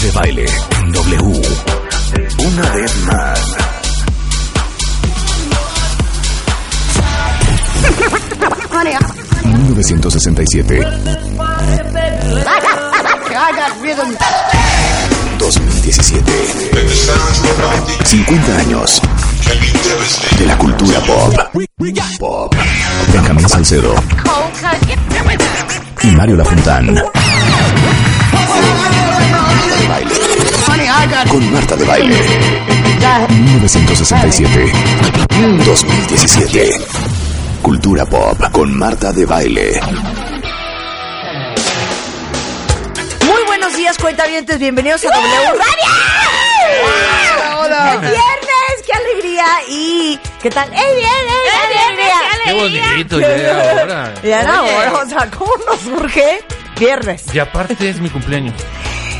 De baile W. Una vez más. Honey, 1967. 2017. 50 años de la cultura pop. Pop. Benjamín Salcedo y Mario Lafontán. Con Marta de Baile. 1967. 2017. Cultura Pop con Marta de Baile. Muy buenos días, cuentavientes. Bienvenidos a W Radio. ¡Hola! ¡Es viernes! ¡Qué alegría! ¿Y qué tal? ¡Es viernes! ¡Qué alegría! Qué bonito, ya era hora. Ya era hora, o sea, ¿cómo nos surge? Viernes. Y aparte es mi cumpleaños.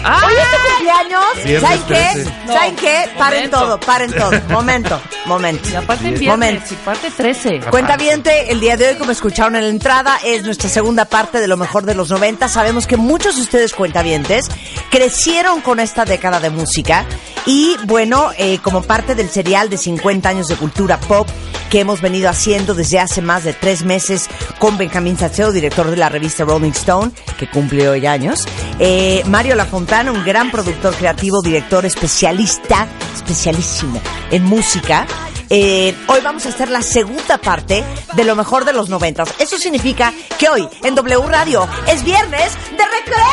Hoy es tu cumpleaños. Viernes ¿Saben qué? 13. ¿Saben qué? Paren momento. todo, paren todo. Momento, momento. Y aparte en Momento. viernes, y parte 13. Cuentaviente, el día de hoy, como escucharon en la entrada, es nuestra segunda parte de lo mejor de los 90. Sabemos que muchos de ustedes, cuentavientes, crecieron con esta década de música. Y bueno, eh, como parte del serial de 50 años de cultura pop que hemos venido haciendo desde hace más de tres meses con Benjamín Sacheo, director de la revista Rolling Stone, que cumple hoy años. Eh, Mario Un gran productor creativo, director especialista, especialísimo en música. Eh, hoy vamos a hacer la segunda parte de lo mejor de los noventas. Eso significa que hoy en W Radio es viernes de recreo.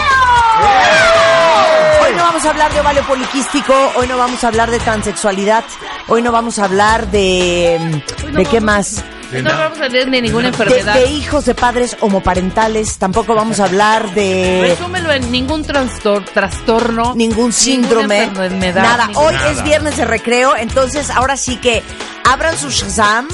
Hoy no vamos a hablar de ovario poliquístico, hoy no vamos a hablar de transexualidad, hoy no vamos a hablar de... ¿De qué más? De No nada. vamos a tener ni ninguna De, enfermedad. de hijos de padres homoparentales, tampoco vamos a hablar de Resúmelo en ningún trastor- trastorno. ningún síndrome, enfermedad, nada. ningún- Hoy Nada. es viernes de recreo, entonces ahora sí que abran su Shazam,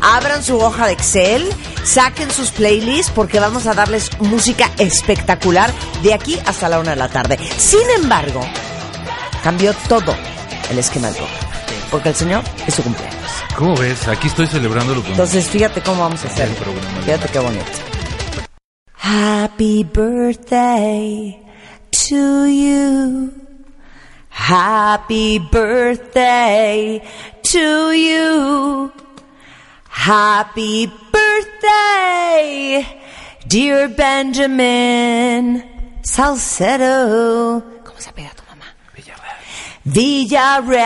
abran su hoja de Excel, saquen sus playlists porque vamos a darles música espectacular de aquí hasta la una de la tarde. Sin embargo, cambió todo el esquema del programa, porque el señor es su cumpleaños. ¿Cómo ves? Aquí estoy celebrándolo con Entonces, fíjate cómo vamos a hacer. El programa. Fíjate qué bonito. Happy birthday to you. Happy birthday to you. Happy birthday, dear Benjamin Salcedo. ¿Cómo se pega tu mamá? Villarreal.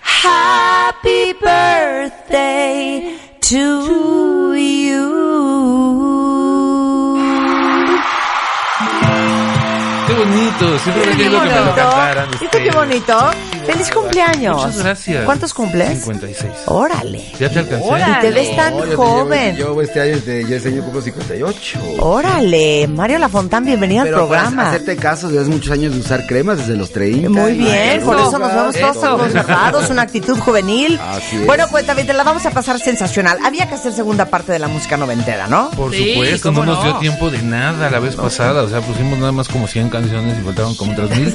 Happy birthday to you. Bonito. Siempre me querido que me lo cantaran. ¿Viste qué bonito? ¡Feliz cumpleaños! Muchas gracias. ¿Cuántos cumples? 56. Órale. Ya te alcancé. Y te ves tan No, yo- joven. Yo, yo este año, este, yo este año cumplo 58. Órale. Mario Lafontán, bienvenido al Pero para programa. hacerte caso, desde hace muchos años de usar cremas, desde los 30. Muy bien, Eso, por eso nos vemos todos eso. enojados, una actitud juvenil. Así es. Bueno, cuéntame, te la vamos a pasar sensacional. Había que hacer segunda parte de la música noventera, ¿no? Por Sí, supuesto, no ¿cómo nos dio tiempo de nada la vez pasada. O sea, pusimos nada más como 100 canciones y faltaron como otras mil.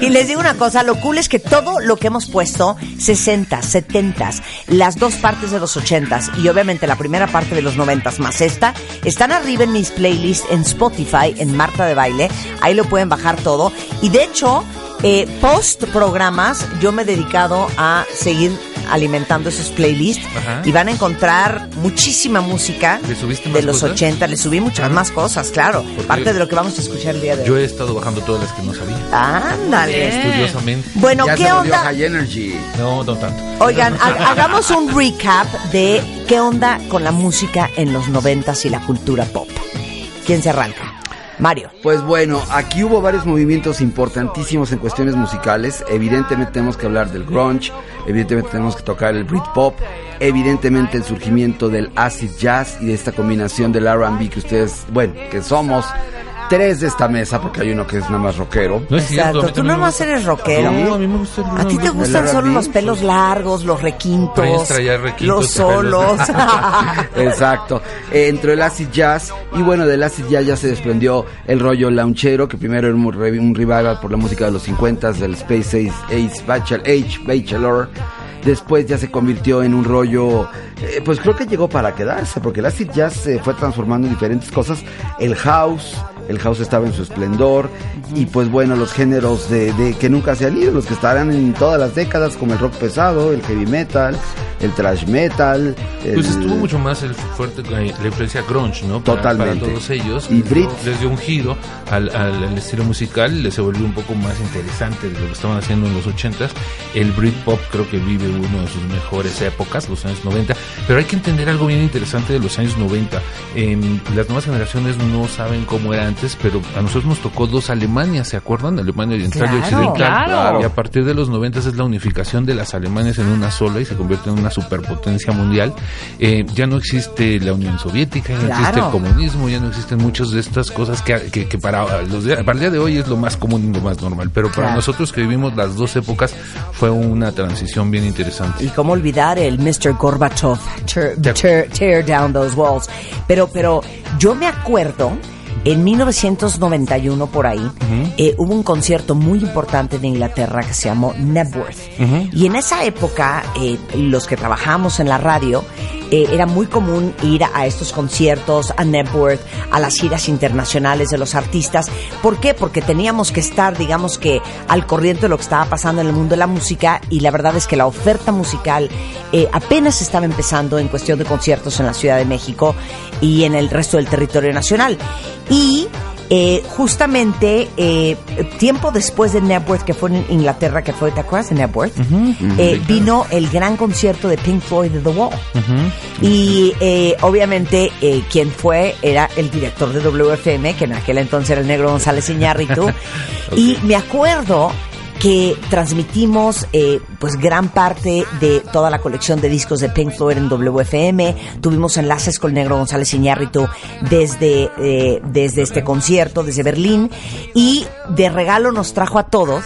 y les digo una cosa, lo cool es que todo lo que hemos puesto, 60, 70, las dos partes de los 80 y obviamente la primera parte de los 90 más esta, están arriba en mis playlists en Spotify, en Marta de Baile. Ahí lo pueden bajar todo. Y de hecho, eh, post programas, yo me he dedicado a seguir alimentando esos playlists Ajá. y van a encontrar muchísima música ¿Le subiste de los cosas? 80. Le subí muchas más cosas, claro. Porque- Parte de lo que vamos a escuchar el día de hoy. Yo he estado bajando todas las que no sabía. Ándale. Bien. Estudiosamente. Bueno, ya ¿qué se onda? High Energy. No, no tanto. Oigan, ha- hagamos un recap de qué onda con la música en los noventas y la cultura pop. ¿Quién se arranca? Mario. Pues bueno, aquí hubo varios movimientos importantísimos en cuestiones musicales. Evidentemente tenemos que hablar del grunge, evidentemente tenemos que tocar el Britpop, evidentemente el surgimiento del acid jazz y de esta combinación del R&B que ustedes, bueno, que somos tres de esta mesa, porque hay uno que es nada más rockero. No es cierto, a Exacto. Tú nada más eres rockero. No, a mí me gusta el A ti te gustan solo los pelos largos, los requintos, los solos. Exacto. Eh, entró el acid jazz y bueno, del acid jazz ya se desprendió el rollo launchero, que primero era un, un revival por la música de los 50 del Space Ace, Ace Bachelor, Age Bachelor. Después ya se convirtió en un rollo, eh, pues creo que llegó para quedarse, porque el acid jazz se fue transformando en diferentes cosas. El house, el house estaba en su esplendor y pues bueno, los géneros de, de que nunca se han ido, los que estarán en todas las décadas, como el rock pesado, el heavy metal, el thrash metal. Pues el- estuvo mucho más el fuerte la influencia grunge, ¿no? Para- Totalmente. Para todos ellos. Y Brit. Les dio un giro al, al- al estilo musical, les se volvió un poco más interesante de lo que estaban haciendo en los 80s. El Britpop creo que vive uno de sus mejores épocas, los años 90. Pero hay que entender algo bien interesante de los años 90. Em, las nuevas generaciones no saben cómo era antes, pero a nosotros nos tocó dos Alemanias, ¿se acuerdan? Alemania Oriental y Claro, Occidental. claro. Y a partir de los 90 es la unificación de las Alemanias en una sola y se convierte en una superpotencia mundial. Eh, ya no existe la Unión Soviética, ya no Claro. existe el comunismo, ya no existen muchas de estas cosas que, que- que para, los días- para el día de hoy es lo más común y lo más normal. Pero para nosotros que vivimos las dos épocas fue una transición bien interesante. Y cómo olvidar el Mr. Gorbachev, tear, De tear- tear down those walls. Pero, pero yo me acuerdo, en 1991 por ahí, eh, hubo un concierto muy importante en Inglaterra que se llamó Nebworth. Y en esa época, eh, los que trabajamos en la radio, eh, era muy común ir a estos conciertos, a Nebworth, a las giras internacionales de los artistas. ¿Por qué? Porque teníamos que estar, digamos que, al corriente de lo que estaba pasando en el mundo de la música y la verdad es que la oferta musical eh, apenas estaba empezando en cuestión de conciertos en la Ciudad de México y en el resto del territorio nacional. Y eh, justamente eh, tiempo después de Nebworth, que fue en Inglaterra, que fue, ¿te acuerdas de Nebworth? Eh, vino el gran concierto de Pink Floyd de The Wall. Y eh, obviamente eh, quien fue era el director de WFM, que en aquel entonces era el negro González Iñárritu. Y me acuerdo que transmitimos eh, pues gran parte de toda la colección de discos de Pink Floyd en WFM. Tuvimos enlaces con el negro González Iñárritu desde, eh, desde este concierto, desde Berlín. Y de regalo nos trajo a todos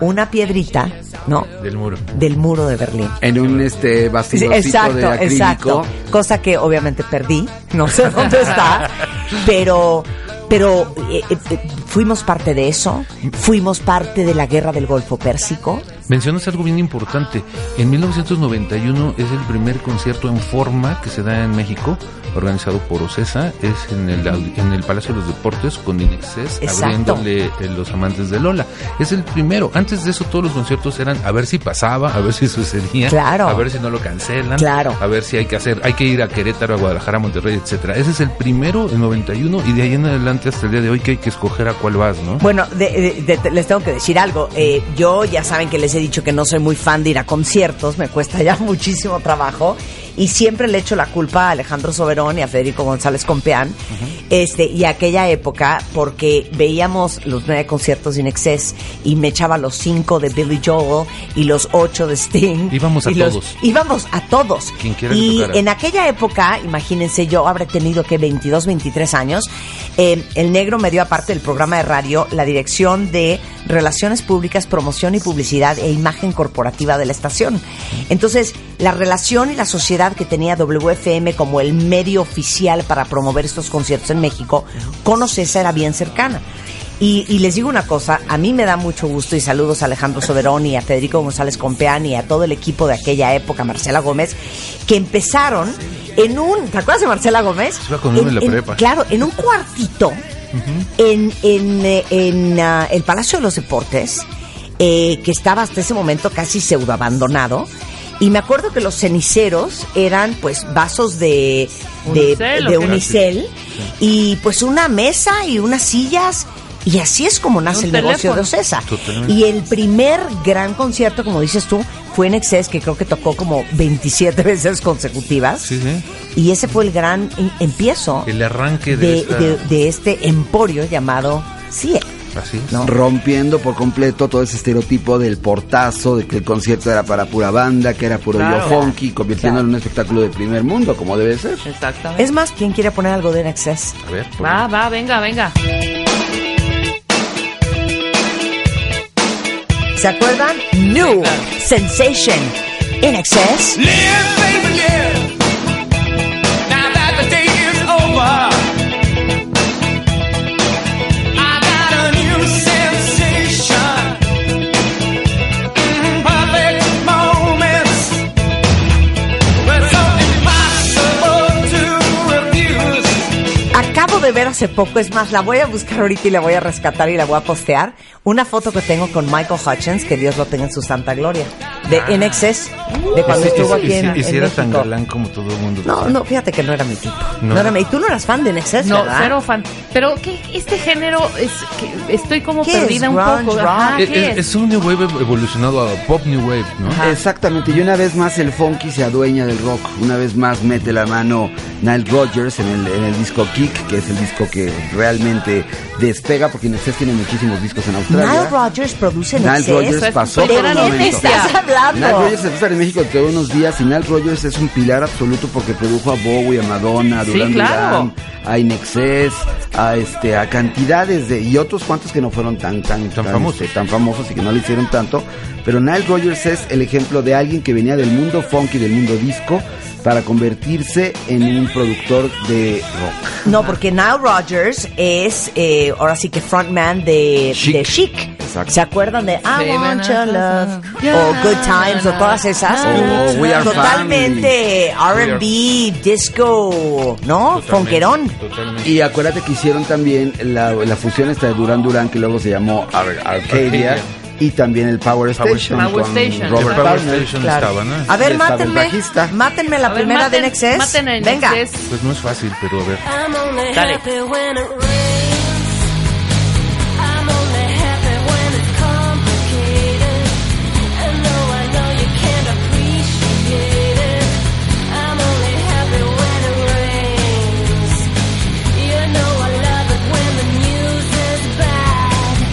una piedrita, ¿no? Del muro. Del muro de Berlín. En un este Sí, bastidorcito exacto, de acrílico. exacto. Cosa que obviamente perdí, no sé dónde está, pero pero eh, eh, eh, fuimos parte de eso, fuimos parte de la guerra del Golfo Pérsico. Mencionas algo bien importante. En 1991 es el primer concierto en forma que se da en México, organizado por Ocesa. Es en el, en el Palacio de los Deportes con Inexcess, abriéndole eh, los amantes de Lola. Es el primero. Antes de eso, todos los conciertos eran a ver si pasaba, a ver si sucedía, Claro. a ver si no lo cancelan, Claro. a ver si hay que hacer, hay que ir a Querétaro, a Guadalajara, a Monterrey, etcétera. Ese es el primero en 91 y de ahí en adelante hasta el día de hoy que hay que escoger a cuál vas, ¿no? Bueno, de- de- de- les tengo que decir algo. Eh, yo ya saben que les he dicho que no soy muy fan de ir a conciertos, me cuesta ya muchísimo trabajo y siempre le echo la culpa a Alejandro Soberón y a Federico González Compeán este, y aquella época porque veíamos los nueve conciertos in excess y me echaba los cinco de Billy Joel y los ocho de Sting. Íbamos a los- todos. Íbamos a todos. Quien quiera y en aquella época, imagínense, yo habré tenido que 22, 23 años. eh, el negro me dio, aparte del programa de radio, la dirección de Relaciones Públicas, Promoción y Publicidad e Imagen Corporativa de la estación. Entonces, la relación y la sociedad que tenía WFM como el medio oficial para promover estos conciertos en México, con Ocesa era bien cercana. Y, y les digo una cosa, a mí me da mucho gusto y saludos a Alejandro Soberón y a Federico González Compeán y a todo el equipo de aquella época, Marcela Gómez, que empezaron en un, ¿te acuerdas de Marcela Gómez? Se iba con uno en la prepa. Claro, en un cuartito en, en, eh, en, ah, el Palacio de los Deportes, eh, que estaba hasta ese momento casi pseudo abandonado. Y me acuerdo que los ceniceros eran pues vasos de, de, Unicel, y pues una mesa y unas sillas. Y así es como nace el negocio de. Ocesa. Y el primer gran concierto, como dices tú, fue en Excess, que creo que tocó como 27 veces consecutivas. Sí, sí. Y ese fue el gran em- empiezo El arranque de, de, esta- de- de este emporio llamado CIE. Rompiendo por completo todo ese estereotipo del portazo, de que el concierto era para pura banda, que era puro claro, yo funky, convirtiéndolo en un espectáculo de primer mundo, como debe ser. Exactamente. Es más, ¿quién quiere poner algo de Nexus? A ver. Va, va, venga, venga. ¿Se acuerdan? New Sensation. In Excess. Live, baby. De ver hace poco, es más, la voy a buscar ahorita y la voy a rescatar y la voy a postear. Una foto que tengo con Michael Hutchins, que Dios lo tenga en su santa gloria, de In Excess, de cuando Ese- estuvo ese- aquí en, ese- en era México. tan galán como todo el mundo. No, no, fíjate que no era mi tipo. No. No. era mi- y tú no eras fan de Excess, No, ¿verdad? cero fan. Pero ¿qué, este género es que estoy como ¿Qué perdida es? un Grunge, poco. rock? Ajá, Es, ¿qué es- es? es un new wave evolucionado a pop new wave, ¿no? Exactamente, y una vez más el funky se adueña del rock, una vez más mete la mano Nile Rodgers en el, en el disco Kick, que es el disco que realmente despega, porque Nexus tiene muchísimos discos en Australia. Nile Rodgers produce Nile. Rodgers pasó por un ¿De quién momento. estás hablando? Nile Rodgers empezó en México de unos días y Nile Rodgers es un pilar absoluto porque produjo a Bowie, a Madonna, a Sí, Duran claro. Duran, a Inexcess, a este, a cantidades de y otros cuantos que no fueron tan tan Tan famosos. este, tan famosos y que no le hicieron tanto. Pero Nile Rodgers es el ejemplo de alguien que venía del mundo funky, del mundo disco, para convertirse en un productor de rock. No, porque Nile Rodgers es eh, ahora sí que frontman de Chic. de Chic. Exacto. ¿Se acuerdan de I Sí, Want Your bueno, Love o Good Times o todas esas? O We Are Totalmente R&B, disco, ¿no? Fonquerón. Y acuérdate que hicieron también la, la fusión esta de Duran Duran que luego se llamó Ar- Arcadia, Arcadia. Y también el Power Power Station Power con Station, Robert Power Palmer. Station Claro. estaba, ¿no? A ver, Estaba mátenme, mátenme la A ver, primera maten- de maten en Venga. Pues no es fácil, pero a ver. Dale.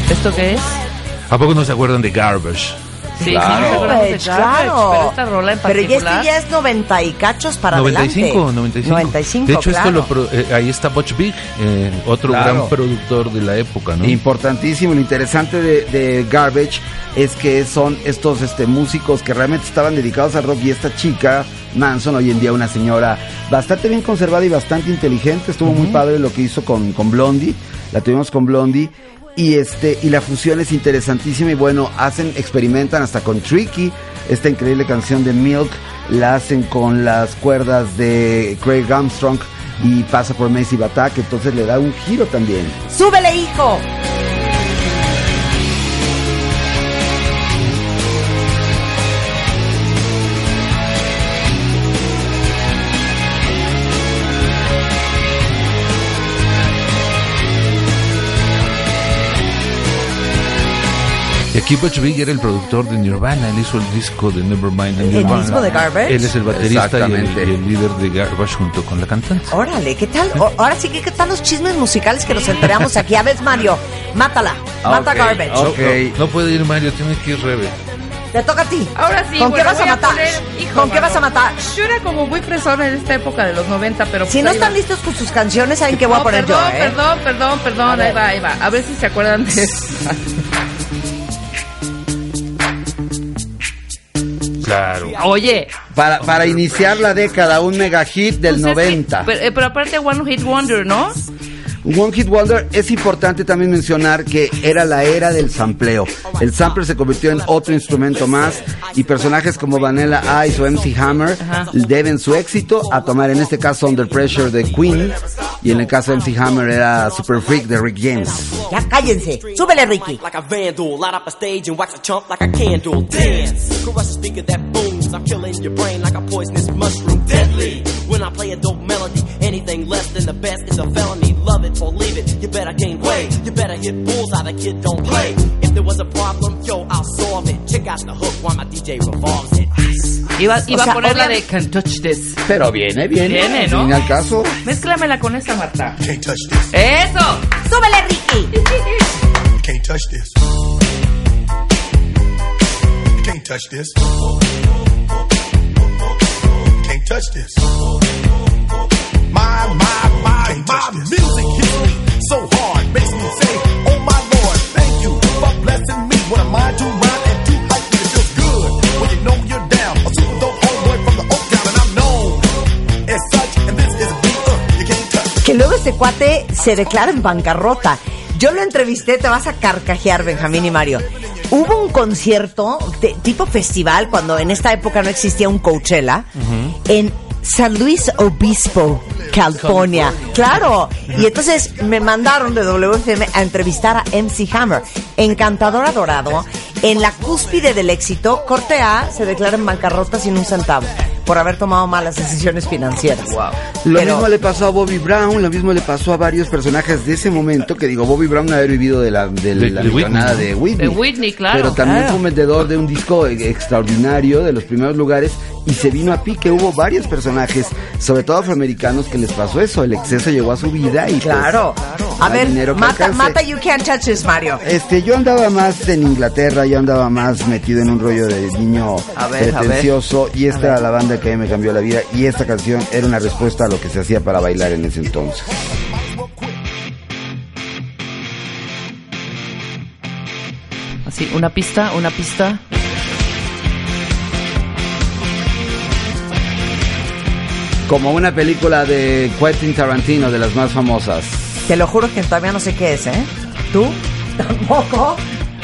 ¿Esto qué es? ¿A poco no se acuerdan de Garbage? Sí, Claro. acuerdo de Garbage, claro. Pero esta rola en Pero ya particular. este ya es 90 y cachos para 95, adelante. 95. 95, de hecho, claro. esto lo pro- eh, ahí está Butch Big, eh, otro Claro. gran productor de la época, ¿no? Importantísimo, lo interesante de, de Garbage es que son estos este, músicos que realmente estaban dedicados al rock y esta chica, Manson, hoy en día una señora bastante bien conservada y bastante inteligente, estuvo muy padre lo que hizo con, con Blondie, la tuvimos con Blondie y este y la fusión es interesantísima y bueno, hacen, experimentan hasta con Tricky, esta increíble canción de Milk, la hacen con las cuerdas de Craig Armstrong y pasa por Macy Batak, entonces le da un giro también. ¡Súbele, hijo! Y aquí Butch Vig era el productor de Nirvana, él hizo el disco de Nevermind de ¿El Nirvana. disco de Garbage? Él es el baterista y el, Exactamente. y el líder de Garbage junto con la cantante. Órale, ¿qué tal? O- ahora sí que qué tal los chismes musicales que nos enteramos aquí. A ver, Mario, mátala. Mata Garbage. ok. No, no puede ir Mario, tiene que ir Rebe. Te toca a ti. Ahora sí, ¿Con qué vas a matar? poner- hijo, ¿Con qué vas a matar? Yo era como muy fresona en esta época de los 90, pero Si pues no están va. listos con sus canciones, ¿saben qué voy a No, poner perdón, yo, eh? Perdón, perdón, perdón, ahí va, ahí va. A ver si se acuerdan de esta. Claro. Oye, Para, para iniciar la década, un mega hit del pues es que- 90. pero, eh, pero aparte One Hit Wonder, ¿no? One Hit Wonder es importante también mencionar que era la era del sampleo. El sampler se convirtió en otro instrumento más y personajes como Vanilla Ice o MC Hammer Ajá. deben su éxito a tomar en este caso Under Pressure de Queen y en el caso de MC Hammer era Super Freak de Rick James. Ya cállense. Súbele, Ricky. When I play a dope melody, anything less than the best is a felony. Love it or leave it. You better gain weight. You better hit bullseye. The kid don't play. If there was a problem, yo, I'll solve it. Check out the hook while my DJ revolves it. Iba, iba sea, a poner la de Can't Touch This. Pero viene, viene. Viene, ¿no? Sin al caso. Mézclamela con esa, Marta. Can't touch this. ¡Eso! Súbele, Ricky. Can't touch this. Can't touch this touch this. My, my, my, music so hard. Makes me say, oh my lord, thank you for blessing me. What am I and good when you know you're down. Que luego este cuate se declara en bancarrota. Yo lo entrevisté, te vas a carcajear, Benjamín y Mario. Hubo un concierto de, tipo festival, cuando en esta época no existía un Coachella, en San Luis Obispo, California. Claro. Y entonces me mandaron de WFM a entrevistar a MC Hammer, encantador adorado, en la cúspide del éxito. Corte A se declara en bancarrota sin un centavo por haber tomado malas decisiones financieras. Lo Pero- mismo le pasó a Bobby Brown, lo mismo le pasó a varios personajes de ese momento, que digo, Bobby Brown haber vivido de la, de De- la de Whitney, de Whitney. De Whitney, claro. Pero también Claro. fue un vendedor de un disco extraordinario, de los primeros lugares, y se vino a pique. Hubo varios personajes, sobre todo afroamericanos, que les pasó eso. El exceso llegó a su vida y pues, Claro. A ver, dinero que mata, mata, you can't touch this, Mario. Este, yo andaba más en Inglaterra, yo andaba más metido en un rollo de niño A ver, a ver. pretencioso y esta era la banda que a mí me cambió la vida y esta canción era una respuesta a lo que se hacía para bailar en ese entonces. Así, una pista, una pista. Como una película de Quentin Tarantino, de las más famosas. Te lo juro que todavía no sé qué es, ¿eh? ¿Tú? Tampoco.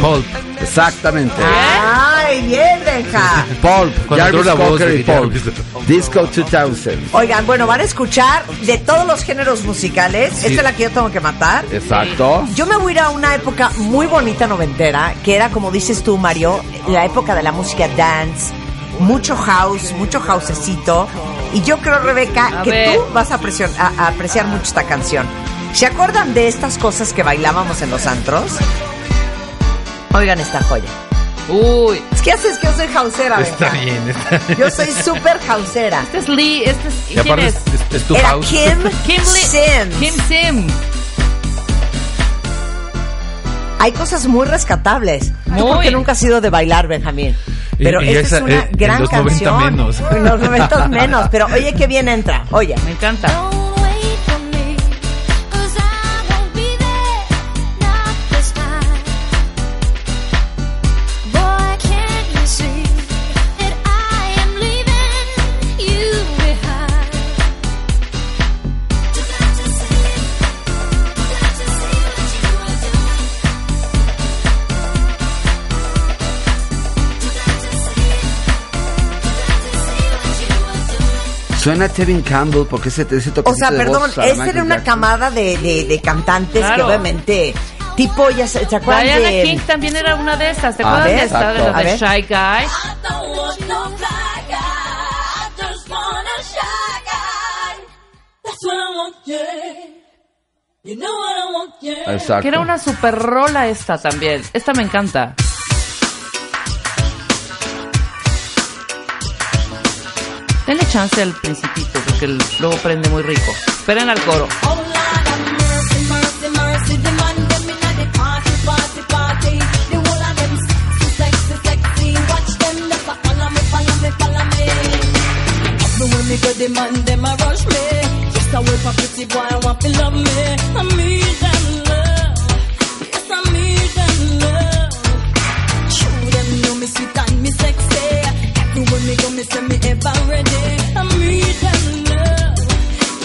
Paul. Exactamente. ¡Ay, bien, Benja! Paul, Cuando la voz Cocker de. Jarvis. Disco 2000. Oigan, bueno, van a escuchar de todos los géneros musicales. Esta es la que yo tengo que matar. Exacto. Yo me voy a ir a una época muy bonita noventera, que era, como dices tú, Mario, la época de la música dance, mucho house, mucho housecito. Y yo creo, Rebeca, A que ver. tú vas a, apreciar- a- a apreciar mucho esta canción. ¿Se acuerdan de estas cosas que bailábamos en los antros? Oigan esta joya. Uy, Es que haces que yo soy hausera, Está bien, está bien. Yo soy súper hausera. este es Lee, este es... Y ¿Quién aparte es? es, es- es tu Era house. Kim, Kim Lee. Sims. Kim Sim. Hay cosas muy rescatables. Tú Muy. porque nunca has sido de bailar, Benjamín. Pero y esta esa, es una eh, en gran los 90 canción. menos. En los 90 menos. Pero oye, qué bien entra. Oye. Me encanta. Suena a Tevin Campbell porque ese, ese O sea, de perdón, voz a esta Michael era una Jackson. camada de, de, de cantantes que Claro. obviamente, tipo, ya se, ¿se acuerdan Diana de...? King también era una de estas. ¿Te A acuerdas de esta? De A de. Shy Guy. I don't want no fly guy. I just want a shy guy. That's what I want, yeah. You know what I want, yeah. Exacto. Que era una super rola esta también. Esta me encanta. Denle chance al principito porque el- luego prende muy rico. Esperen al coro. Everywhere me go, me say me ever ready. I need them love.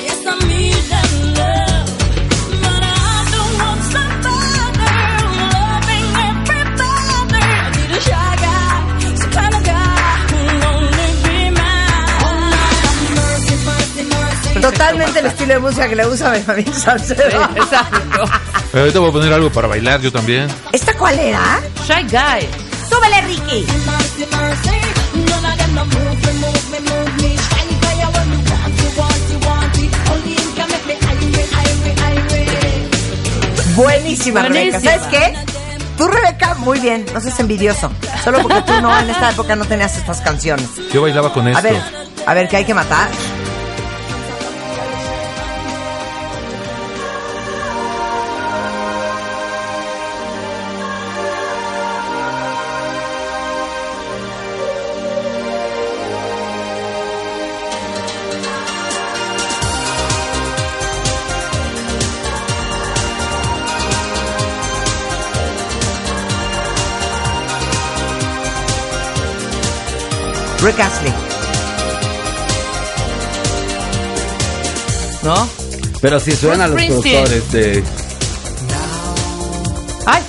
Yes, I need them love. But I don't want somebody loving everybody. I need a shy guy, some kind of guy who'll only be mine. Oh, Lord, mercy, mercy, mercy. Totalmente el estilo de música que le gusta a Benjamín Salcedo. Exacto. Pero ahorita voy a poner algo para bailar yo también. ¿Esta cuál era? Shy Guy. ¡Súbele, Ricky! Mercy, mercy. None of them no move me, move me, move me. Shiny fire when me want you, want you, want it. Only him can make me irate, irate, irate. Buenísima, Rebeca. ¿Sabes qué? Tú, Rebeca, muy bien. No seas envidioso. Solo porque tú no, en esta época no tenías estas canciones. Yo bailaba con esto. A ver, a ver, ¿qué hay que matar? Pero si suenan los Bruce Springsteen. productores de... ¡Ay!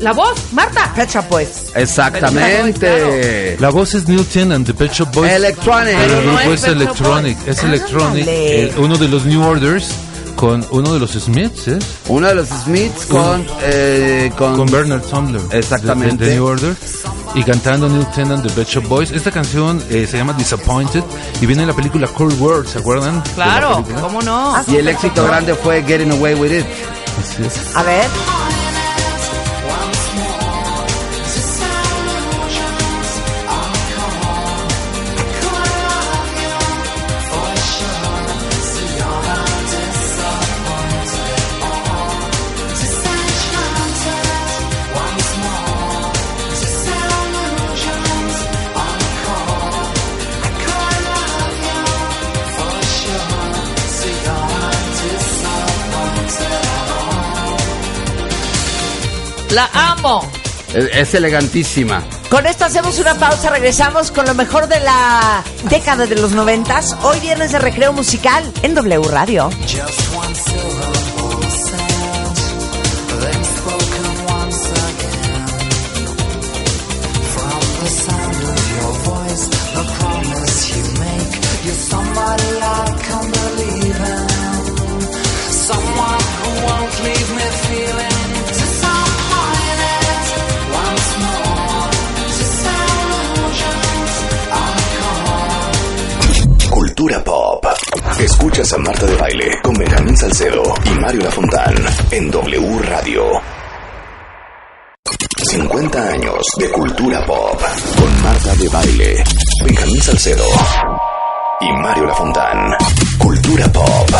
La voz, Marta. Pet Shop Boys. Exactamente. La voz es Neil Tennant de Pet Shop Boys. Electronic. Pero el no grupo es es Electronic. Boys. Es Electronic. Eh, uno de los New Orders con uno de los Smiths, ¿eh? Uno de los Smiths con... eh, con, Con Bernard Sumner. Exactamente. De, de New Order. Y cantando Neil Tennant de Shop Boys. Esta canción eh, se llama Disappointed y viene en la película Cold World, ¿se acuerdan? Claro? ¿cómo no? y el éxito grande fue Getting Away With It. Así es. A ver. La amo. Es, es elegantísima. Con esto hacemos una pausa, regresamos con lo mejor de la década de los noventas. Hoy viernes de recreo musical en W Radio. Escuchas a Marta de Baile con Benjamín Salcedo y Mario Lafontán en W Radio. 50 años de Cultura Pop con Marta de Baile, Benjamín Salcedo y Mario Lafontán. Cultura Pop.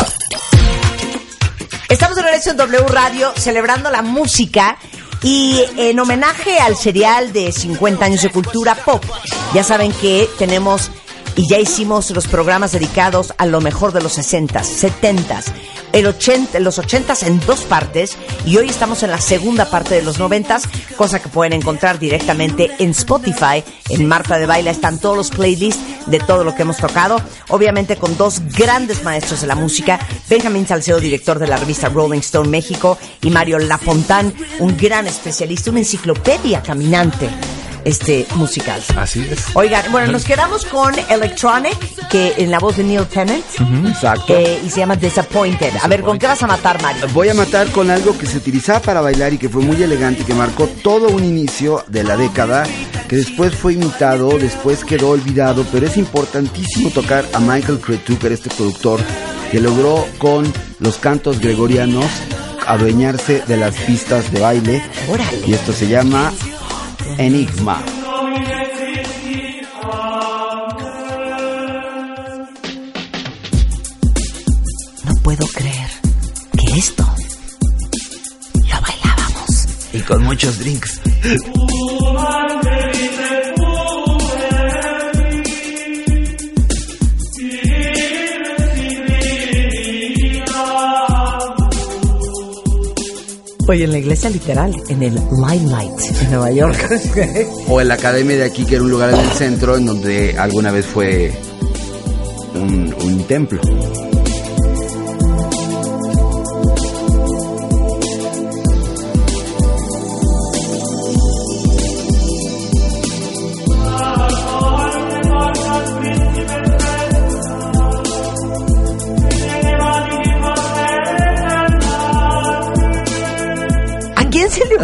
Estamos de regreso en W Radio celebrando la música y en homenaje al serial de 50 años de cultura pop. Ya saben que tenemos y ya hicimos los programas dedicados a lo mejor de los 60s, 70s, el 80, los 80s en dos partes y hoy estamos en la segunda parte de los 90s, cosa que pueden encontrar directamente en Spotify. En Marta de Baila están todos los playlists de todo lo que hemos tocado, obviamente con dos grandes maestros de la música, Benjamín Salcedo, director de la revista Rolling Stone México, y Mario Lafontán, un gran especialista, una enciclopedia caminante este musical. Así es. Oigan, bueno, nos quedamos con Electronic, que en la voz de Neil Tennant, Exacto. eh, y se llama Disappointed. A ver, ¿con qué vas a matar, Mario? Voy a matar con algo que se utilizaba para bailar y que fue muy elegante, que marcó todo un inicio de la década, que después fue imitado, después quedó olvidado, pero es importantísimo tocar a Michael Cretu, que era este productor, que logró con los cantos gregorianos adueñarse de las pistas de baile. Órale. Y esto se llama Enigma. No puedo creer que esto lo bailábamos. Y con muchos drinks. Oye, en la iglesia literal, en el Limelight, en Nueva York. O en la academia de aquí, que era un lugar en el centro, en donde alguna vez fue un, un templo.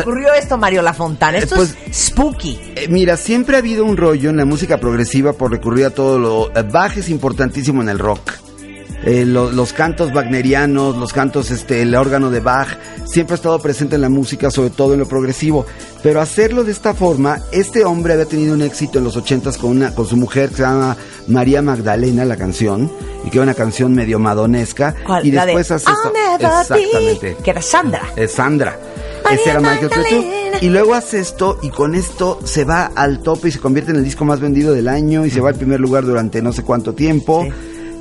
Ocurrió esto, Mario Lafontán? Esto Eh, pues- es spooky. Eh, mira, siempre ha habido un rollo en la música progresiva por recurrir a todo lo... eh, Bach es importantísimo en el rock. Eh, lo- los cantos wagnerianos, los cantos, este, el órgano de Bach, siempre ha estado presente en la música, sobre todo en lo progresivo. Pero hacerlo de esta forma, este hombre había tenido un éxito en los ochentas con una, con su mujer que se llama María Magdalena, la canción, y que era una canción medio madonesca. ¿Cuál? Y La de después hace esto. Exactamente. que era Sandra. Es Sandra. Ese era Michael Cretu. Y luego hace esto y con esto se va al tope y se convierte en el disco más vendido del año y se va al primer lugar durante no sé cuánto tiempo. Sí.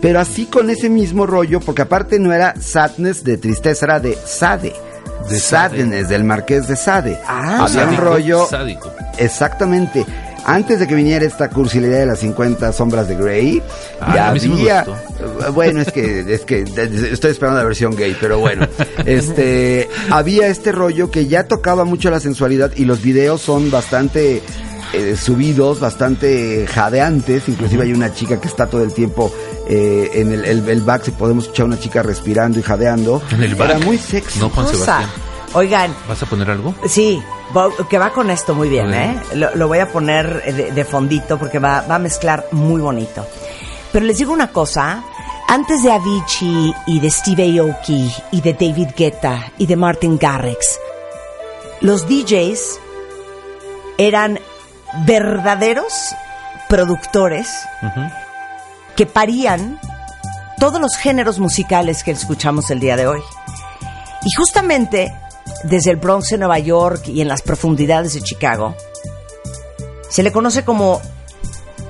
Pero así con ese mismo rollo, porque aparte no era sadness de tristeza, era de sade. De Sade. sadness del marqués de Sade. Ah. Había un rollo sádico. Exactamente. Antes de que viniera esta cursilidad de las 50 sombras de Grey, Ah, ya a mí sí me había, gustó. bueno, es que, es que estoy esperando la versión gay, pero bueno, este, había este rollo que ya tocaba mucho la sensualidad y los videos son bastante eh, subidos, bastante jadeantes, inclusive hay una chica que está todo el tiempo eh, en el, el, el back, si podemos escuchar una chica respirando y jadeando. En el Era muy sexy. No, Juan. Sebastián. Oigan, ¿Vas a poner algo? Sí, que va con esto muy bien. ¿eh? Lo, lo voy a poner de, de fondito porque va, va a mezclar muy bonito. Pero les digo una cosa, antes de Avicii y de Steve Aoki y de David Guetta y de Martin Garrix, los DJs eran verdaderos productores que parían todos los géneros musicales que escuchamos el día de hoy. Y justamente desde el Bronx de Nueva York y en las profundidades de Chicago, se le conoce como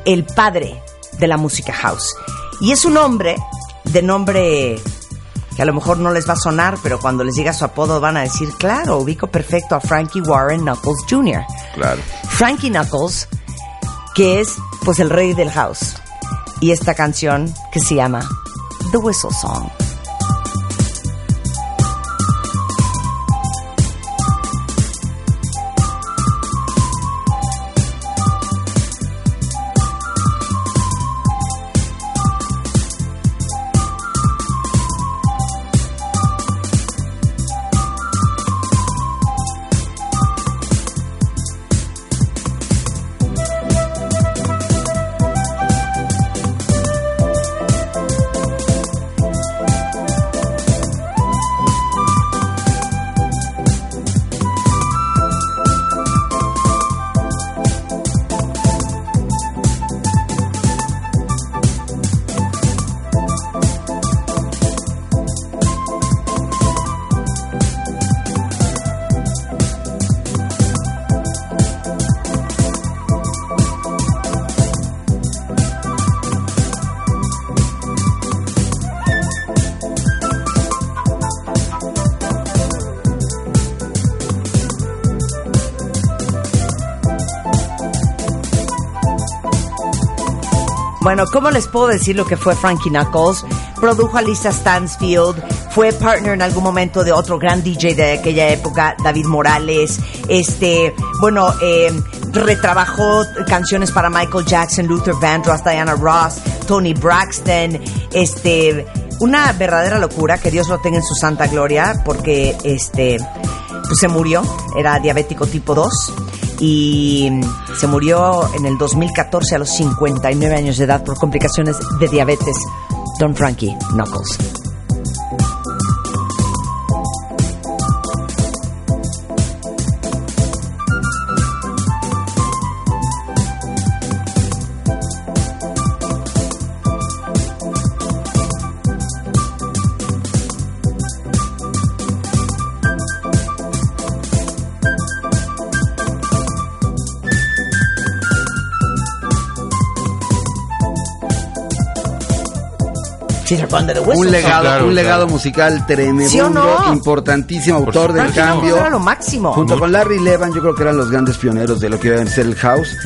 el padre de la música house. Y es un hombre de nombre que a lo mejor no les va a sonar, pero cuando les diga su apodo van a decir, claro, ubico perfecto a Frankie Warren Knuckles Jr. Claro. Frankie Knuckles, que es pues el rey del house. Y esta canción que se llama The Whistle Song. Bueno, ¿cómo les puedo decir lo que fue Frankie Knuckles? Produjo a Lisa Stansfield, fue partner en algún momento de otro gran DJ de aquella época, David Morales. Este, bueno, eh, retrabajó canciones para Michael Jackson, Luther Vandross, Diana Ross, Tony Braxton. Este, una verdadera locura, que Dios lo tenga en su santa gloria, porque este, pues se murió, era diabético tipo 2 y se murió en el 2014 a los 59 años de edad por complicaciones de diabetes. Don Frankie Knuckles. De Un legado, claro, un claro. legado musical tremendo, ¿Sí no? importantísimo, autor del cambio. era lo máximo. Junto con Larry Levan, yo creo que eran los grandes pioneros de lo que iba a ser el house.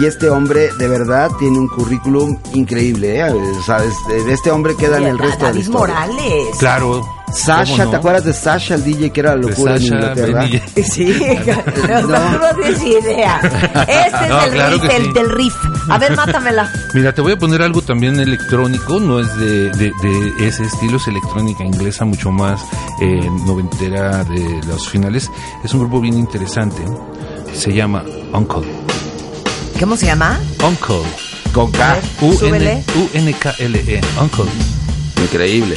Y este hombre, de verdad, tiene un currículum increíble. ¿eh? O sea, este, este hombre queda en el resto de la historia. Morales. Claro. Sasha. ¿te acuerdas de Sasha, el DJ que era la De locura en Sasha, Inglaterra? Benny J. Sí, no, No. no tienes idea. Este es el claro riff, que el sí. del riff. A ver, mátamela. Mira, te voy a poner algo también electrónico, no es de, de- de ese estilo, es electrónica inglesa, mucho más eh, noventera de los finales. Es un grupo bien interesante, se llama Uncle. ¿Cómo se llama? Uncle. Con K. U-N-K-L-E. Uncle. Increíble.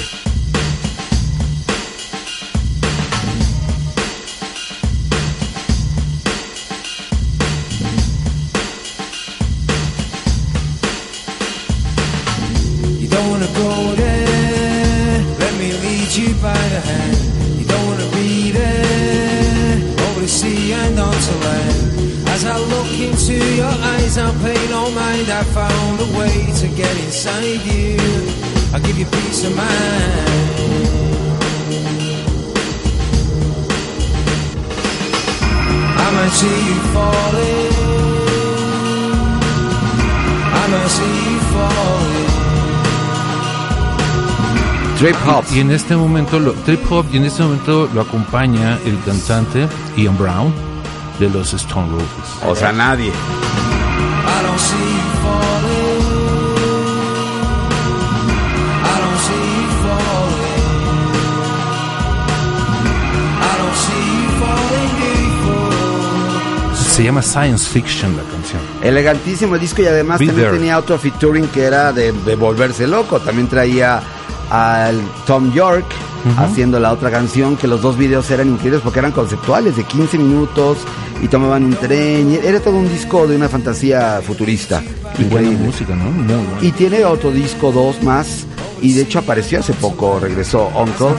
Trip Hop. Y en este momento, lo, trip hop, y en este momento lo acompaña el cantante Ian Brown de los Stone Roses. O sea, nadie. Se llama Science Fiction la canción. Elegantísimo disco y además Be también There. tenía otro featuring que era de, de volverse loco. También traía al Tom York haciendo la otra canción, que los dos videos eran increíbles porque eran conceptuales de 15 minutos y tomaban un tren. y Era todo un disco de una fantasía futurista. Y buena Increíble. música, ¿no? Muy buena. Y tiene otro disco, dos más, y de hecho apareció hace poco, regresó Uncle,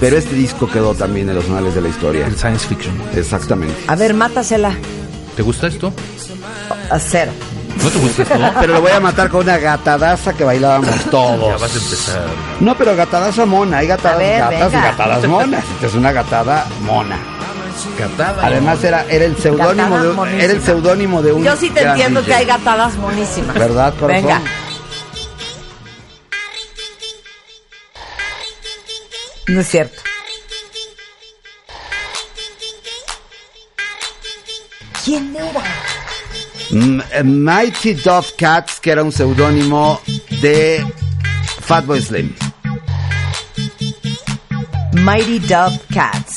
pero este disco quedó también en los anales de la historia. El Science Fiction. Exactamente. A ver, mátasela. ¿Te gusta esto? A cero. ¿No te gusta esto? Pero lo voy a matar con una gatadaza que bailábamos Ya todos. vas a empezar. No, pero gatadaza mona, hay gatadas ver, gatas venga. y gatadas monas. Esta es una gatada mona. Catada. Además era, era el seudónimo Gatada de, un- era el seudónimo de un Yo sí te entiendo DJ. que hay gatadas monísimas. ¿Verdad, corazón? Venga. No es cierto. ¿Quién era? M- eh, Mighty Dove Cats, que era un seudónimo de Fatboy Slim. Mighty Dove Cats.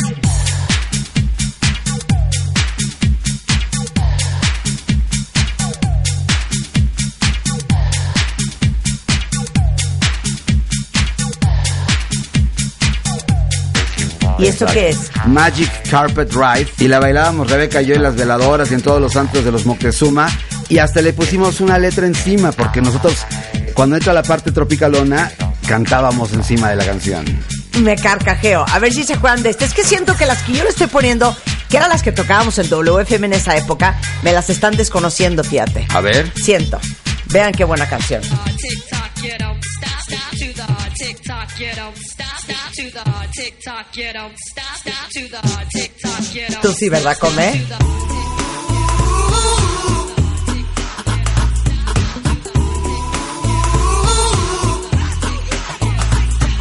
¿Y esto qué es? Magic Carpet Ride y la bailábamos Rebeca y yo en las veladoras y en todos los santos de los Moctezuma y hasta le pusimos una letra encima porque nosotros cuando entra la parte tropicalona cantábamos encima de la canción. Me carcajeo. A ver si se acuerdan de este. Es que siento que las que yo le estoy poniendo, que eran las que tocábamos en WFM en esa época, me las están desconociendo, fíjate. A ver. Siento. Vean qué buena canción. Tick tock, you don't stop, stop to the hard tick tock, you don't stop, stop to the hard tick tock, you don't Tú sí, ¿verdad, Come?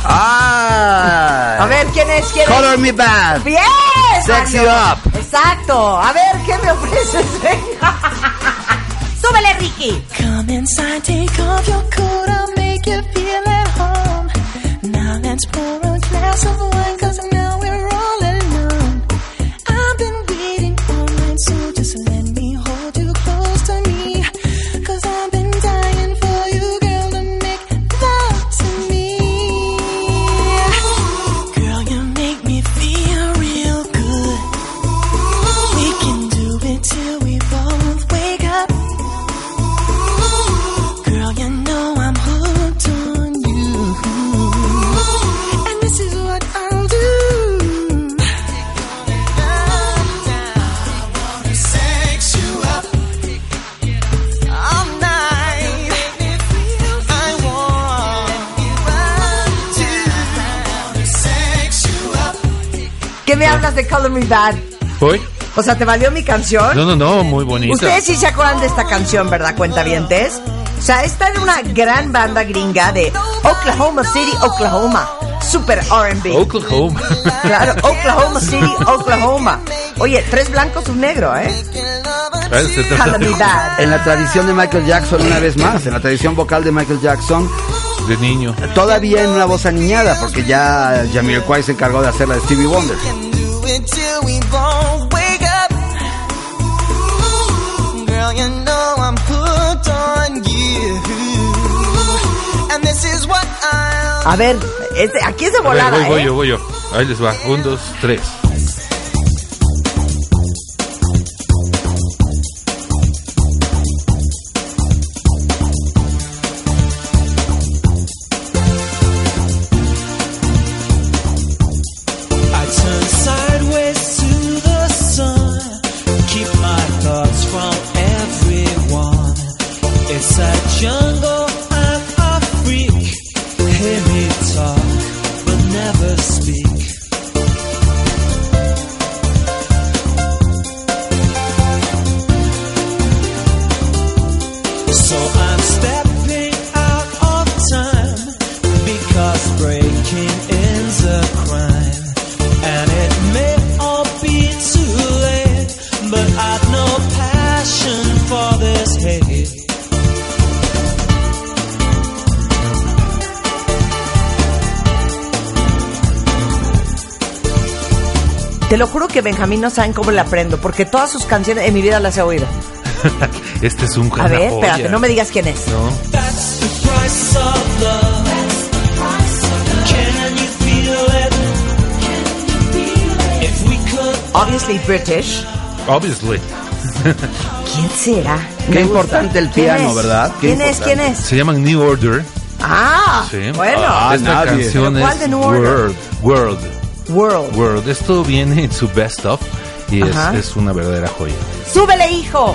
¡Ah! A ver, ¿quién es? ¿Quién Color Me Bad. es? ¡Bien! Sexy Mario. Up. Exacto. A ver, ¿qué me ofreces? Súbele, Ricky. Come inside, take off your coat, I'll make you feel at a glass of wine, cause now me hablas de Color Me Bad? ¿Hoy? O sea, ¿te valió mi canción? No, no, no, muy bonita. Ustedes sí se acuerdan de esta canción, ¿verdad, cuentavientes? O sea, esta era una gran banda gringa de Oklahoma City, Oklahoma. Super R&B. Oklahoma. Claro, Oklahoma City, Oklahoma. Oye, tres blancos, un negro, ¿eh? Calamidad. En la tradición de Michael Jackson, una vez más, en la tradición vocal de Michael Jackson, De niño. todavía en una voz aniñada, porque ya Jamiroquai se encargó de hacer la de Stevie Wonder. Do it till we both wake up. Girl, you know I'm hooked on you. And this is what I'll A ver, este- aquí es de A ver, volada, voy, voy ¿eh? yo, voy yo. Ahí les va. Un, dos, tres. Benjamín no saben cómo le aprendo, porque todas sus canciones en mi vida las he oído. Este es un A ver, joya. espérate, no me digas quién es. No. That's the price of love. Can you feel it? If we could Obviously British. Obviously. ¿Quién será? Qué importante el ¿Quién piano? ¿verdad? Qué ¿Quién es? ¿Quién es? Se llaman New Order. Ah, Sí. bueno. Ah, Esta nadie. canción ¿Pero cuál es de New Order? World. World. World. World. Esto viene en su best of y es, una verdadera joya. ¡Súbele, hijo!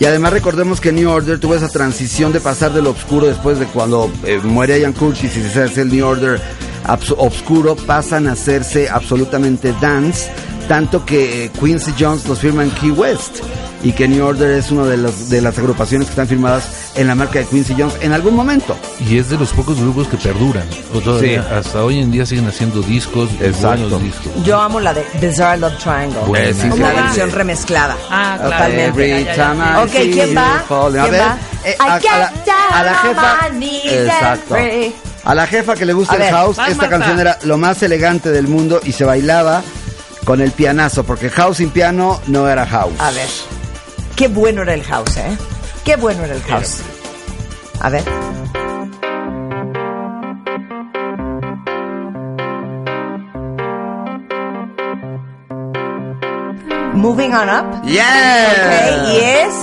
Y además recordemos que New Order tuvo esa transición de pasar de lo oscuro después de cuando eh, muere Ian Curtis y se hace el New Order obscuro, pasan a hacerse absolutamente dance, tanto que eh, Quincy Jones los firma en Key West y que New Order es una de las, de las agrupaciones que están firmadas en la marca de Quincy Jones en algún momento. Y es de los pocos grupos que perduran. O todavía, Sí. hasta hoy en día siguen haciendo discos, y Exacto. buenos discos. Yo amo la de Bizarre Love Triangle. Sí, Una versión remezclada. Ah, claro. Totalmente. Every Ya, ya, ya. time I Ok, see ¿quién you va? A ¿Quién ver, va? eh, I a, a la, a la jefa. Exacto. A la jefa que le gusta A el ver, house, vas, esta Marta. canción era lo más elegante del mundo y se bailaba con el pianazo, porque house sin piano no era house. A ver. Qué bueno era el house, ¿eh? Qué bueno era el house. A ver. Moving on up. Yeah. Okay, y es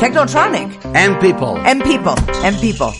Technotronic. And people. And people. And people.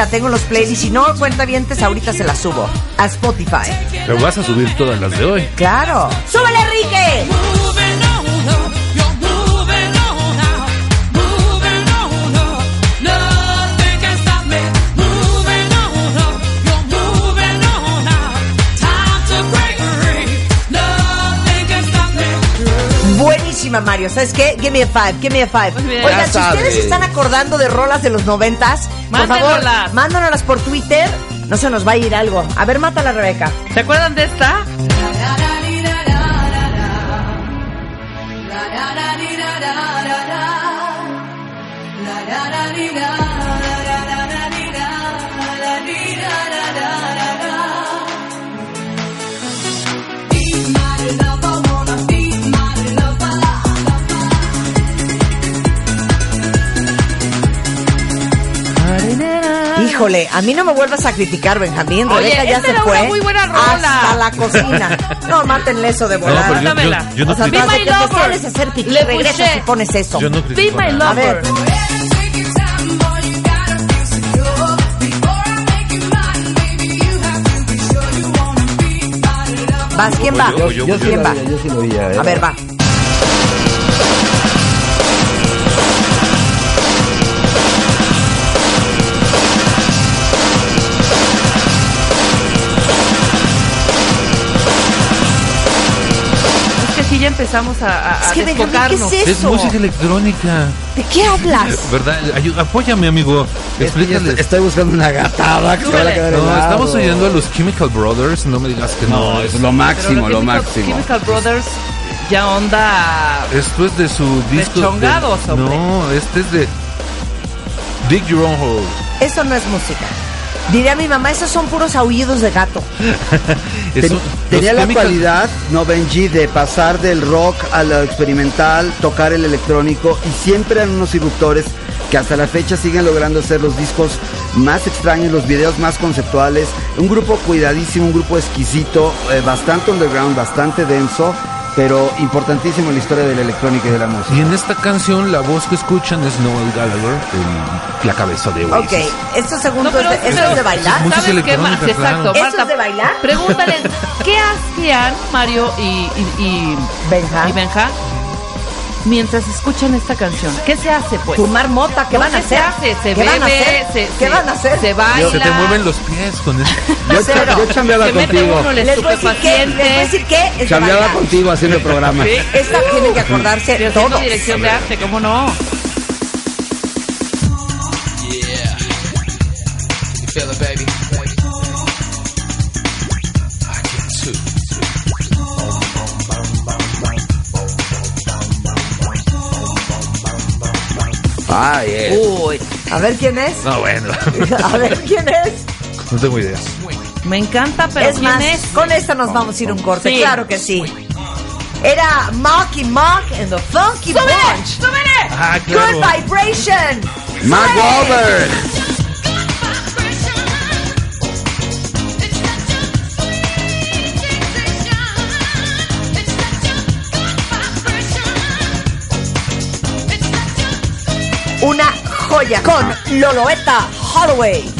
La tengo en los playlists. Si no, cuenta bien, ahorita se la subo a Spotify. Pero vas a subir todas las de hoy. Claro. ¡Súbele, Enrique! Buenísima, Mario. ¿Sabes qué? Give me a five, give me a five. Oigan, si ustedes se están acordando de rolas de los noventas, por favor, Mándenoslas. mándanoslas por Twitter. No se nos va a ir algo. A ver, mátala, Rebeca. ¿Se acuerdan de esta? Híjole, a mí no me vuelvas a criticar, Benjamín. Oye, Rebeca ya se fue. muy buena rola. Hasta la cocina. No, mátenle eso de No, volada. pero yo, yo, yo no o sea, Be my lover. sales a hacer pipí, Le regresas y pones eso. Yo no Be my nada. A ver. lover. ¿Vas? ¿Quién va? Yo, yo, yo, sí ¿Quién lo va? yo sí lo oía, eh. A ver, va. Ya empezamos a, a, a Es que, Benjamín, ¿qué desfocarnos. es Es eso? música electrónica. ¿De qué hablas? ¿Verdad? Ayu- apóyame, amigo. Es Explícales. estoy, buscando una gatada que a quedar No, helado. estamos oyendo a los Chemical Brothers. No me digas que no. No, es lo máximo, lo Chemical- máximo. Chemical Brothers ya onda... Esto es de su disco. chongados, de-. No, este es de Dig Your Own Hole. Eso no es música. Diría mi mamá, esos son puros aullidos de gato. Es Ten- un- tenía la cualidad, no Benji, de pasar del rock a lo experimental, tocar el electrónico y siempre eran unos irruptores que hasta la fecha siguen logrando hacer los discos más extraños, los videos más conceptuales. Un grupo cuidadísimo, un grupo exquisito, eh, bastante underground, bastante denso, pero importantísimo en la historia de la electrónica y de la música. Y en esta canción la voz que escuchan es Noel Gallagher, el- la cabeza de Oasis. Ok, estos segundos, No, pero- de, ¿esto pero- es de bailar? ¿Sabes qué, sí, exacto, claro. ¿Eso Marta, es de bailar? Pregúntale, ¿qué hacían Mario y, y, y Benja. y Benja mientras escuchan esta canción? ¿Qué se hace, pues? Fumar mota, ¿qué No, van a ¿qué se hacer? hace? Se ¿Qué van a bebe, hacer? se, ¿Qué se- van a hacer? Se baila. Se te mueven los pies con esto. Yo, cha- Cero. yo chambeaba se contigo. uno el Les voy qué, les voy a decir de Chambeaba contigo haciendo el programa. Sí. Esta tienen que acordarse haciendo todos. dirección de arte, ¿cómo no? Ah. Uy, A ver quién es. No, bueno. A ver quién es. No tengo idea. me encanta, pero es ¿quién más, es? con esta nos vamos a ir a un corte. Sí. Claro que sí. Era Marky Mark and the Funky Bunch. Ah, claro. Good Vibration. Mark. Wahlberg. Una joya con Loloeta Holloway.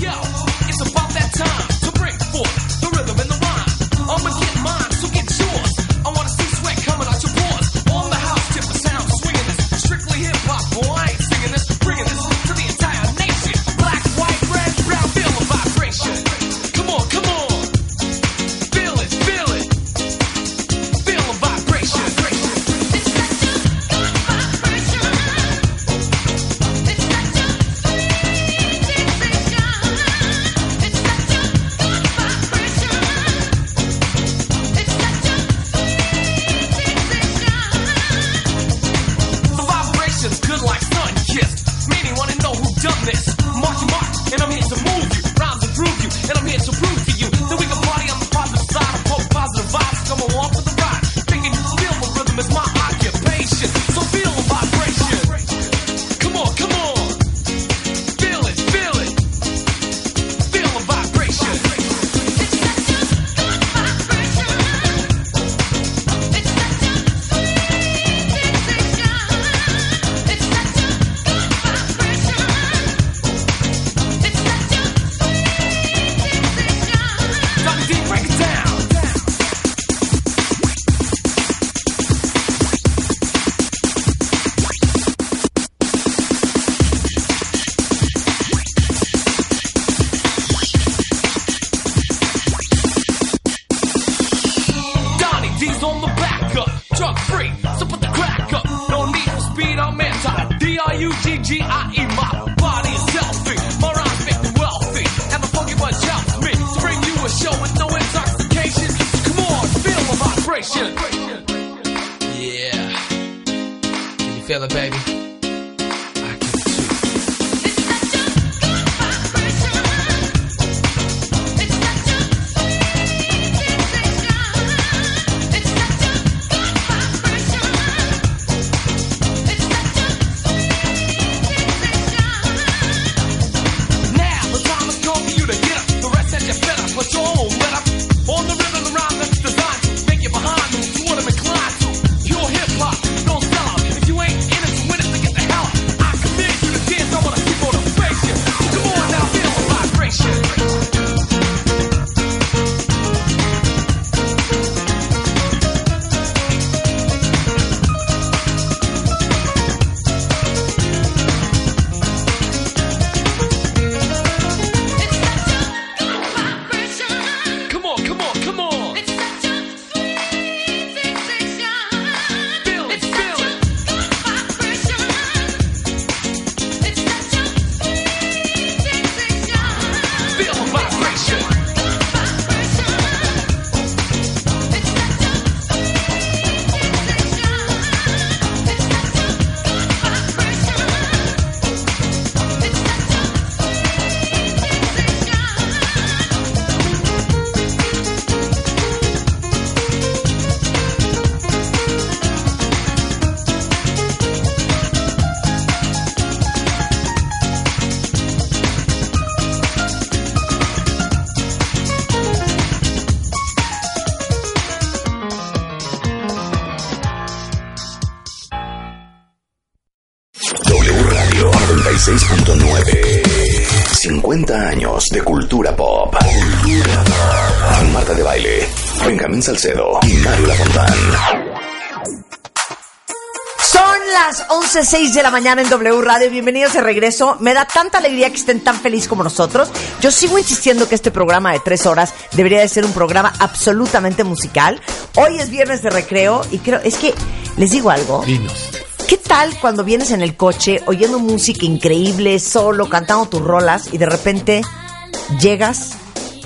Salcedo y Mario Lafontán. Son las 11.06 de la mañana en W Radio. Bienvenidos de regreso. Me da tanta alegría que estén tan feliz como nosotros. Yo sigo insistiendo que este programa de tres horas debería de ser un programa absolutamente musical. Hoy es viernes de recreo y creo, es que les digo algo. Dinos. ¿Qué tal cuando vienes en el coche oyendo música increíble, solo, cantando tus rolas y de repente llegas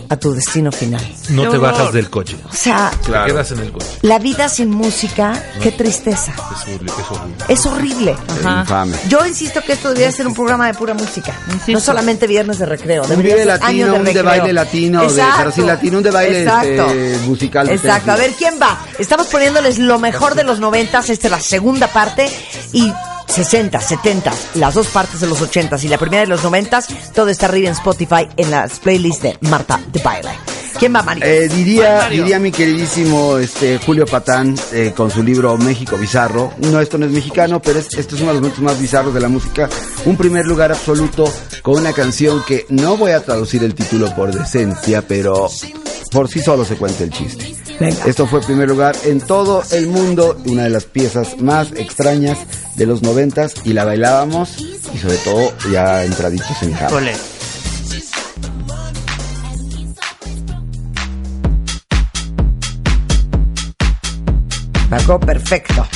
a tu destino final? No te bajas del coche. O sea, Te quedas en el coche. la vida sin música, qué tristeza. Es horrible. Es horrible. Es horrible. Ajá. Infame. Yo insisto que esto debería ser un programa de pura música. Insisto. No solamente viernes de recreo. Un debería vive ser años latino, de un de baile latino, de Exacto. Brasil latino, un de baile Exacto. este, musical. Exacto. A ver, ¿quién va? Estamos poniéndoles lo mejor de los noventas. Esta es la segunda parte. Y 60, 70, las dos partes de los 80 y la primera de los 90, todo está arriba en Spotify en las playlists de Marta de Baile. ¿Quién va, Mario? Eh, diría, Mario. diría mi queridísimo este, Julio Patán eh, con su libro México Bizarro. No, esto no es mexicano, pero es, este es uno de los momentos más bizarros de la música. Un primer lugar absoluto con una canción que no voy a traducir el título por decencia, pero por sí solo se cuenta el chiste. Venga. Esto fue primer lugar en todo el mundo, una de las piezas más extrañas de los noventas y la bailábamos y sobre todo ya entraditos en. Híjole. Marcó perfecto.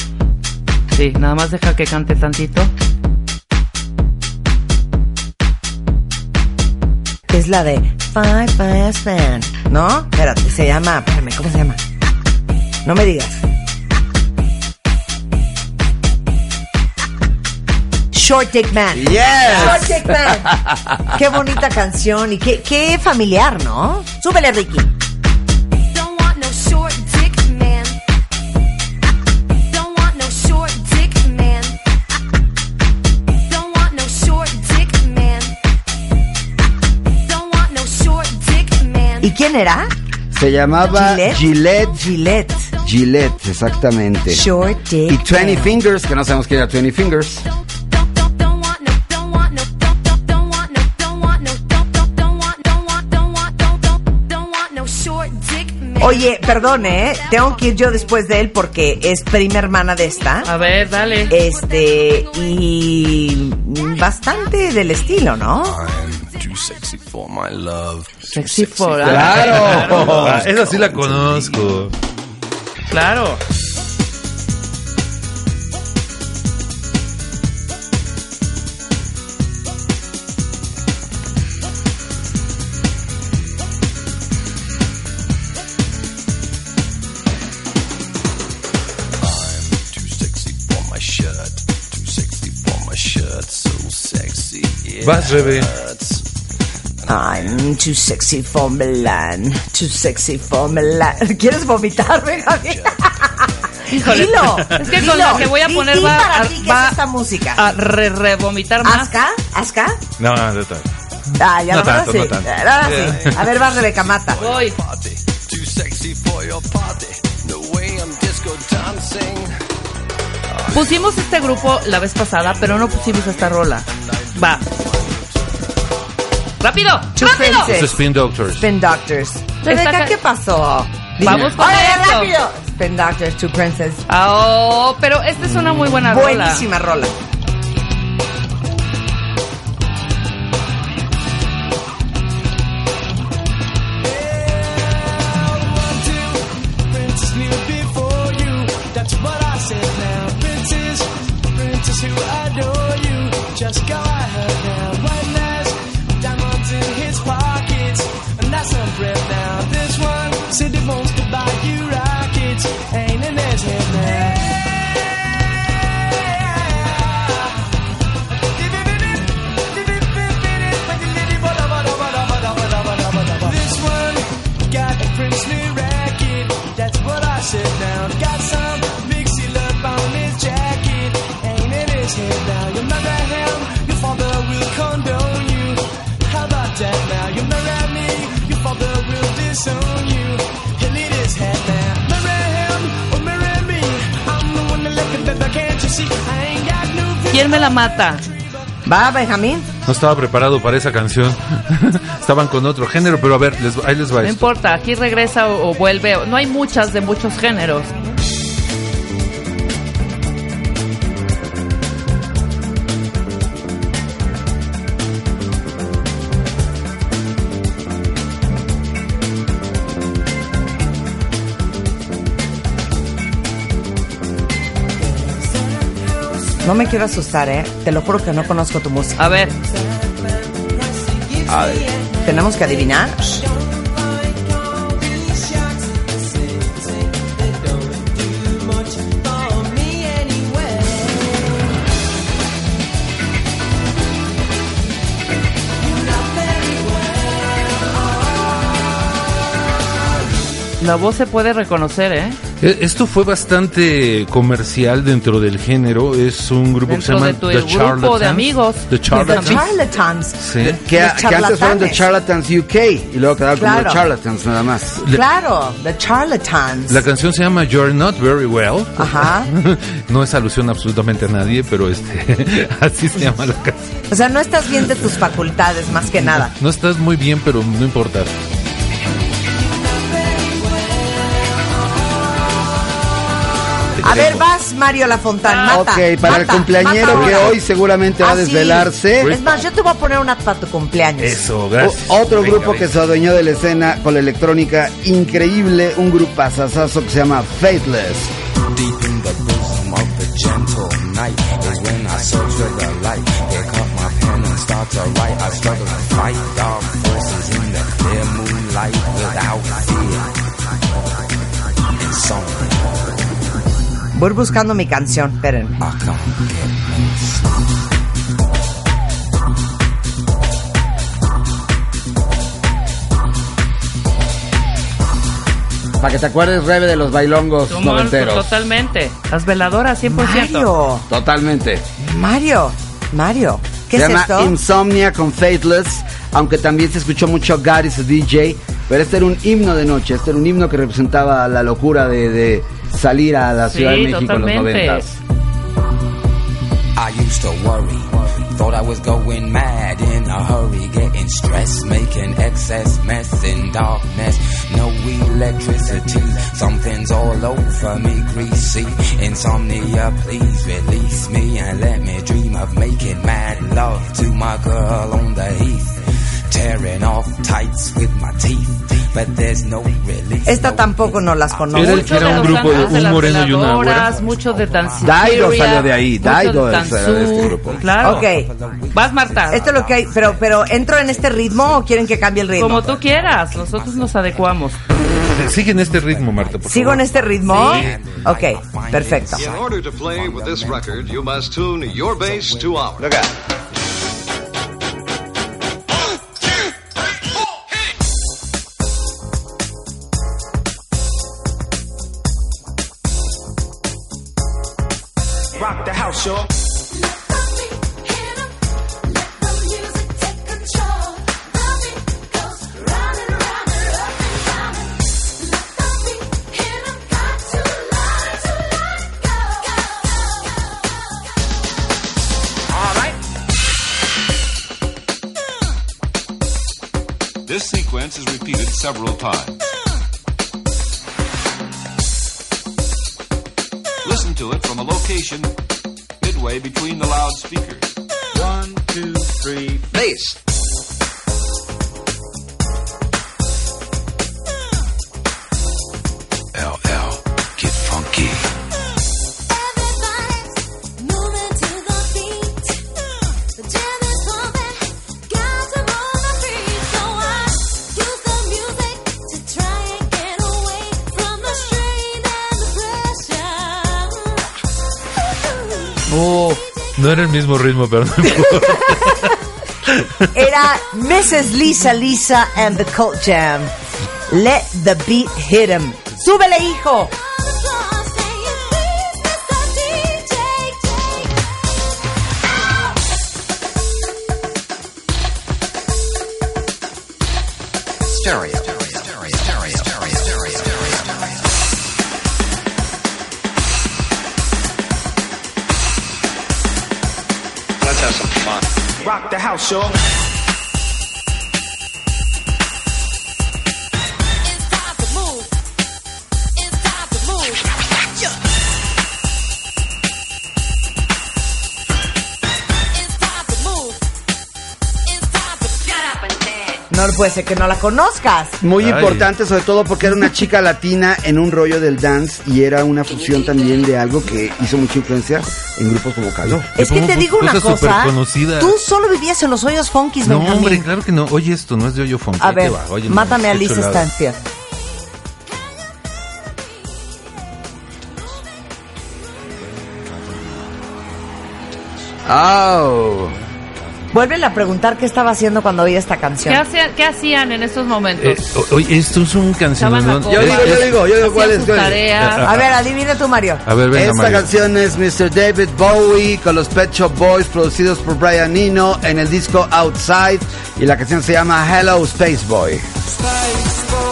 Sí, nada más deja que cante tantito. Es la de Five Fast Fan. ¿No? Espérate, se llama. Espérame, ¿cómo se llama? No me digas. Short Dick Man. Yes. Short Dick Man. Qué bonita canción y qué, qué familiar, ¿no? Súbele, Ricky. ¿Y quién era? Se llamaba Gillette. Gillette. Gillette. Gillette, exactamente. Short Dick Y 20 Man. Fingers, que no sabemos qué era 20 Fingers. Oye, perdone, ¿eh? Tengo que ir yo después de él porque es prima hermana de esta. A ver, dale. Este, y bastante del estilo, ¿no? I'm too sexy for my love. Sexy for ¡Claro! Ah, esa sí la conozco. Claro. Sexy sexy sexy. Vas, Rebe. I'm too sexy for Milan, too sexy for Milan. ¿Quieres vomitarme, Javi? Híjole. Dilo, Es que con la que voy a poner va, para a- ti va es esta música. a re, re vomitar más. ¿Asca? ¿Asca? No, no, no, no. Ah, ya No tanto, sí. no tanto. Verdad sí. A ver, vas, Rebeca, mata. Voy. Too sexy for your party. The way I'm disco dancing. Pusimos este grupo la vez pasada, pero no pusimos esta rola. Va. ¡Rápido! Two ¡Rápido! Princes. Es Spin Doctors. Spin Doctors. Rebeca, ca- ¿qué pasó? Vamos con ¡Órale, esto. rápido! Spin Doctors, Two Princess. Ah, Oh, pero esta es una muy buena rola. Buenísima rola. ¿Quién me la mata? ¿Va, Benjamín? No estaba preparado para esa canción. Estaban con otro género, pero a ver, les- ahí les va No esto. importa, aquí regresa o, o vuelve. No hay muchas de muchos géneros. No me quiero asustar, ¿eh? Te lo juro que no conozco tu música. A ver, A ver. ¿Tenemos que adivinar? la voz se puede reconocer, ¿eh? Eh, Esto fue bastante comercial dentro del género. Es un grupo que se llama de tu The grupo de Charlatans. amigos. The The Charlatans. Charlatans. Sí. Que, que antes fueron charlatanes. The Charlatans UK y luego quedaron como Claro. The Charlatans nada más. Claro, The Charlatans. La canción se llama You're Not Very Well. Ajá. no es alusión absolutamente a nadie, pero este así se llama la canción. O sea, no estás bien de tus facultades, más que nada. No estás muy bien, pero no importa. A ver, vas, Mario Lafontán, mata. ok, para el mata, cumpleañero mata que hoy seguramente va a Ah, sí. desvelarse. Es más, yo te voy a poner una para tu cumpleaños. Eso, gracias. O- otro Venga, grupo venga. que se adueñó de la escena con la electrónica increíble, un grupo asasazo que se llama Faithless. Deep in the bosom of the gentle night is when I search for the light. Pick up my pen and start to write. I struggle to fight dark forces in the clear moonlight without fear. Voy buscando mi canción, esperen. I come get me. Para que te acuerdes, Rebe, de los bailongos Como- noventeros. Totalmente. Las veladoras, 100%. Mario, Totalmente. Mario, Mario. ¿Qué se es llama esto? Insomnia con Faithless, aunque también se escuchó mucho God is a DJ, pero este era un himno de noche, este era un himno que representaba la locura de, de salir a la Sí, de México en los noventas. I used to worry. Thought I was going mad in a hurry, getting stressed, making excess mess in darkness. No electricity, something's all over me, greasy. Insomnia, please release me and let me dream of making mad love to my girl on the heath. Tearing off tights with my teeth, but there's no release. Esta tampoco no las conozco. Era el- era de un los grupo de un moreno y una güera. Mucho de Dance Daido salió de ahí, Daido de era de este Tanzú. grupo. Claro. Ok, Vas, Marta. esto es lo que hay, pero, pero ¿entro en este ritmo o quieren que cambie el ritmo? Como tú quieras. Nosotros nos adecuamos. Sigue en este ritmo, Marta, por ¿Sigo en favor. este ritmo? Ok, perfecto. In order to play with this record, you must tune your bass to ours. Look out. The. This sequence is repeated several times. Listen to it from a location midway between the loudspeakers. One, two, three, bass. No era el mismo ritmo, pero no importa. Era Mrs. Lisa Lisa and the Cult Jam. Let the beat hit 'em. ¡Súbele, hijo! Stereo. Rock the house, y'all. No puede ser que no la conozcas. Muy Ay. importante, sobre todo porque era una chica latina en un rollo del dance y era una fusión también de algo que hizo mucha influencia en grupos como Calor. Es que te digo una Cosa. Tú solo vivías en los hoyos funkis, No, Benjamín. hombre, claro que no. Oye, esto no es de hoyo funk. A ver, va. Oye, no, mátame a chulada. Stanfield. ¡Oh! Vuelve a preguntar qué estaba haciendo cuando oía esta canción. ¿Qué, hacían- qué hacían en esos momentos? Eh, o- oye, esto es un canción. Yo digo, yo digo, yo digo cuál es. A ver, adivina tú, Mario. A ver, venga, Esta Mario. canción es Mr. David Bowie con los Pet Shop Boys producidos por Brian Eno en el disco Outside y la canción se llama Hello Space Boy. Space boy,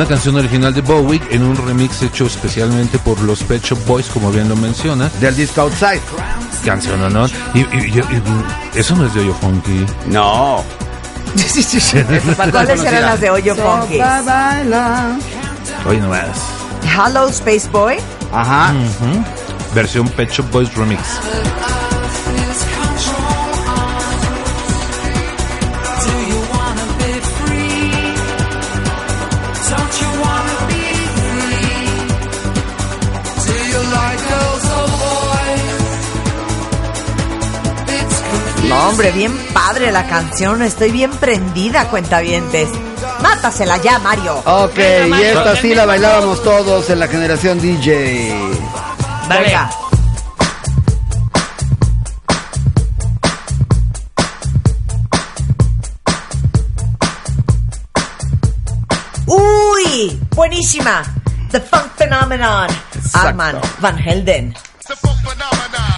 Una canción original de Bowie en un remix hecho especialmente por los Pet Shop Boys, como bien lo menciona. Del disco Outside. Canción, ¿no? Y, y- yo- y- eso no es de hoyo funky. No. ¿Cuáles eran las de hoyo funkis? Oye, no más. Hello, Space Boy. Ajá. Ujú. Versión Pet Shop Boys remix. No, hombre, bien padre la canción. Estoy bien prendida, cuentavientes. Mátasela ya, Mario. Ok, y esta sí la bailábamos todos en la generación DJ. Dale. Venga. Uy, buenísima. The Funk Phenomenon. Arman Van Helden. The funk phenomena.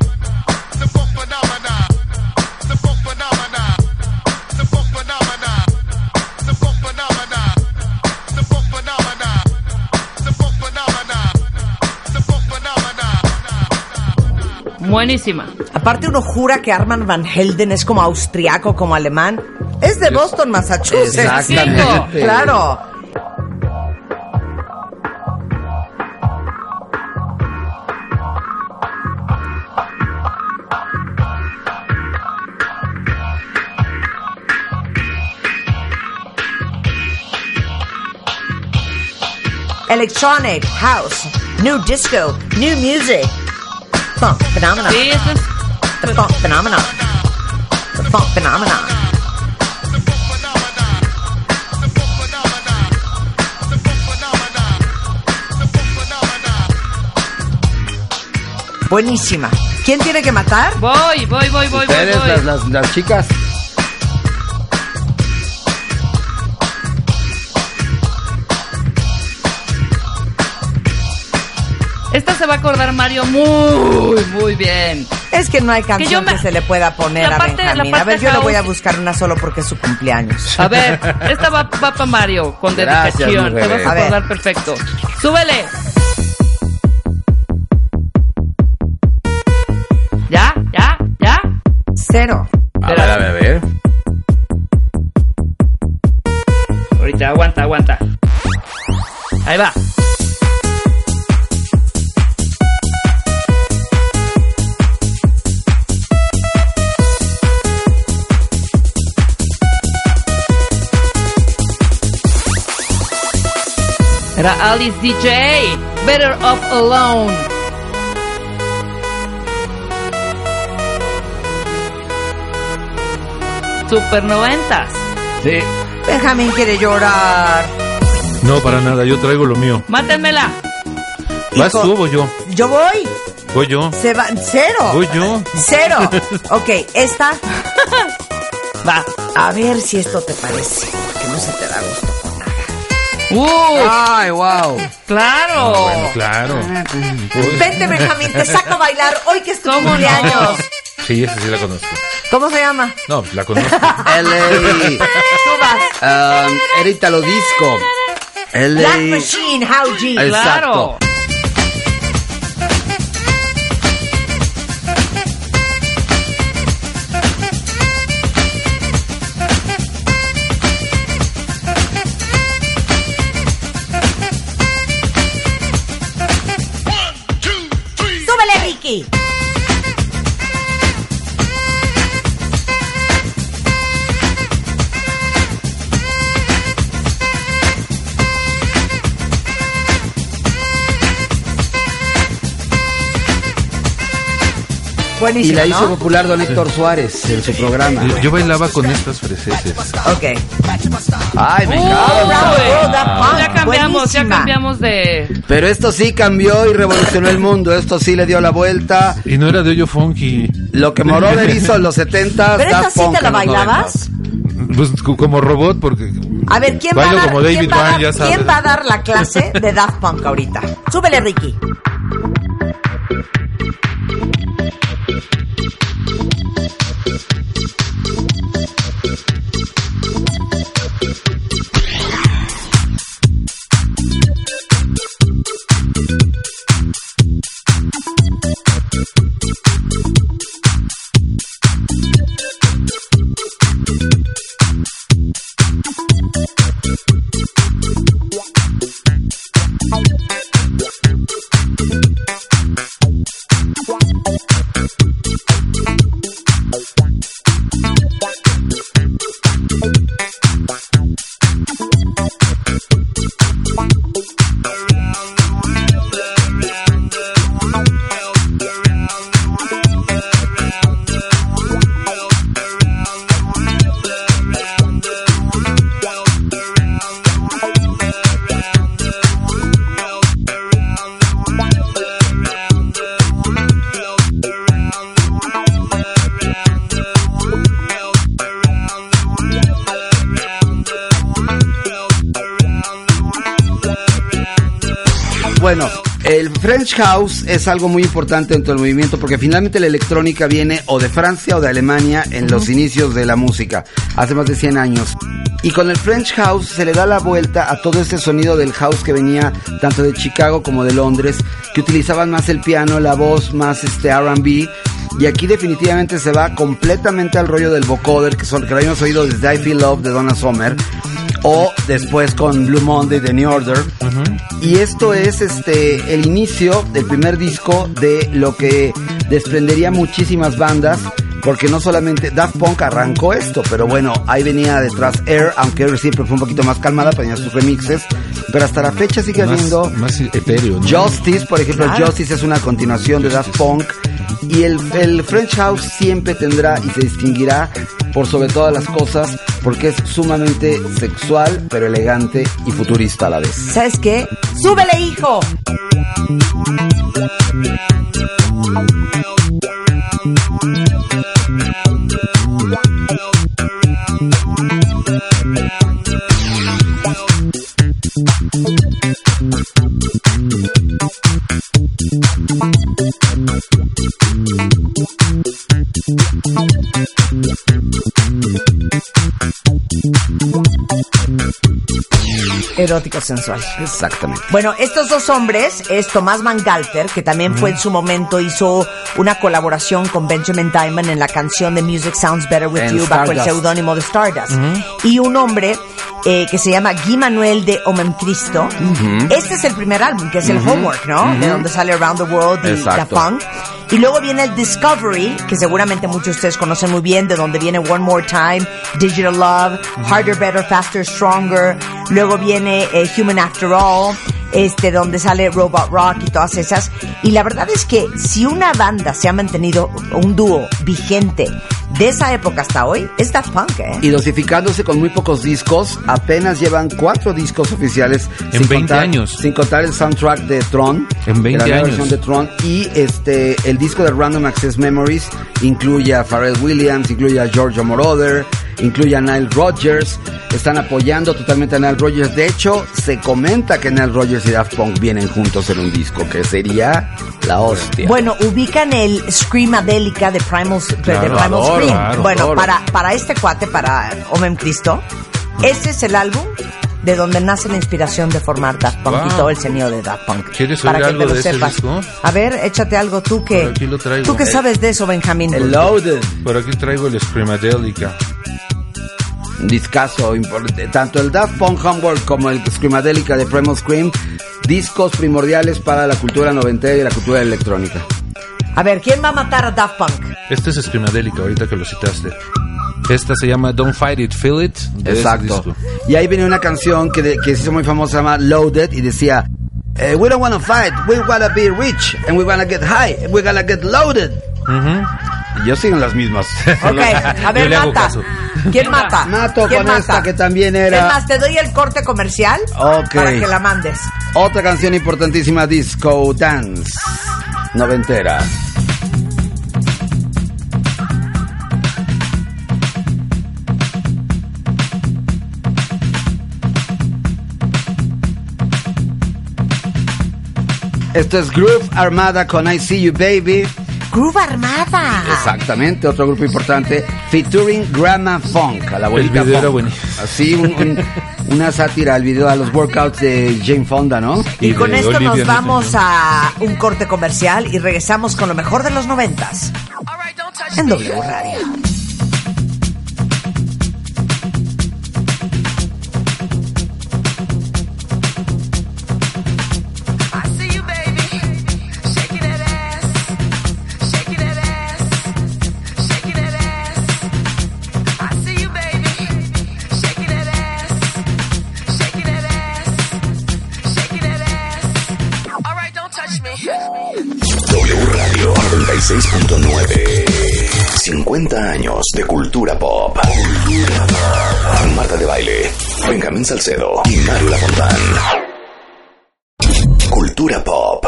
Buenísima. Aparte uno jura que Arman Van Helden es como austriaco, como alemán. Es de Boston, Massachusetts. Exactamente. Claro. Electronic, house, new disco, new music. Funk phenomenon. Sí, eso es. The funk phenomenon. The funk phenomenon. Buenísima. ¿Quién tiene que matar? Voy, voy, voy, voy, voy. Ustedes, voy. las, las, las chicas. Se va a acordar Mario muy, muy bien. Es que no hay canción que, se le pueda poner la a parte- la Benjamín. A ver, yo le voy a buscar una solo porque es su cumpleaños. A ver, esta va, va para Mario, con Gracias, dedicación. Te vas a ver. acordar perfecto. ¡Súbele! ¿Ya? ¿Ya? ¿Ya? Cero. A ver, a ver, a ver. Ahorita, aguanta, aguanta. Ahí va. Era Alice DJ. Better Off Alone. Super noventas. Sí. Benjamín quiere llorar. No, para nada, yo traigo lo mío. Mátenmela. ¿Vas tú o voy yo? Yo voy. Voy yo. Se va. Cero. Voy yo. Cero. Ok, esta. Va. A ver si esto te parece. Que no se te da gusto. ¡Uh! Ay, wow. ¡Claro! Bueno, claro. Vente, Benjamín, te saco a bailar hoy que es tu ¿Cómo no? cumpleaños. Sí, esa sí la conozco. ¿Cómo se llama? No, la conozco. Tú LA. vas. Um, era Italo Disco. Black LA. Machine, How G. Exacto. ¡Claro! Buenísimo, Y la hizo popular don Héctor Suárez en su programa. Yo, yo bailaba con estas freseses. Ok. Ay, me ¡Uh, encanta. Punk, Ya cambiamos, ya cambiamos de... Pero esto sí cambió y revolucionó el mundo. Esto sí le dio la vuelta. Y no era de hoyo funky. Lo que Moroder hizo en los 70 ¿Pero esta sí te la bailabas? Pues como robot, porque. A ver, ¿quién va, a Bailo dar, como David quién, va a Byrne, dar- ya sabes. quién va a dar la clase de Daft Punk ahorita? Súbele, Ricky. French House es algo muy importante dentro del movimiento porque finalmente la electrónica viene o de Francia o de Alemania en los inicios de la música, hace más de 100 años. Y con el French House se le da la vuelta a todo ese sonido del house que venía tanto de Chicago como de Londres, que utilizaban más el piano, la voz, más este R&B. Y aquí definitivamente se va completamente al rollo del vocoder, que, son, que lo habíamos oído desde I Feel Love de Donna Summer, o después con Blue Monday de New Order. Y esto es este el inicio del primer disco de lo que desprendería muchísimas bandas. Porque no solamente Daft Punk arrancó esto, pero bueno, ahí venía detrás Air, aunque Air siempre fue un poquito más calmada, tenía sus remixes, pero hasta la fecha sigue Más, habiendo más etéreo, ¿no? Justice, por ejemplo, Claro. Justice es una continuación de Daft Punk y el, el French House siempre tendrá y se distinguirá por sobre todas las cosas porque es sumamente sexual, pero elegante y futurista a la vez. ¿Sabes qué? ¡Súbele, hijo! Erótico sensual. Exactamente. Bueno, estos dos hombres es Tomás Van Galter, que también fue en su momento, hizo una colaboración con Benjamin Diamond en la canción de Music Sounds Better With En You bajo el Stardust. seudónimo de Stardust. Y un hombre eh, que se llama Guy Manuel de Omen Cristo. Este es el primer álbum, que es el Homework, ¿no? De donde sale Around the World y Exacto. The Funk. Y luego viene el Discovery, que seguramente muchos de ustedes conocen muy bien, de donde viene One More Time, Digital Love, Harder, Better, Faster, Stronger. Luego viene eh, Human After All, este, donde sale Robot Rock y todas esas. Y la verdad es que si una banda se ha mantenido, un dúo vigente de esa época hasta hoy, es Daft Punk, ¿eh? Y dosificándose con muy pocos discos, apenas llevan cuatro discos oficiales. En sin 20 contar- años. Sin contar el soundtrack de Tron. En 20 la nueva años. versión de Tron. Y este, el disco de Random Access Memories incluye a Pharrell Williams, incluye a Giorgio Moroder, incluye a Nile Rodgers. Están apoyando totalmente a Nile Rodgers. De hecho, se comenta que Nile Rodgers y Daft Punk vienen juntos en un disco, que sería la hostia. Bueno, ubican el Screamadelica de Primal, de Claro, Primal claro, bueno, para, para este cuate, para Omen Cristo, ese es el álbum de donde nace la inspiración de formar Daft Punk y todo el sonido de Daft Punk. ¿Quieres para oír que algo te lo de ese sepas. disco? A ver, échate algo tú que. Por aquí lo traigo. ¿Tú qué sabes de eso, Benjamín? El Loaded. Por aquí traigo el Screamadelica. Un discazo importante. Tanto el Daft Punk Homework como el Screamadelica de Primal Scream, discos primordiales para la cultura noventera y la cultura electrónica. A ver, ¿quién va a matar a Daft Punk? Este es Screamadelica, ahorita que lo citaste. Esta se llama Don't Fight It, Feel It. de ese Exacto. disco. Y ahí viene una canción que, de- que se hizo muy famosa, se llama Loaded, y decía, eh, we don't wanna fight, we wanna be rich, and we wanna get high, and we wanna get loaded. Y yo sigo en las mismas. Ok, a ver, mata. ¿Quién mata? Mato ¿Quién con mata? esta que también Es era más, te doy el corte comercial Ok. para que la mandes. otra canción importantísima, Disco Dance, noventera. Esto es Groove Armada con I See You Baby. Groove Armada. Exactamente, otro grupo importante, featuring Grandma Funk, a la abuelita El video era buenísimo. Así, un- un- una sátira al video a los workouts de Jane Fonda, ¿no? Y, con esto nos vamos a un corte comercial y regresamos con lo mejor de los noventas. En W Radio. 96.9. 50 años de cultura pop. Marta de Baile, Benjamín Salcedo y Mario Lafontán. Cultura pop.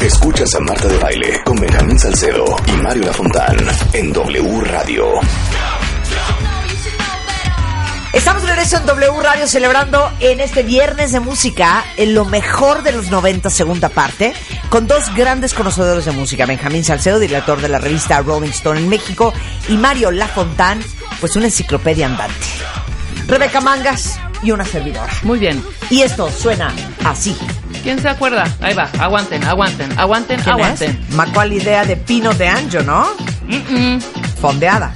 Escuchas a Marta de Baile con Benjamín Salcedo y Mario Lafontán en W Radio. Estamos de regreso en W Radio celebrando en este viernes de música en lo mejor de los 90 segunda parte con dos grandes conocedores de música, Benjamín Salcedo, director de la revista Rolling Stone en México, y Mario Lafontán, pues una enciclopedia andante. Rebeca Mangas y una servidora. Muy bien. Y esto suena así. ¿Quién se acuerda? Ahí va. Aguanten, aguanten, aguanten, ¿Quién aguanten. es? Macual idea de Pino de Anjo, ¿no? Fondeada.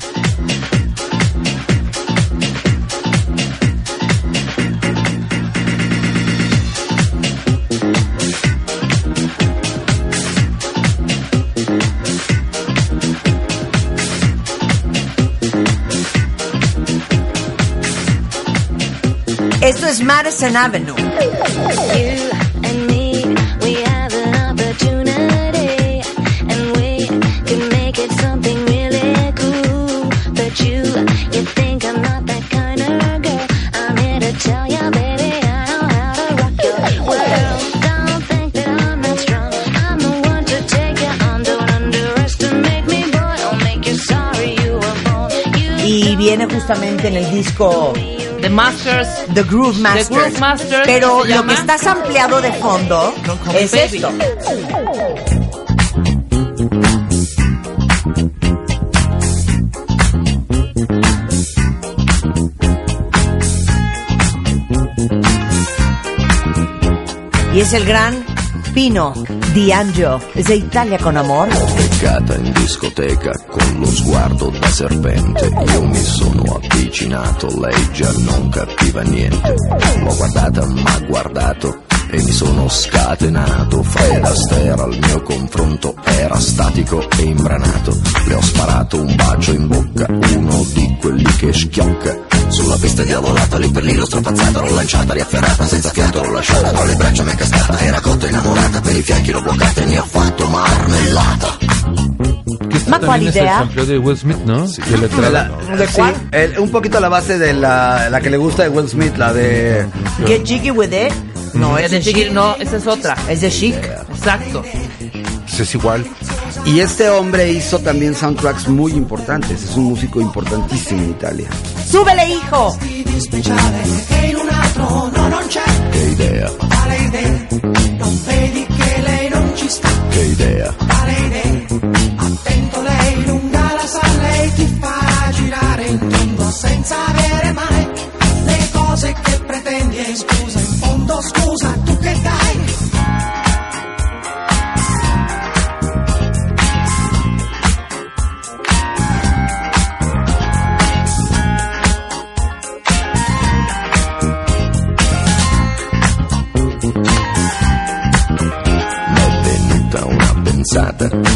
You were born. You Y viene justamente en el disco The Masters. The Groove Masters. The Groove Masters, Pero lo que estás ampliado de fondo es Baby. esto. Y es el gran Pino Di Angio. Es de Italia con amor. Beccata in discoteca con lo sguardo da serpente Io mi sono avvicinato, lei già non capiva niente L'ho guardata, ma guardato e mi sono scatenato. Fred Astaire al mio confronto era statico e imbranato. Le ho sparato un bacio in bocca, uno di quelli che schiocca. Sulla pista diavolata, lì per lì l'ho strapazzata, l'ho lanciata, riafferrata, senza fiato l'ho lasciata, tra le braccia mi è cascata, era cotta innamorata, per i fianchi l'ho bloccata e ne ho fatto marmellata. Ma qual También es el idea? de Will Smith, ¿no? De la. La- sí, el- un poquito la base de la, la que le gusta de Will Smith, la de... Get jiggy with it. No, es de De Chic- no, esa es otra. Es de chic. Exacto. Es igual. Y este hombre hizo también soundtracks muy importantes, es un músico importantísimo en Italia. ¡Súbele, hijo! che in un altro no non c'è Che idea, Quale idea? Non vedi che lei non ci sta che idea. Quale idea? Attento lei lunga la sa lei ti fa girare in tondo senza avere mai le cose che pretendi e scusa in fondo scusa tu che dai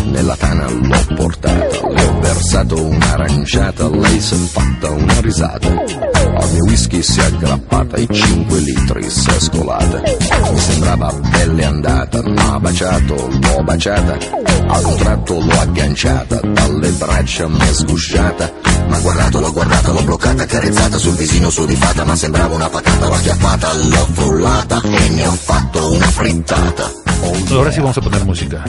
nella tana l'ho portata, le ho versato un'aranciata, lei si è fatta una risata. Al mio whisky si è aggrappata, i 5 litri si è scolata. Mi sembrava pelle andata, ma baciato, l'ho baciata. A un tratto l'ho agganciata, dalle braccia mi è sgusciata. Ma guardato, l'ho guardata, l'ho bloccata, carezzata sul visino su di fata, ma sembrava una patata, l'ho acchiappata, l'ho frullata e ne ho fatto una frittata. Ahora sí vamos a poner música.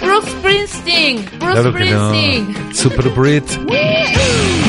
Bruce Springsteen. Bruce Claro que no. Springsteen. Super Brit.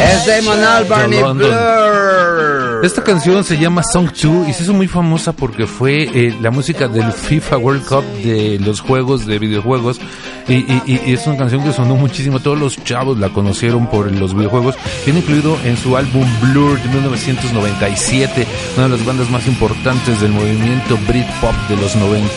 Es Damon Albarn y. Blur. Esta canción se llama Song 2 y se hizo muy famosa porque fue eh, la música del FIFA World Cup de los juegos de videojuegos y, y- y- es una canción que sonó muchísimo. Todos los chavos la conocieron por los videojuegos. Viene incluido en su álbum Blur de 1997, una de las bandas más importantes del movimiento Britpop de los 90.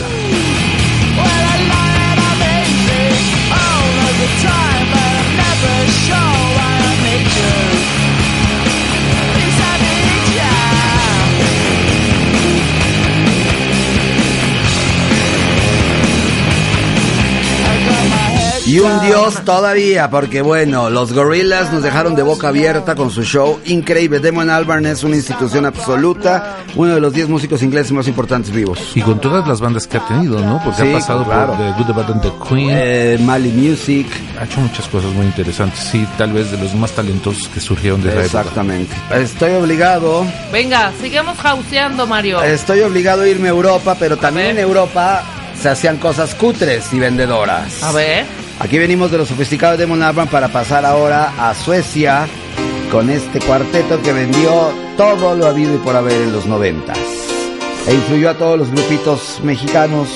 Y un dios todavía, porque bueno, los Gorillas nos dejaron de boca abierta con su show increíble. Damon Albarn es una institución absoluta, uno de los 10 músicos ingleses más importantes vivos. Y con todas las bandas que ha tenido, ¿no? Porque Sí, ha pasado claro. por The Good, the Bad and the Queen. Eh, Mali Music. Ha hecho muchas cosas muy interesantes. Sí, tal vez de los más talentosos que surgieron de esa época. Exactamente. Estoy obligado, Venga, sigamos hauseando, Mario. estoy obligado a irme a Europa, pero también en Europa se hacían cosas cutres y vendedoras. A ver. Aquí venimos de los sofisticados de Damon Albarn para pasar ahora a Suecia con este cuarteto que vendió todo lo habido y por haber en los noventas. E influyó a todos los grupitos mexicanos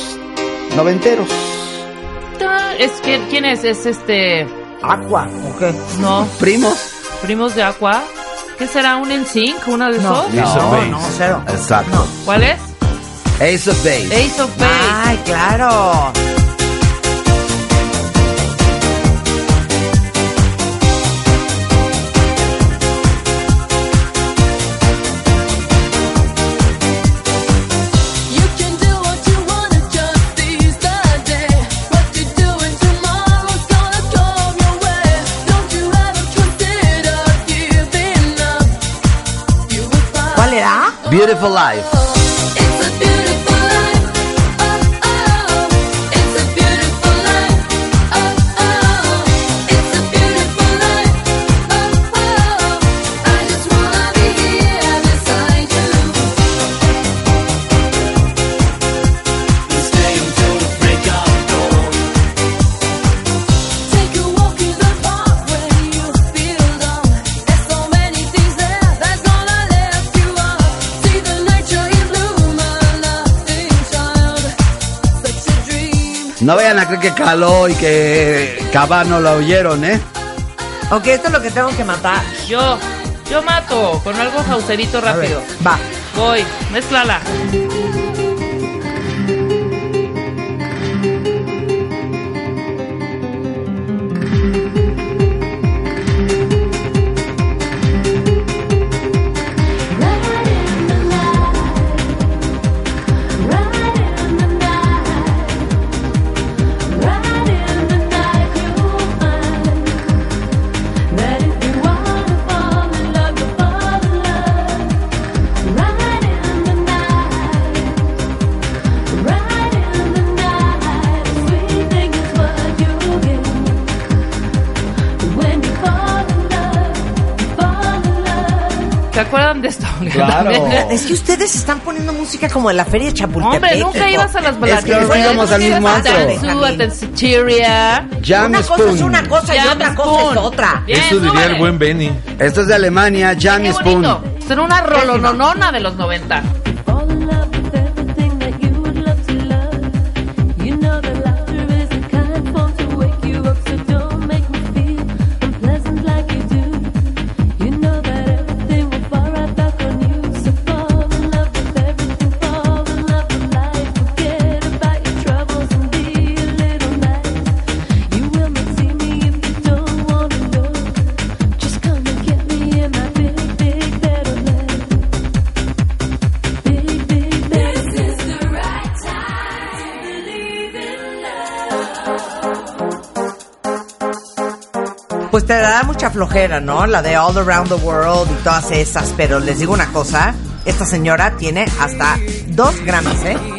noventeros. Es que, ¿Quién es? Es este. Aqua, ¿o qué? No. ¿Primos? ¿Primos de Aqua? ¿Qué será? ¿Un NSYNC? ¿Uno de No, esos? No, no, cero. Exacto. ¿Cuál es? Ace of Base. Ace of Base. Ay, claro. Beautiful Life. No vayan a creer que caló y que Cabano la oyeron, ¿eh? Ok, esto es lo que tengo que matar. Yo, yo mato con algo jauserito rápido. Va. Voy, mezclala. Es que ustedes están poniendo música como en la feria de Chapultepec. Hombre, nunca ibas a las Es que es que íbamos al mismo antro. Una cosa es una cosa y otra cosa es otra. Bien, Eso diría el buen Benny. Esto es de Alemania, Jam Spoon. Será una rolononona de los 90. Flojera, ¿no? La de All Around the World y todas esas. Pero les digo una cosa, esta señora tiene hasta dos Grammys, ¿eh?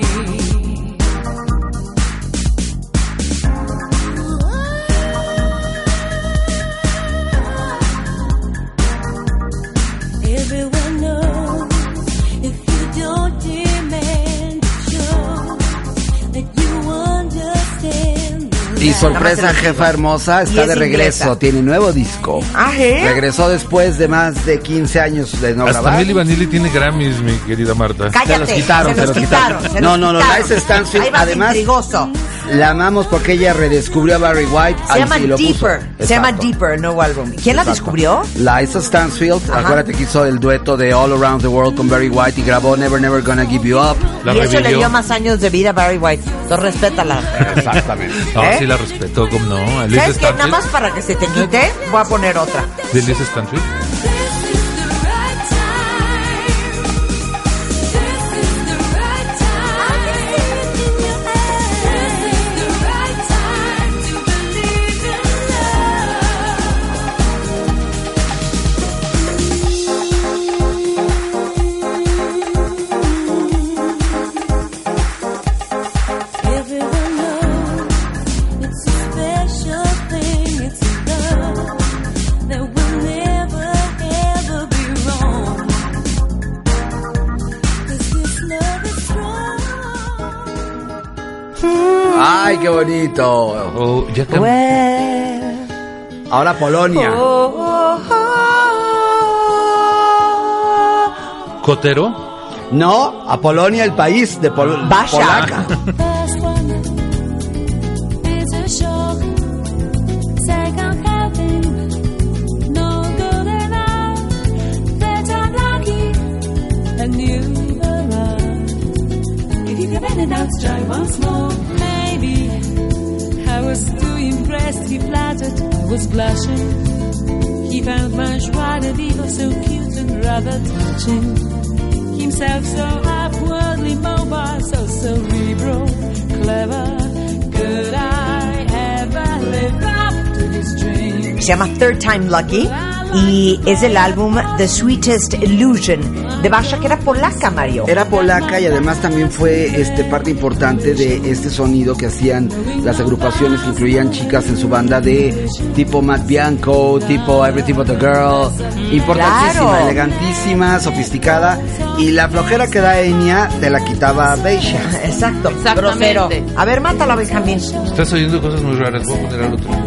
Y sorpresa, jefa hermosa, está es de regreso. inglesa. Tiene nuevo disco. Ah, ¿eh? Regresó después de más de 15 años de no Hasta grabar. Milli Vanilli tiene Grammys, mi querida Marta. Cállate, Se los quitaron, se se los quitaron. quitaron. se No, no, no. Liza Stansfield, además- intrigoso. La amamos porque ella redescubrió a Barry White. Se llama sí lo puso. Deeper. Se llama. Deeper, el nuevo álbum. ¿Quién la descubrió? Liza Stansfield, Ajá. acuérdate que hizo el dueto de All Around the World con Barry White y grabó Never Never Gonna Give You Up. La y eso le dio más años de vida a Barry White. Entonces respétala. Exactamente. No, ¿Eh? sí la respeto, ¿cómo no? ¿Sabes qué? Nada más para que se te quite, voy a poner otra. De Liz Stanfield. Oh, ya cam- Ahora Polonia. Cotero. No, a Polonia, el país de Pol Vasha. Polaca. Se llama Third Time Lucky y es el álbum The Sweetest Illusion de Basha, que era polaca, Mario. Era polaca y además también fue este parte importante de este sonido que hacían las agrupaciones que incluían chicas en su banda de tipo Matt Bianco, tipo Everything But a Girl, importantísima, Claro. elegantísima, sofisticada y la flojera que da Enya te la quitaba Beisha. Exacto, Exactamente. grosero. A ver, mátala, Benjamín. Estás oyendo cosas muy raras. Voy a poner algo muy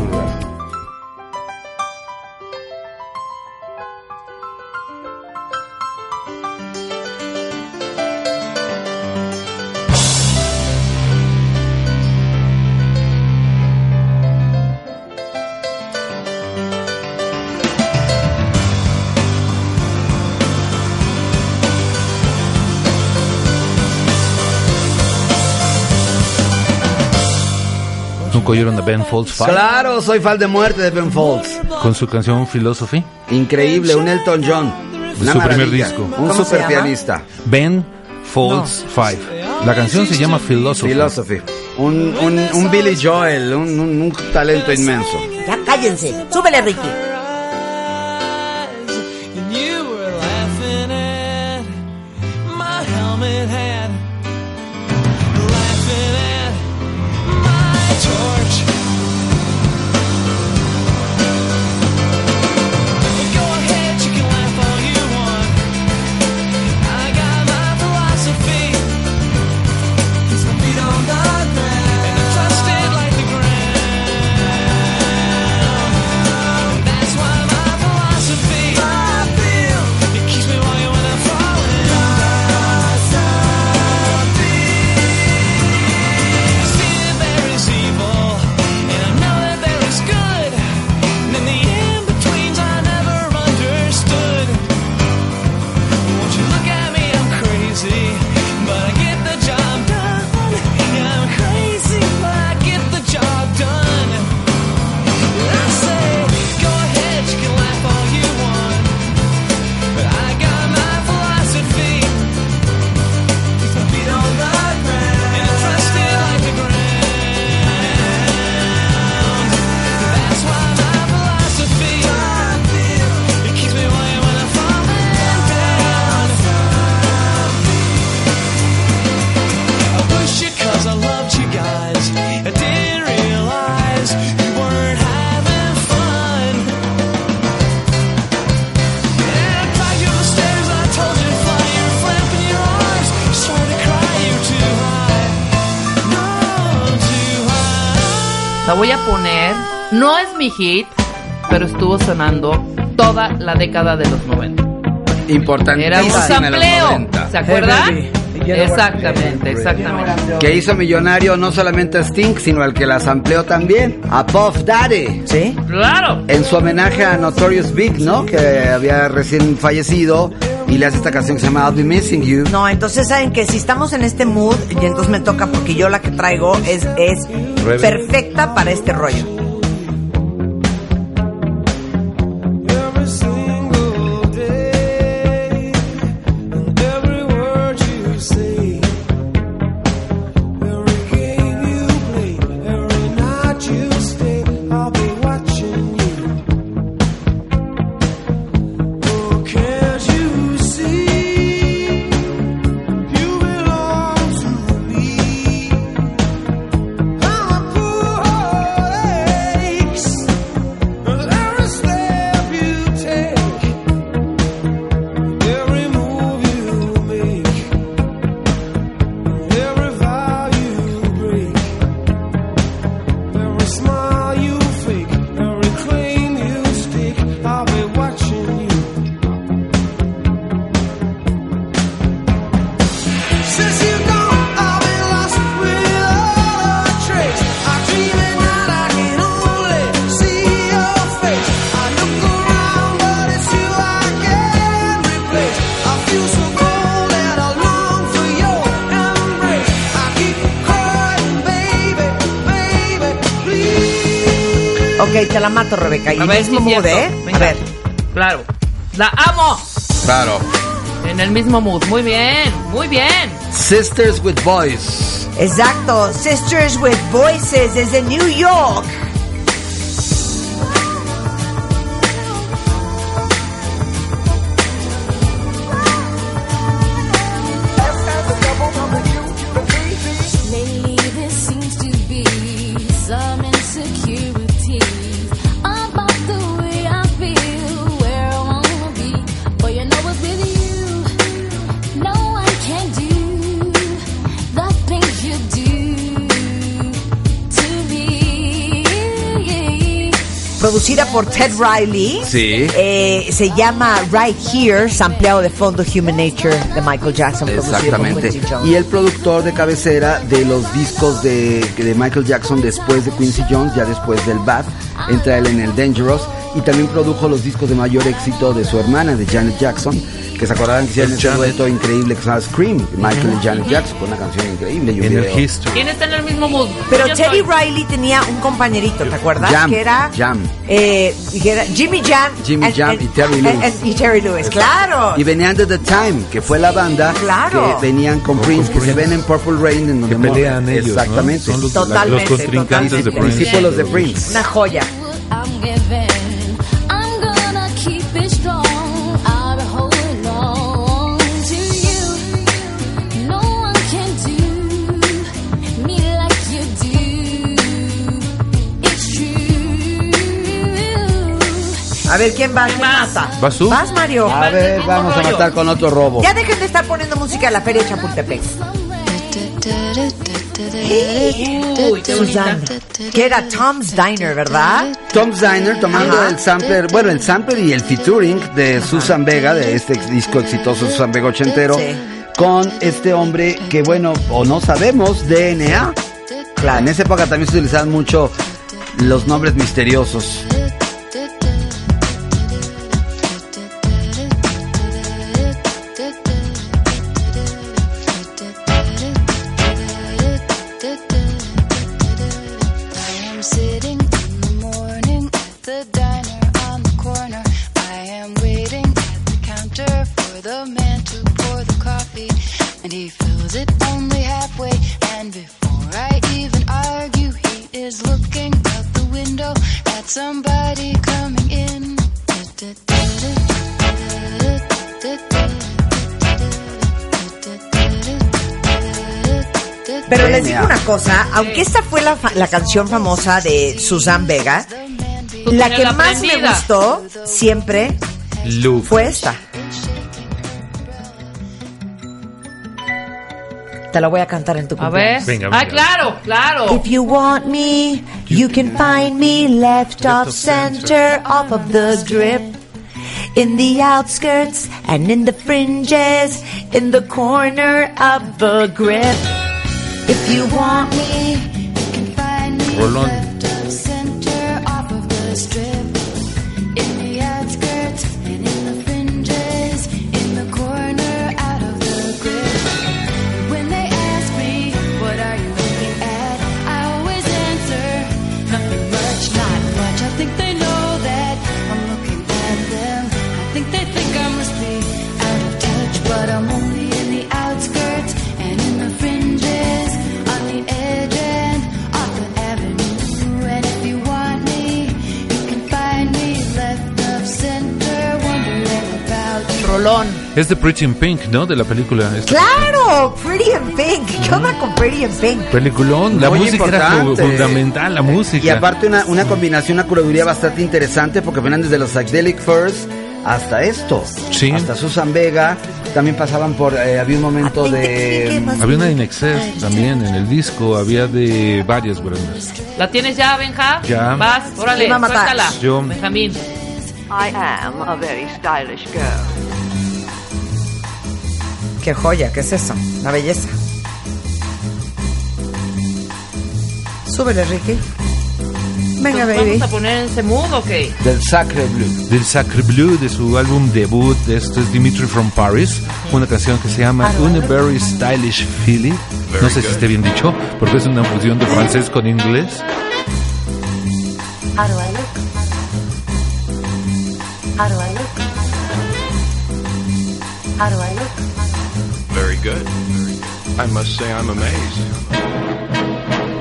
oyeron a Ben Folds? Claro, soy fan de muerte de Ben Folds. Con su canción Philosophy. Increíble, un Elton John. Una su primer disco. Un ¿Cómo se super pianista. Ben Folds Five. La canción se llama Philosophy. Philosophy. Un, un, un Billy Joel, un, un- un talento inmenso. Ya cállense. Súbele, Ricky. Hit, pero estuvo sonando toda la década de los 90. Importantísima Era un sampleo. 90. ¿Se acuerdan? Exactamente, exactamente. Que hizo millonario no solamente a Sting, sino al que las amplió también, a Puff Daddy. ¿Sí? Claro. En su homenaje a Notorious Big, ¿no? Que había recién fallecido y le hace esta canción que se llama I'll Be Missing You. No, entonces saben que si estamos en este mood, y entonces me toca porque yo la que traigo es, es perfecta para este rollo. La mato, Rebeca. Y A ver, mismo sí, mood, cierto. ¿eh? Venga. A ver. Claro. La amo. Claro. En el mismo mood. Muy bien, muy bien. Sisters with Boys. Exacto. Sisters with Voices desde New York. Producida por Ted Riley. Sí. Eh, se llama Right Here, sampleado de fondo Human Nature de Michael Jackson. por Exactamente. Y el productor de cabecera de los discos de, de Michael Jackson después de Quincy Jones, ya después del Bad, entra él en el Dangerous. Y también produjo los discos de mayor éxito de su hermana, de Janet Jackson, que se acordarán que hicieron Es ese dueto increíble que se llama Scream, de Michael y Janet Jackson, con una canción increíble. y un En el. History. ¿Quién está en el mismo mood? Pero Yo Teddy. Riley tenía un compañerito, ¿te acuerdas? Jam, que era, Jam. eh, que era Jimmy Jam. Jimmy and- Jam and- y Terry Lewis. and- y Terry Lewis, claro. Y venían de The Time, que fue la banda Claro. que venían con Prince, que se ven en Purple Rain, en donde Que pelean ellos, ¿no? Exactamente. Son los, Totalmente, los contrincantes de. Prince. Discípulos de Prince. Una joya. A ver, ¿quién va? ¿Quién vas? mata? ¿Vas tú? Vas, Mario. A ver, vamos a matar con otro robo. Ya dejen de estar poniendo música de la Feria de Chapultepec. Uy, qué bonita. Susana. Que era Tom's Diner, ¿verdad? Tom's Diner tomando Ajá. el sampler, bueno, el sampler y el featuring de Susan Vega, de este ex- disco exitoso Susan Vega ochentero, Sí. con este hombre que, bueno, o no sabemos, DNA. En esa época también se utilizaban mucho los nombres misteriosos. Cosa, aunque esta fue la, fa- la canción famosa de Susan Vega, Tú la que la más me gustó siempre Luke. fue esta. Te la voy a cantar en tu A ver. cumpleaños. Venga, ah, venga. claro, claro. If you want me, you can find me left off center off of the drip. In the outskirts and in the fringes, in the corner of the grip. If you want me, You can find me Rolón. Rolón. Es de Pretty in Pink, ¿no? De la película. esta. claro, Pretty in Pink. ¿Qué onda con Pretty in Pink? Peliculón. La Muy música era importante. fu- fundamental, la música. Y aparte una, una combinación, una curaduría bastante interesante porque venían desde los Psychedelic Furs hasta esto. Sí. Hasta Susan Vega. También pasaban por, eh, había un momento de... Había una Inexcess también en el disco, había de varias bandas. ¿La tienes ya, Benja? Ya. Vas, órale, suéltala. Yo. Benjamín. I am a very stylish girl. Qué joya, ¿qué es eso? Una belleza. Súbele, Ricky. Venga, Entonces, baby. ¿Vamos a poner en ese mood o qué? Del Sacre Blue. Del Sacre Bleu, de su álbum debut, esto es Dimitri from Paris, una canción que se llama Una Very Stylish Feeling. No sé si esté bien dicho, porque es una fusión de francés con inglés. How do I look? How do I look? How do I look? Very good. I must say I'm amazed.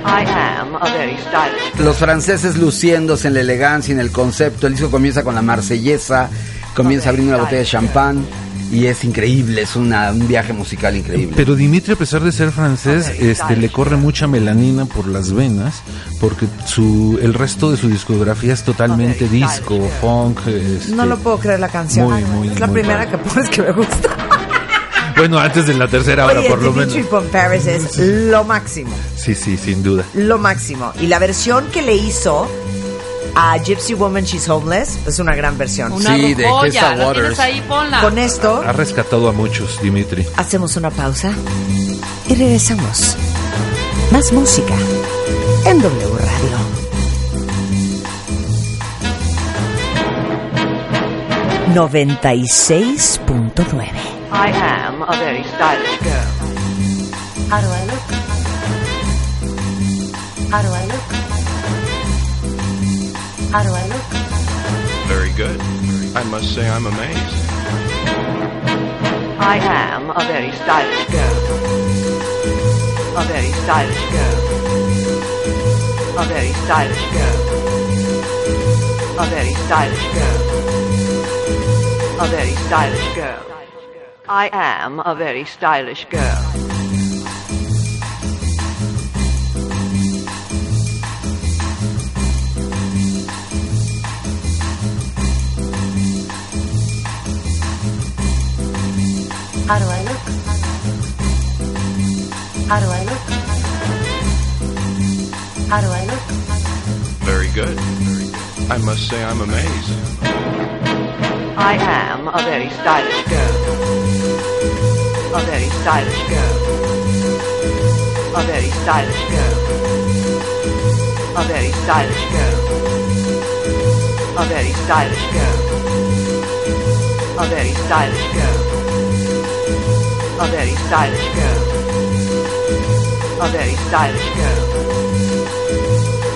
I am a very stylish. Los franceses luciéndose en la elegancia y en el concepto. El disco comienza con la marsellesa, comienza abriendo una botella de champán y es increíble, es una- un viaje musical increíble. Pero Dimitri, a pesar de ser francés, este, le corre mucha melanina por las venas, porque su, el resto de su discografía es totalmente disco, funk. este, No lo puedo creer la canción. Muy, muy, es la muy primera padre. que pones que me gusta. Bueno, antes de la tercera hora, por lo menos. From Paris es lo máximo. Sí, sí, sin duda. Lo máximo. Y la versión que le hizo a Gypsy Woman She's Homeless es una gran versión. Una sí, de Kessa Waters. Con esto. Ha rescatado a muchos, Dimitri. Hacemos una pausa y regresamos. Más música en W Radio. 96.9 I am a very stylish girl. How do I look? How do I look? How do I look? Very good. I must say I'm amazed. I am a very stylish girl. A very stylish girl. A very stylish girl. A very stylish girl. A very stylish girl. I am a very stylish girl. How do I look? How do I look? How do I look? Very good. I must say I'm amazed. I am a very stylish girl. A very stylish girl. A very stylish girl. A very stylish girl. A very stylish girl. A very stylish girl. A very stylish girl. A very stylish girl.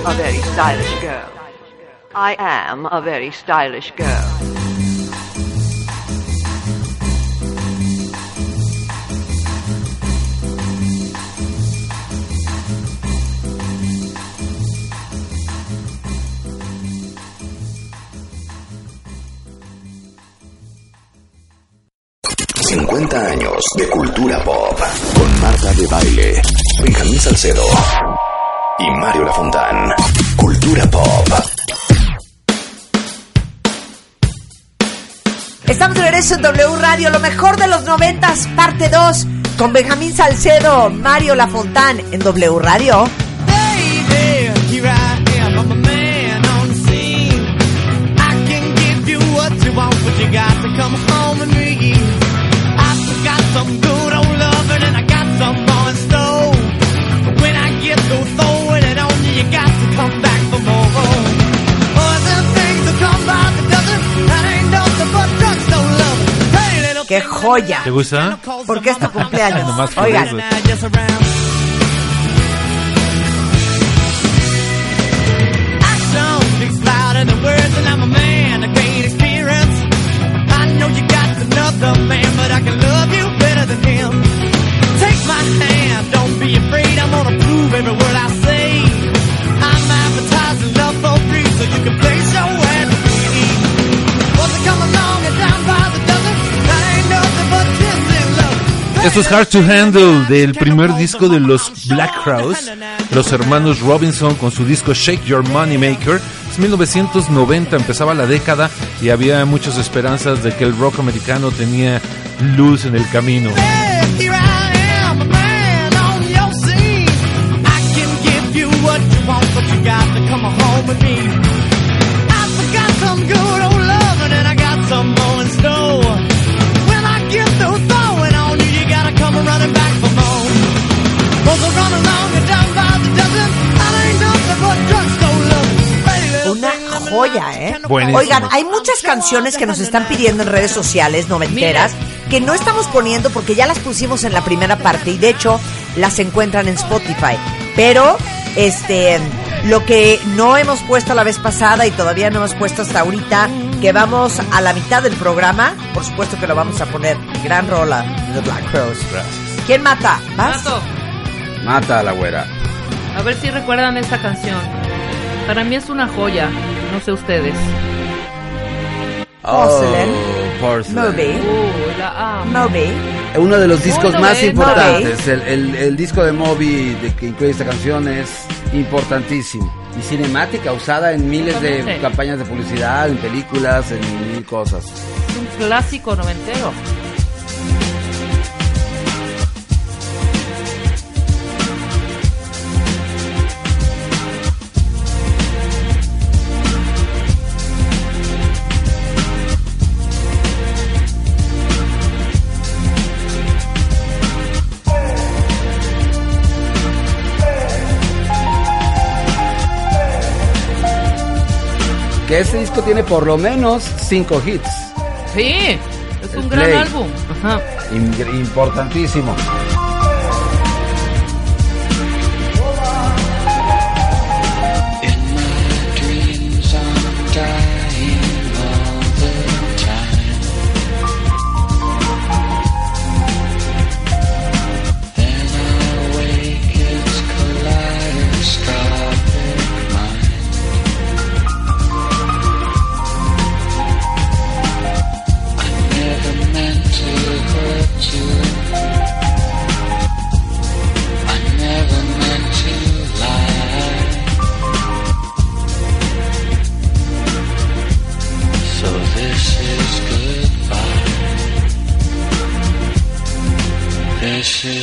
A very stylish girl. I am a very stylish girl. De cultura pop con Marta de Baile, Benjamín Salcedo y Mario Lafontán. Cultura pop. Estamos de regreso en W Radio, lo mejor de los noventas, parte 2, con Benjamín Salcedo, Mario Lafontán en W Radio. joya. ¿Te gusta? Porque es tu cumpleaños. Oigan. so you can come along? Esto es Hard to Handle del primer disco de los Black Crowes, los hermanos Robinson con su disco Shake Your Money Maker. Es 1990, empezaba la década y había muchas esperanzas de que el rock americano tenía luz en el camino. Buenísimo. Oigan, hay muchas canciones que nos están pidiendo en redes sociales noventeras que no estamos poniendo porque ya las pusimos en la primera parte y de hecho las encuentran en Spotify. Pero, este, lo que no hemos puesto la vez pasada y todavía no hemos puesto hasta ahorita, que vamos a la mitad del programa, por supuesto que lo vamos a poner. Gran rola de The Black Crowes. ¿Quién mata? ¿Vas? Mato, Mata a la güera. a ver si recuerdan esta canción. Para mí es una joya, no sé ustedes. Porcelain. Oh, Porcelain. Moby. Uh, la amo. Moby. Uno de los discos más importantes. El, el- el disco de Moby de que incluye esta canción es importantísimo. Y cinemática, usada en miles de campañas de publicidad, en películas, en mil cosas. Es un clásico noventero. Este disco tiene por lo menos cinco hits. Sí, es El un gran Play. álbum. Ajá. Im- Importantísimo.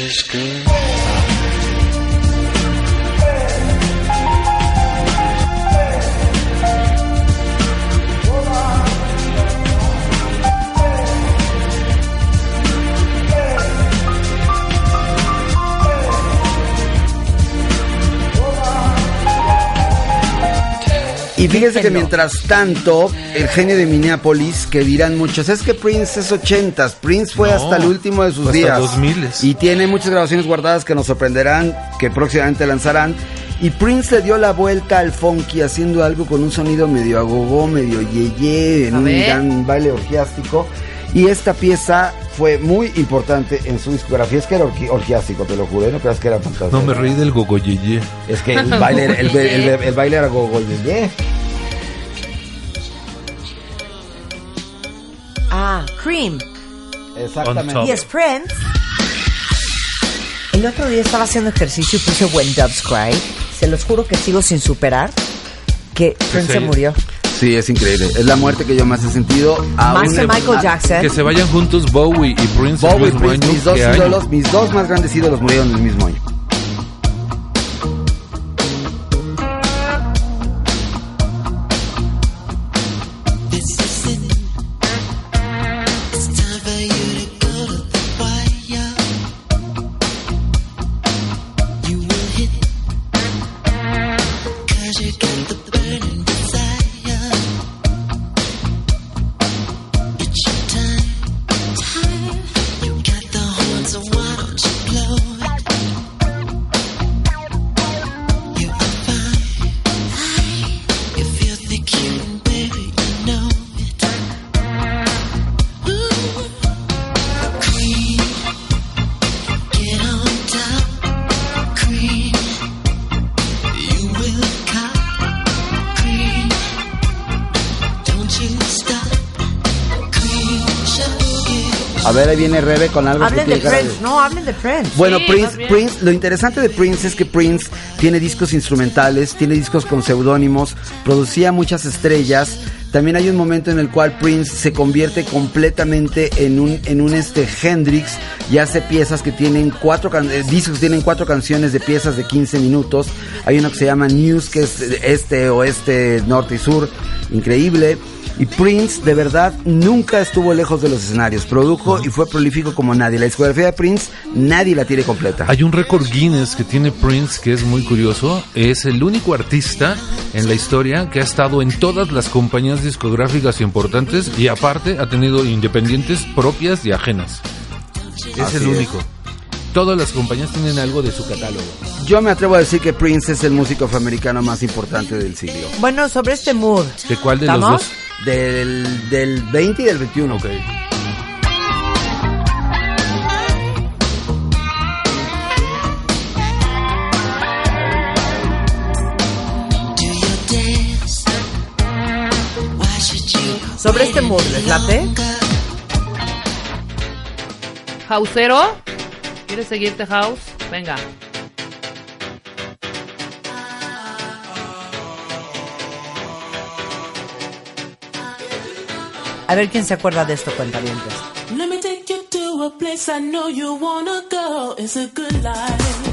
Is goodbye. Y fíjense que mientras tanto, el genio de Minneapolis, que dirán muchos, es que Prince es ochentas, Prince fue No, hasta el último de sus fue hasta días. 2000s. Y tiene muchas grabaciones guardadas que nos sorprenderán, que próximamente lanzarán. Y Prince le dio la vuelta al funky haciendo algo con un sonido medio agogó, medio yeye, en A un ver. gran baile orgiástico. Y esta pieza fue muy importante en su discografía. Es que era orgi- orgiástico, te lo juro, no creas que era fantástico. No me reí del gogoyeye. Es que el baile, era- el, el- el baile era gogoyeye. Ah, Cream. Exactamente. Y es Prince. El otro día estaba haciendo ejercicio y puse When Doves Cry. Se los juro que sigo sin superar que Prince se murió. Sí, es increíble. Es la muerte que yo más he sentido. Más que Michael Jackson. Que se vayan juntos Bowie y Prince Bowie, Prince, mis dos ídolos, mis dos más grandes ídolos murieron el mismo año. Ver, ahí viene Rebe con algo Hablen que de Prince. No, hablen de Prince. Bueno, Sí, Prince. Prince, lo interesante de Prince es que Prince tiene discos instrumentales, tiene discos con seudónimos, producía muchas estrellas. También hay un momento en el cual Prince se convierte completamente en un, en un este Hendrix y hace piezas que tienen cuatro can- eh, discos que tienen cuatro canciones de piezas de 15 minutos. Hay uno que se llama News, que es este, oeste, norte y sur, increíble. Y Prince, de verdad, nunca estuvo lejos de los escenarios. Produjo y fue prolífico como nadie. La discografía de Prince, nadie la tiene completa. Hay un récord Guinness que tiene Prince que es muy curioso. Es el único artista en la historia que ha estado en todas las compañías discográficas importantes y aparte ha tenido independientes propias y ajenas. Es Así el es. Todas las compañías tienen algo de su catálogo. Yo me atrevo a decir que Prince es el músico afroamericano más importante del siglo. Bueno, sobre este mood. ¿De cuál de ¿Estamos? los dos? Del, del 20 y del 21. Ok. Sobre este mood, ¿les late? Hausero, ¿quieres seguirte House? Venga. A ver quién se acuerda de esto, cuentavientes. Let me take you to a place I know you wanna go. It's a good life.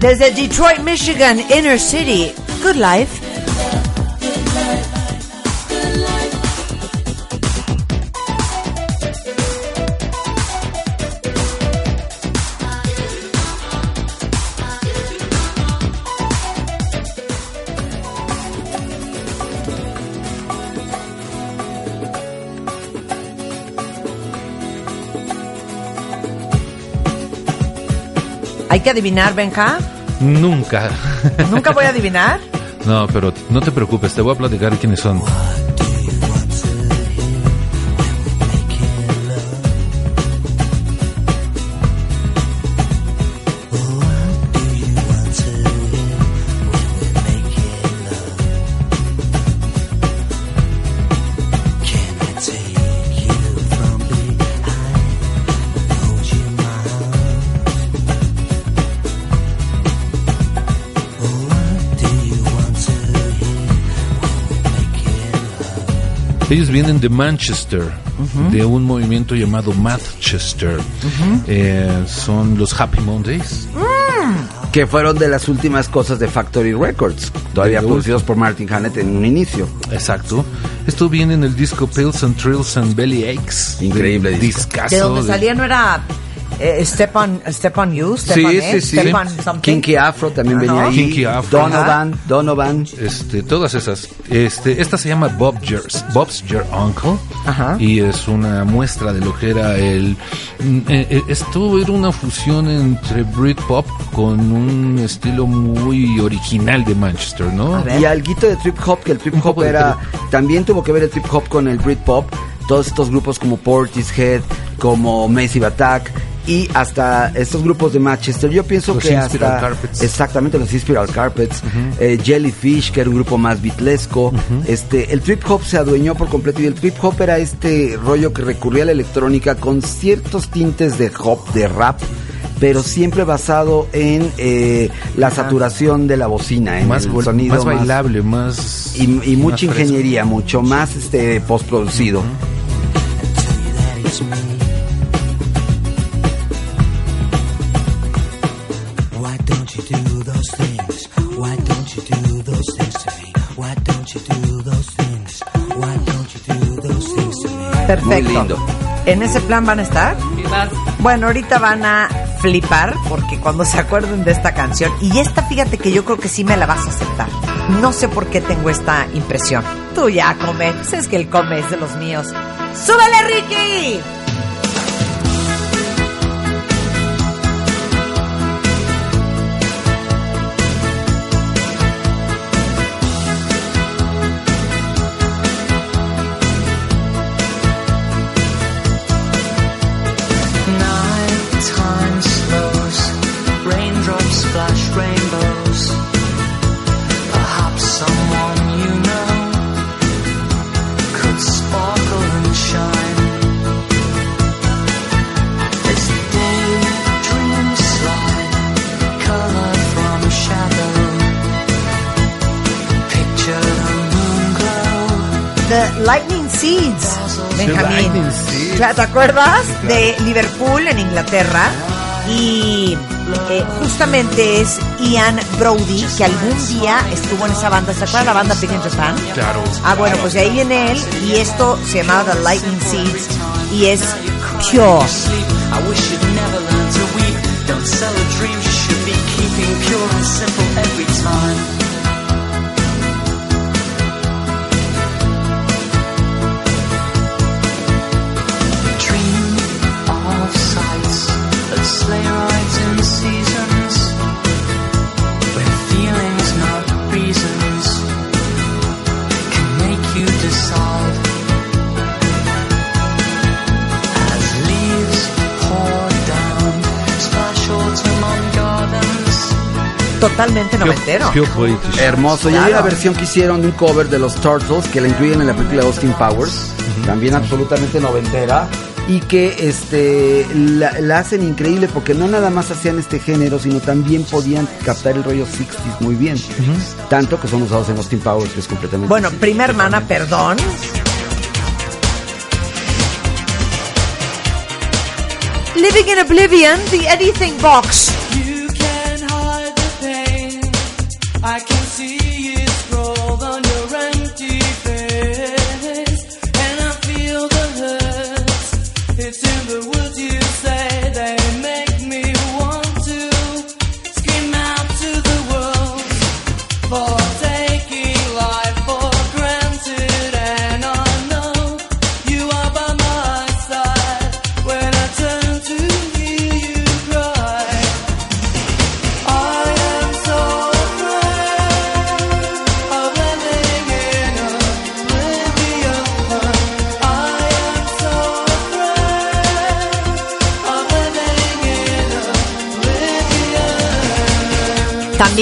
Desde Detroit, Michigan, Inner City, Good Life. Hay que adivinar, Benja. Nunca. Nunca voy a adivinar. No, pero no te preocupes, te voy a platicar quiénes son. Ellos vienen de Manchester, de un movimiento llamado Manchester. Eh, son los Happy Mondays. Que fueron de las últimas cosas de Factory Records, todavía De producidos por Martin Hannett en un inicio. Exacto. Esto viene en el disco Pills and Trills and Belly Aches. Increíble disco. Discazo De donde de- salía no era eh, Stepan, Stepan You, Sí, Stepan, eh, sí, sí. Stepan something. Kinky Afro también venía ahí. Kinky Afro. Donovan, Donovan. Este, todas esas. Este, esta se llama Bob Your, Bob's Your Uncle. Ajá. Y es una muestra de lo que era el. mm, eh, eh, esto era una fusión entre Britpop con un estilo muy original de Manchester, ¿no? Y alguito de trip hop, que el trip hop era. También tuvo que ver el trip hop con el Britpop. Todos estos grupos como Portishead, como Massive Attack. Y hasta estos grupos de Manchester, yo pienso Los que Inspiral hasta Carpets. exactamente los Inspiral Carpets, eh, Jellyfish, que era un grupo más beatlesco, este, el trip hop se adueñó por completo y el trip hop era este rollo que recurría a la electrónica con ciertos tintes de hop, de rap, pero siempre basado en eh, la saturación de la bocina, en Más el sonido más bailable, más. y, y mucha más ingeniería, mucho más este postproducido. Why do those things? Why don't you do those things to me? Why don't you do those things? Why don't you do those things to me? Perfecto. ¿En ese plan van a estar? Bueno, ahorita van a flipar porque cuando se acuerden de esta canción, y esta fíjate que yo creo que sí me la vas a aceptar. No sé por qué tengo esta impresión. Tú ya come, pues es que el come es de los míos. ¡Súbele, Ricky! Lightning Seeds, Benjamín. ¿Te acuerdas? De Liverpool, en Inglaterra. Y eh, justamente es Ian Brody, que algún día estuvo en esa banda. ¿Se acuerdan la banda Big in Japan? Claro. Ah, bueno, pues de ahí viene él. Y esto se llamaba The Lightning Seeds. Y es Pure. I wish you'd never learn to weep. Don't sell a dream, you should be keeping pure and simple Totalmente noventero. Hermoso. Y hay una versión que hicieron de un cover de los Turtles que la incluyen en la película Austin Powers, también absolutamente noventera. Y que este la, la hacen increíble porque no nada más hacían este género, sino también podían captar el rollo 60s muy bien. Tanto que son usados en Austin Powers, que es completamente. Bueno, prima hermana, perdón. Living in Oblivion, The Anything Box.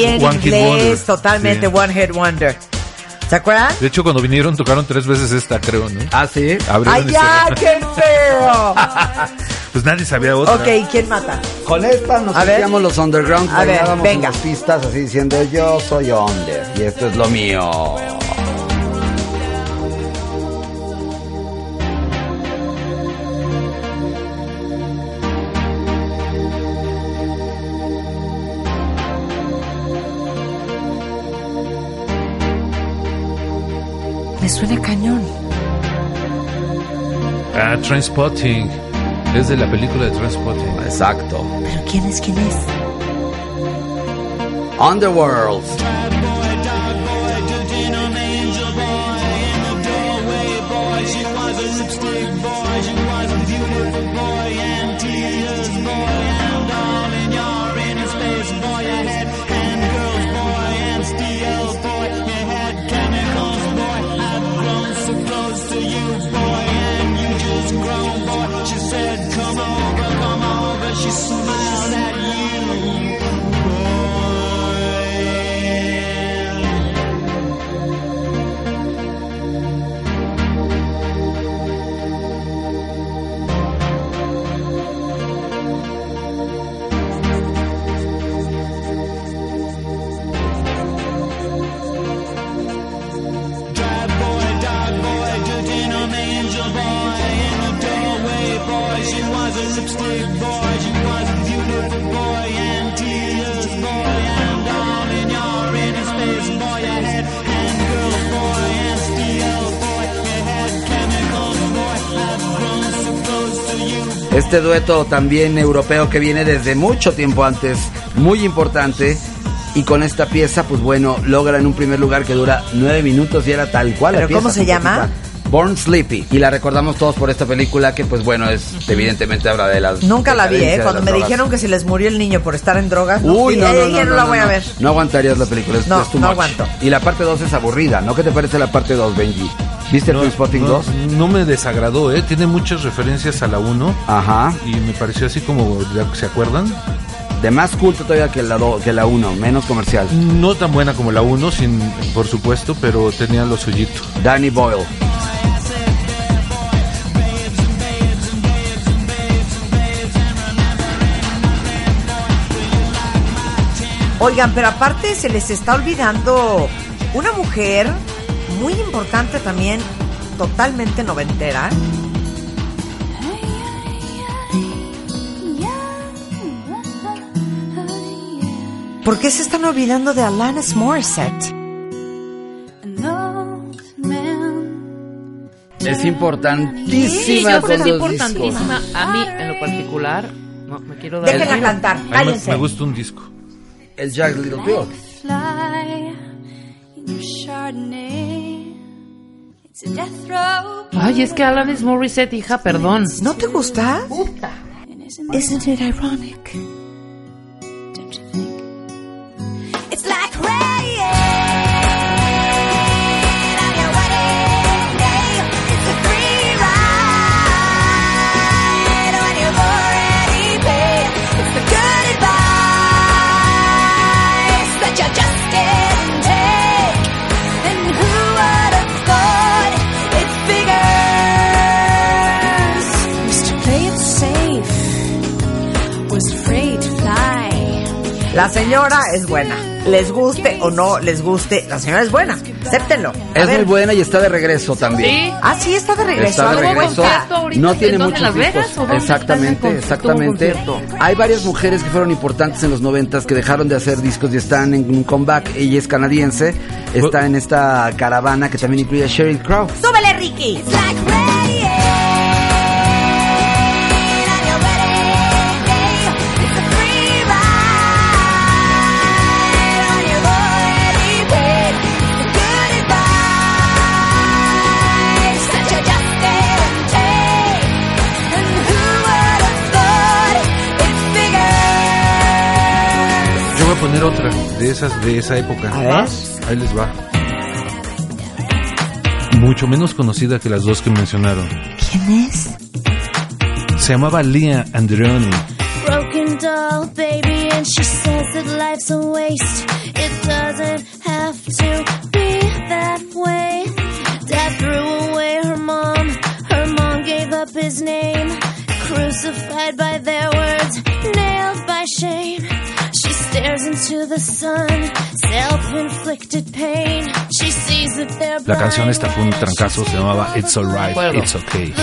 También One Hit inglés, Wonder. totalmente Sí. One Hit Wonder. ¿Se acuerdan? De hecho, cuando vinieron tocaron tres veces esta, creo, ¿no? Ah, sí. Abrieron ¡Ay, ya! ¡Qué feo! Pues nadie sabía otra. ok, ¿quién mata? Con esta nos sentíamos los underground, A ver, venga. en las pistas así diciendo yo soy under y esto es lo mío. Me suena cañón. Ah, Transpotting. Es de la película de Transpotting. Exacto. ¿Pero quién es quién es? Underworld. Este dueto también europeo que viene desde mucho tiempo antes, muy importante. Y con esta pieza, pues bueno, logran un primer lugar que dura nueve minutos y era tal cual. la ¿Pero cómo pieza se llama? Born Sleepy. Y la recordamos todos por esta película que, pues bueno, es evidentemente habla de las. Nunca la vi, ¿eh? Cuando me drogas. dijeron que si les murió el niño por estar en drogas, Uy, no, no, eh, no, no, la voy a ver. No aguantarías la película, es, No, es no aguanto. Y la parte 2 es aburrida, ¿no? ¿Qué te parece la parte 2, Benji? ¿Viste No, Trainspotting no, 2? no me desagradó, ¿eh? Tiene muchas referencias a la 1. Ajá. Y me pareció así como, ¿se acuerdan? De más culto todavía que la, do- que la 1, menos comercial. No tan buena como la 1, sin, por supuesto, pero tenía lo suyito. Danny Boyle. Oigan, pero aparte se les está olvidando una mujer muy importante también, totalmente noventera. ¿Por qué se están olvidando de Alanis Morissette? Es Sí, importantísima yo que es importantísima. A mí, en lo particular, no me quiero dar. Déjenla cantar, me, cállense. me gusta un disco. El Jack Little Pill. Ay, es que Alanis Morissette, hija, perdón. ¿No te gusta? Isn't it ironic? La señora es buena. les guste o no les guste, la señora es buena, acéptenlo. A Es ver. muy buena y está de regreso también. Sí. Ah, sí, está de regreso. Está de regreso. No tiene ¿en dónde, muchos en Las Vegas discos. Exactamente, exactamente. Hay varias mujeres que fueron importantes en los noventas que dejaron de hacer discos y están en un comeback. Ella es canadiense, está en esta caravana que también incluye a Sheryl Crow. ¡Súbele, Ricky! Poner otra de esas de esa época. A ver. Ahí les va. Mucho menos conocida que las dos que mencionaron. ¿Quién es? Se llamaba Lia Andreoni. Broken doll, baby, and she says that life's a waste. It doesn't have to be that way. Dad threw away her mom, her mom gave up his name. Crucified by their words, nailed by shame. La canción esta fue un trancazo, se llamaba It's Alright. It's Okay.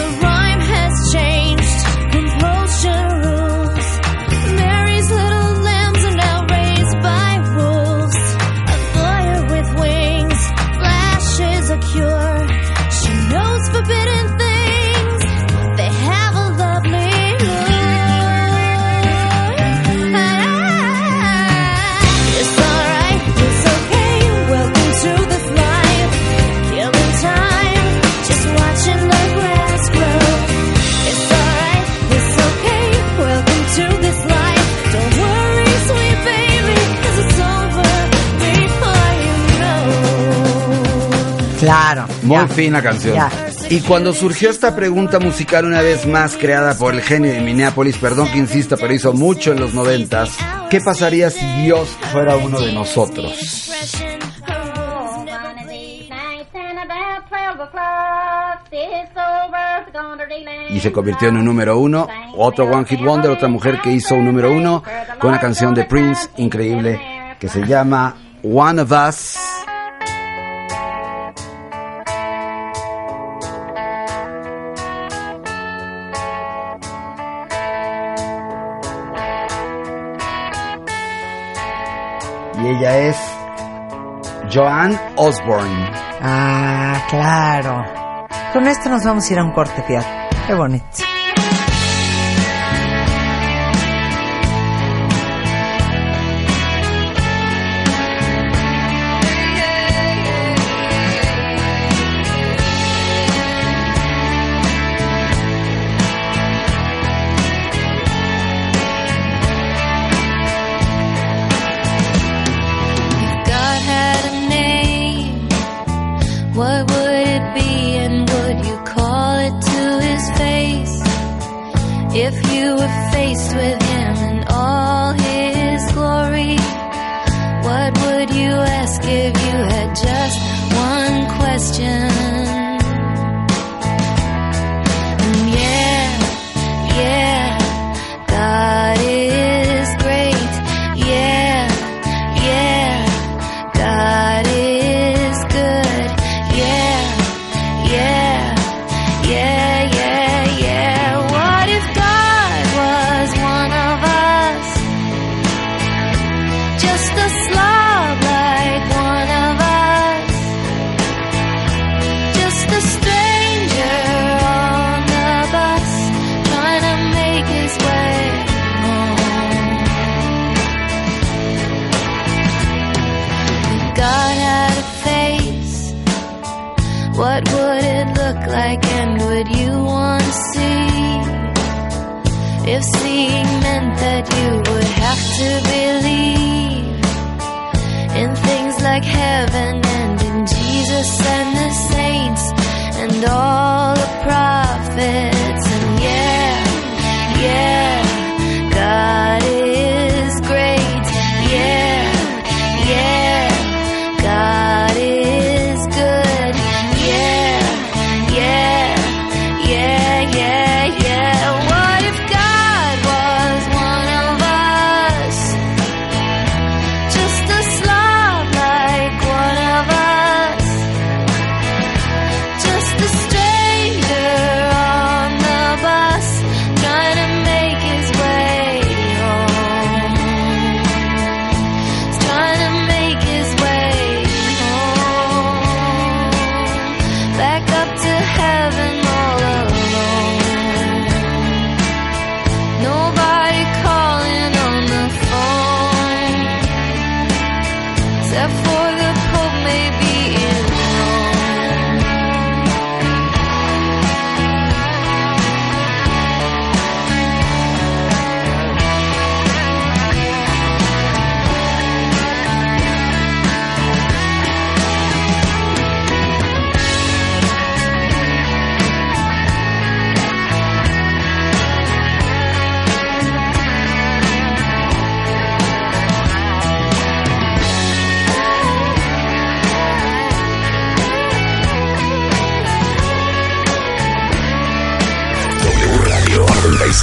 Muy ya. fina canción. Ya. Y cuando surgió esta pregunta musical una vez más creada por el genio de Minneapolis, perdón que insista, pero hizo mucho en los noventas, ¿qué pasaría si Dios fuera uno de nosotros? Y se convirtió en un número uno, otro One Hit Wonder, otra mujer que hizo un número uno con una canción de Prince increíble que se llama One of Us. Y ella es Joanne Osborne. Ah, claro. Con esto nos vamos a ir a un corte, fíjate. Qué bonito.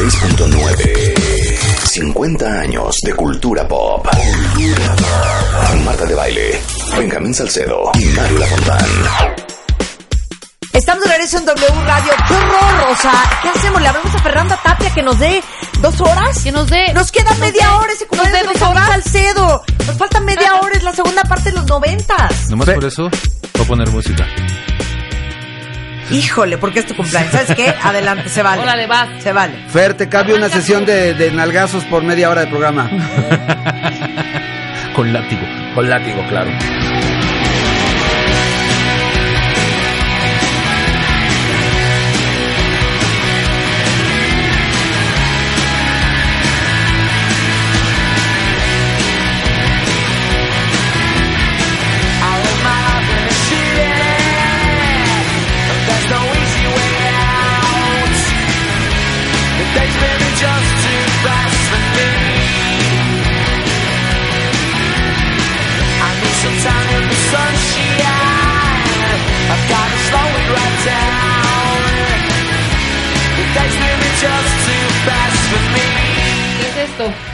96.9. 50 años de cultura pop. Marta de Baile, Benjamín Salcedo y Mario Lafontán. Estamos de regreso en W Radio. ¡Qué horror! O sea, ¿qué hacemos? ¿Le hablamos a Fernanda Tapia que nos dé dos horas? Que nos dé. Nos queda media hora ese nos cumpleaños de dos Benjamín horas. Salcedo. Nos falta media hora, es la segunda parte de los noventas. Nomás por eso voy a poner música. Híjole, porque es tu cumpleaños. ¿Sabes qué? Adelante, se vale. Órale, vas. Se vale. Fer, te cambio una sesión de, de nalgazos por media hora de programa. Con látigo. Con látigo, claro.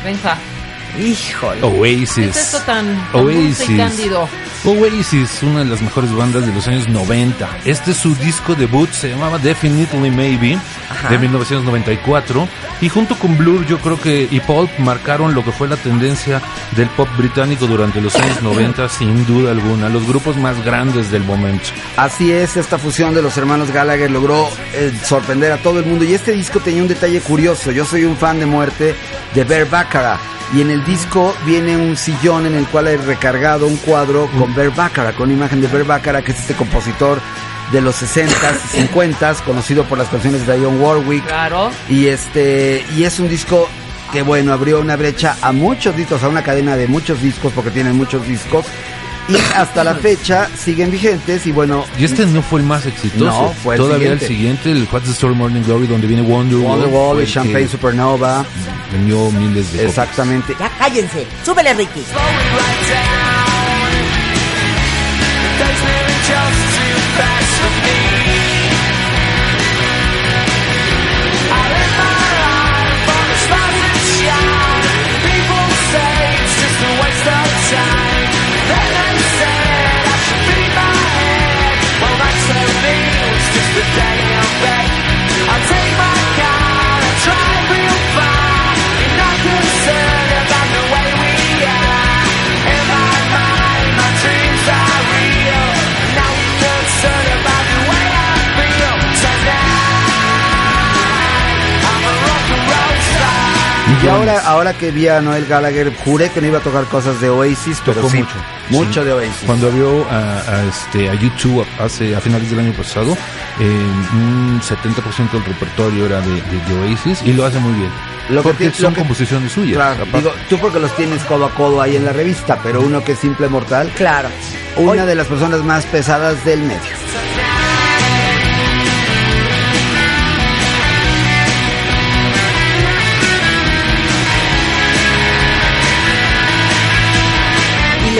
Benja? Híjole. Oasis. ¿Qué es esto tan, tan dulce y cándido? Oasis, una de las mejores bandas de los años 90. Este es su disco debut, se llamaba Definitely Maybe, Ajá. de 1994. Y junto con Blur, yo creo que y Pulp marcaron lo que fue la tendencia del pop británico durante los años 90, sin duda alguna. Los grupos más grandes del momento. Así es, esta fusión de los hermanos Gallagher logró eh, sorprender a todo el mundo. Y este disco tenía un detalle curioso. Yo soy un fan de muerte de Bear Baccarat. Y en el disco viene un sillón en el cual hay recargado un cuadro con Baccarat, con imagen de Baccarat, que es este compositor de los 60s y 50s, conocido por las canciones de Dionne Warwick. Claro. Y este y es un disco que bueno, abrió una brecha a muchos discos, a una cadena de muchos discos porque tienen muchos discos y hasta la fecha siguen vigentes y bueno, Y este no fue el más exitoso. No, fue el Todavía siguiente. el siguiente, el What's the Story Morning Glory, donde viene Wonderwall. Wonderwall el Champagne que Supernova. Vendió miles de copias. Exactamente. Ya cállense. Súbele, Ricky. Y ahora, ahora que vi a Noel Gallagher, juré que no iba a tocar cosas de Oasis, pero Tocó sí, mucho. mucho Sí. de Oasis. Cuando abrió a, a, este, a YouTube hace, a finales del año pasado, eh, un 70% del repertorio era de, de- de Oasis y lo hace muy bien. Lo que porque lo son que- composiciones suyas. Claro, digo, tú porque los tienes codo a codo ahí en la revista, pero uno que es simple mortal, Claro. una de las personas más pesadas del medio.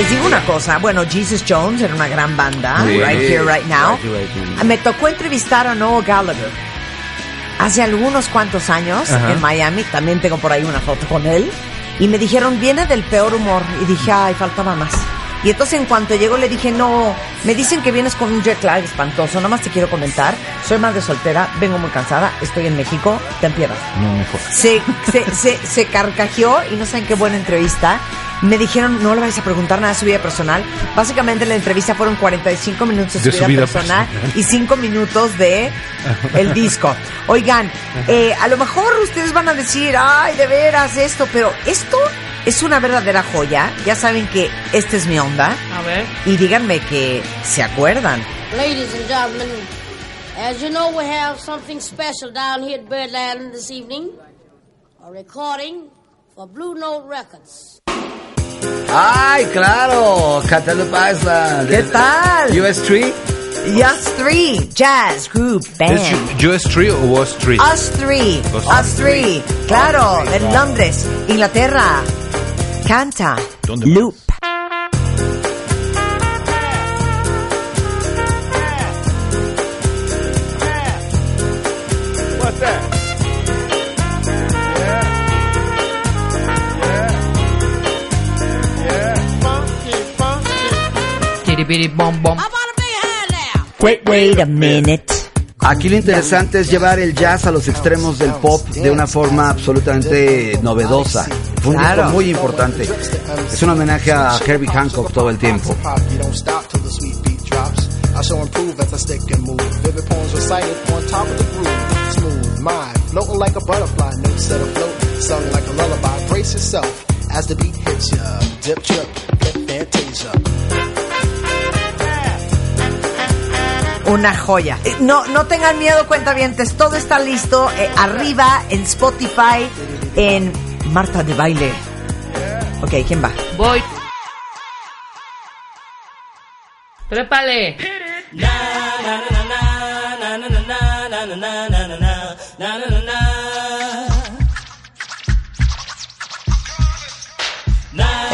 Les digo una cosa, bueno, Jesus Jones era una gran banda, Sí. Right Here, Right Now. Right Here, Right Now. Me tocó entrevistar a Noel Gallagher hace algunos cuantos años Ajá. en Miami, también tengo por ahí una foto con él, y me dijeron, viene del peor humor, y dije, ay, faltaba más. Y entonces en cuanto llegó le dije, no, me dicen que vienes con un jet lag espantoso, nada más te quiero comentar, soy madre soltera, vengo muy cansada, estoy en México, ten piedad No, mejor. se, se, se, se carcajeó y no saben qué buena entrevista. Me dijeron, no le vais a preguntar nada de su vida personal. Básicamente la entrevista fueron 45 minutos de su, De su vida, vida personal, personal. y 5 minutos de el disco. Oigan, eh, a lo mejor ustedes van a decir, ay, de veras esto, pero esto es una verdadera joya. Ya saben que esta es mi onda. A ver. Y díganme que se acuerdan. Ladies and gentlemen, as you know, we have something special down here at Birdland this evening. A recording for Blue Note Records. ¡Ay, claro! Cantaloupe Island. ¿Qué tal? US 3. Just Three Jazz Group Band. ¿Es Joe Street o Was Street? Us Three, Us Us Three, claro, en Londres, Inglaterra. Canta ¿Dónde Loop. What's biri bom bom. Wait, wait a minute. Aquí lo interesante es llevar el jazz a los extremos del pop de una forma absolutamente novedosa. Fue un Claro. disco muy importante. Es un homenaje a Herbie Hancock todo el tiempo. The beat drops. I shall improve as I stick and move. Vivid poems recited on top of the groove. Smooth, mind, floating like a butterfly. Notes set afloat, sung like a lullaby. Brace yourself as the beat hits ya. Dip, trip, flip, fantasia. Una joya. Eh, No, no tengan miedo, cuentavientes. Todo está listo eh, arriba en Spotify, en Marta de Baile. Ok, ¿quién va? Voy. Trépale.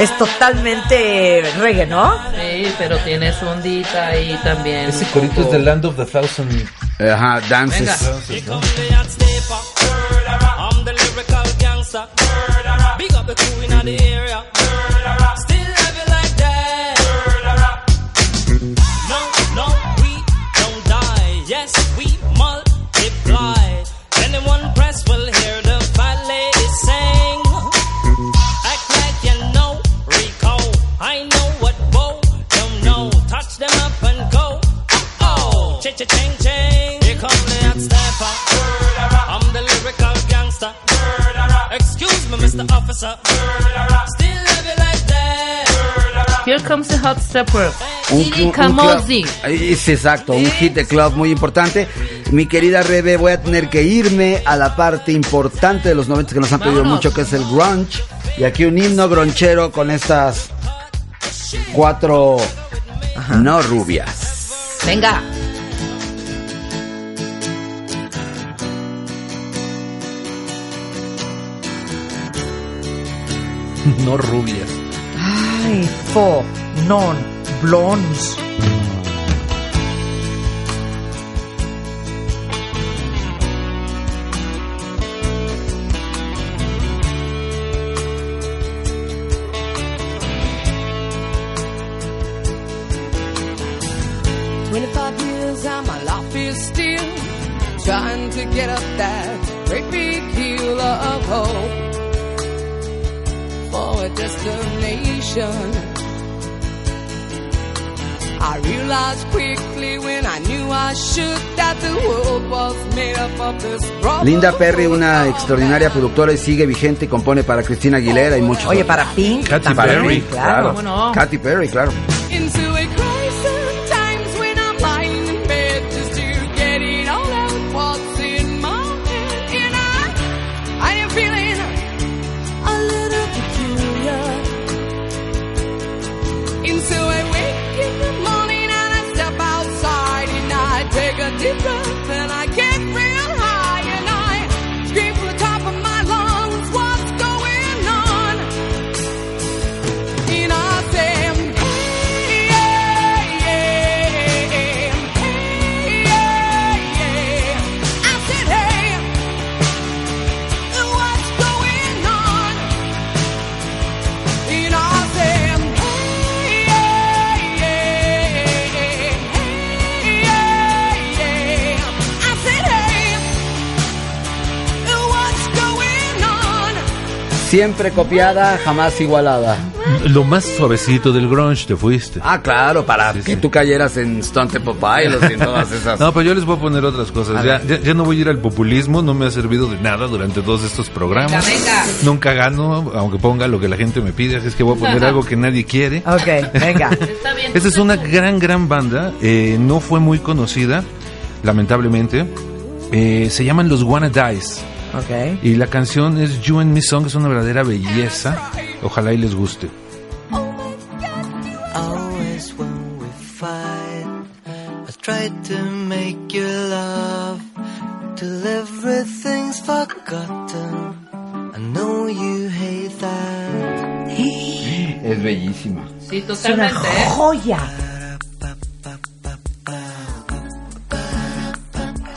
Es totalmente reggae, ¿no? Sí, pero tiene su ondita ahí también. Ese corito es de Land of the Thousand. Ajá, dances. Venga. The me, Mr. Officer. Still love you like that. Here comes the hot stepper. Un, un- un Es exacto, un hit de club muy importante. Mi querida Rebe, voy a tener que irme a la parte importante de los 90 que nos han pedido Vámonos. mucho, que es el grunge. Y aquí un himno gronchero con estas cuatro no rubias. Venga. No rubias. Ay, fo, non, blondes. Twenty-five years and my life is still trying to get up that destination. I realized quickly when I knew I should that the world was made up of this brotherhood. Linda Perry, una extraordinaria productora y sigue vigente y compone para Cristina Aguilera y muchos Oye, otros. para Pink Katy Perry, claro. claro. ¿Cómo no? Katy Perry, claro. Siempre copiada, jamás igualada. Lo más suavecito del grunge te fuiste. Ah, claro, para que tú cayeras en Stone Temple Pilots y en todas esas. No, pero yo les voy a poner otras cosas. Ya, ya, ya no voy a ir al populismo, no me ha servido de nada durante todos estos programas. Venga, venga. Nunca gano, aunque ponga lo que la gente me pide, así es que voy a poner algo que nadie quiere. Ok, venga. Está bien. Esta es una gran, gran banda. eh, no fue muy conocida, lamentablemente. Eh, se llaman los Wanna Dies. Y la canción es You and Me Song, es una verdadera belleza. Ojalá y les guste. Always when we fight, I try to make you love till everything's forgotten. I know you hate that. Es bellísima. Sí, Es una totalmente, ¿eh? joya.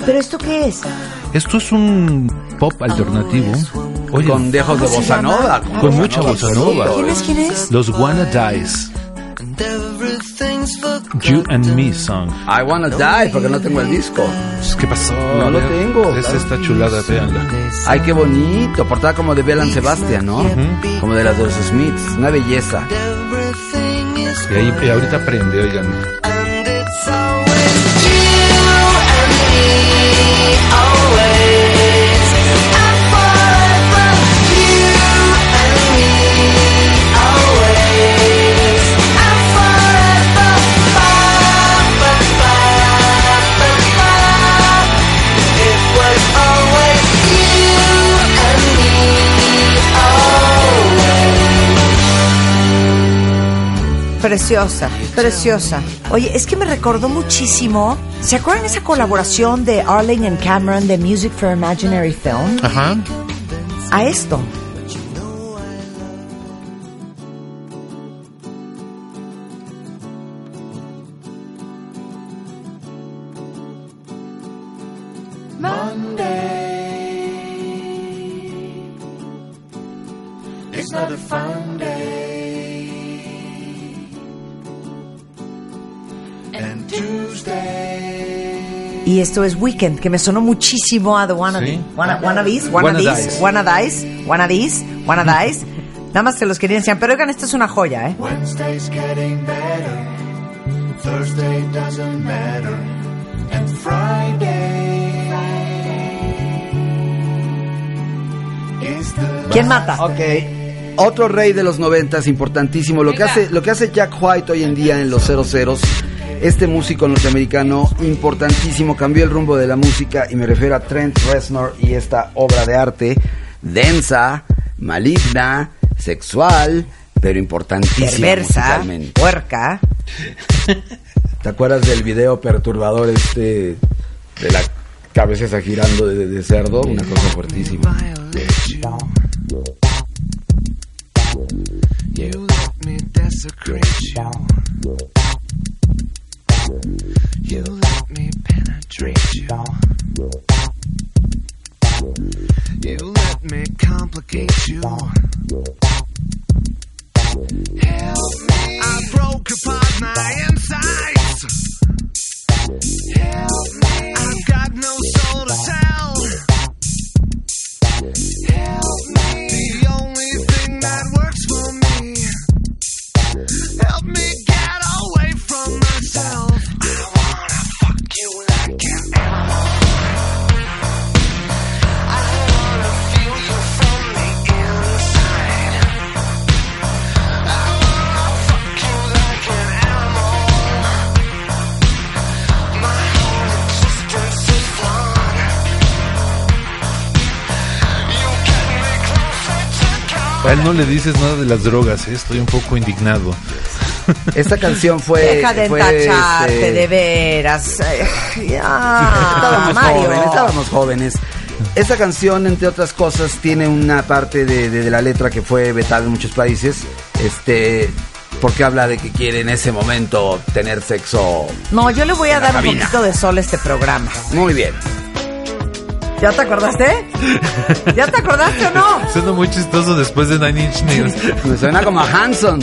¿Pero esto qué es? Esto es un pop alternativo. Oye, Con dejos de ¿Cómo se bossa nova. con mucha bossa nova. ¿Quién es? ¿Quién es? Los Wanna Dies. And. You and Me Song. I Wanna Die, porque no tengo el disco. ¿Qué pasó? No lo tengo. Es esta chulada, véanla. Ay, qué bonito. Portada como de Belan Sebastian, ¿no? Como de las de los Smiths. Una belleza. Y, ahí, y ahorita aprende, oigan. Preciosa, preciosa. Oye, es que me recordó muchísimo. ¿Se acuerdan esa colaboración de Arling and Cameron de Music for Imaginary Film? Ajá. A esto. Y esto es Weekend, que me sonó muchísimo a The Wanna Sí. Wanna, Wannabes, Wanna Wannabes, Dies. Wannadies, Wannadies, Wannadies. Nada más se los quería enseñar, pero oigan, esta es una joya, ¿eh? Wednesday's getting better. Thursday doesn't matter. And Friday is the ¿Quién mata? Ok. Otro rey de los noventas, importantísimo. Lo que hace, lo que hace Jack White hoy en día en los 00 este músico norteamericano importantísimo, cambió el rumbo de la música y me refiero a Trent Reznor y esta obra de arte densa, maligna, sexual, pero importantísima. Perversa, puerca. ¿Te acuerdas del video perturbador este de la cabeza girando de, de cerdo? Una cosa fuertísima. You let me desecrate you. You let me penetrate you. You let me complicate you. Help me. I broke apart my insides. Help me. I've got no soul to. Help me. The only thing that works for me. Help me get away from myself. A él no le dices nada de las drogas, ¿eh? estoy un poco indignado. Esta canción fue. Deja de fue, entacharte, este, de veras. Ya, estábamos Mario. jóvenes, estábamos jóvenes. Esta canción, entre otras cosas, tiene una parte de, de- de la letra que fue vetada en muchos países. Este. Porque habla de que quiere en ese momento tener sexo. No, yo le voy a dar un cabina. poquito de sol a este programa. Muy bien. ¿Ya te acordaste? ¿Ya te acordaste o no? Suena muy chistoso después de Nine Inch Nails. Me suena como a Hanson.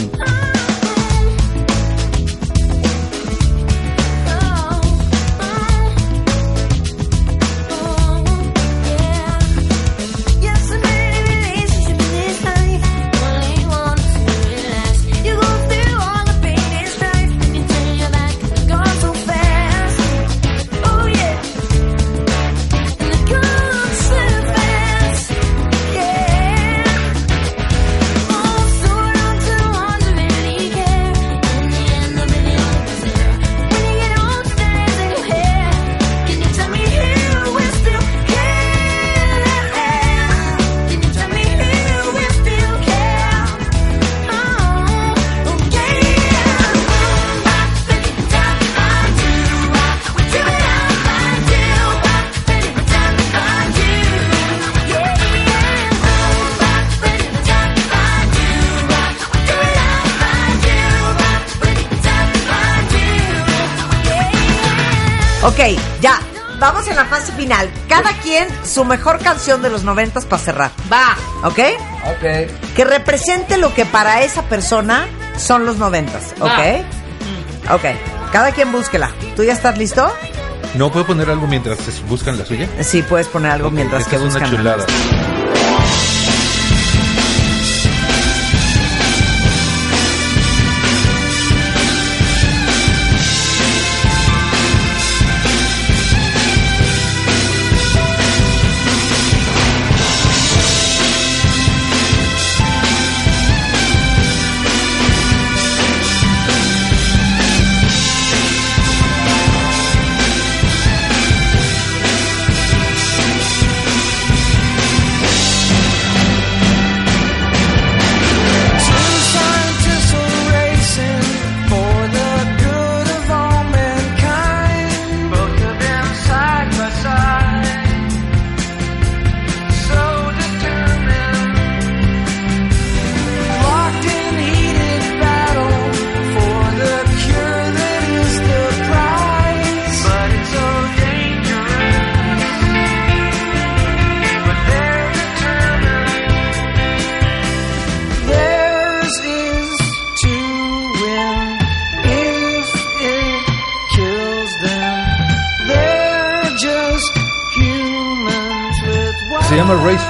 Vamos en la fase final. Cada quien su mejor canción de los noventas para cerrar. Va. ¿Ok? Ok. Que represente lo que para esa persona son los noventas. ¿Ok? Ok. Cada quien búsquela. ¿Tú ya estás listo? ¿No puedo poner algo mientras se buscan la suya? Sí, puedes poner algo mientras Esta que es una buscan. chulada.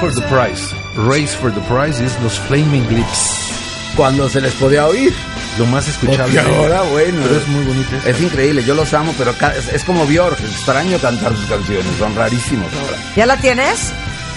For the Prize. Race for the Prize es los Flaming Lips. Cuando se les podía oír. Lo más escuchable. Porque ahora, bueno. Pero es muy bonito. Es increíble, yo los amo, pero es, es como Björk, extraño cantar sus canciones, son rarísimos ahora. ¿Ya la tienes?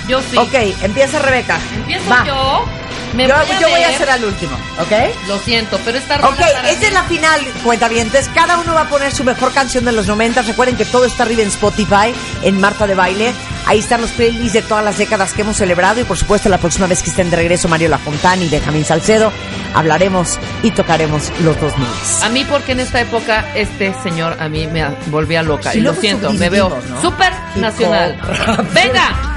Yo sí. Ok, empieza Rebeca. Empiezo Va. yo. Me yo voy a voy a al último, ¿ok? Lo siento, pero esta rola Ok, es la final, cuentavientes. Cada uno va a poner su mejor canción de los 90. Recuerden que todo está arriba en Spotify, en Marta de Baile. Ahí están los playlists de todas las décadas que hemos celebrado. Y por supuesto, la próxima vez que estén de regreso Mario Lafontán y Benjamín Salcedo, hablaremos y tocaremos los dos miles. A mí porque en esta época este señor a mí me volvía loca. Sí, y lo siento, me veo ¿no? súper nacional. ¡Venga!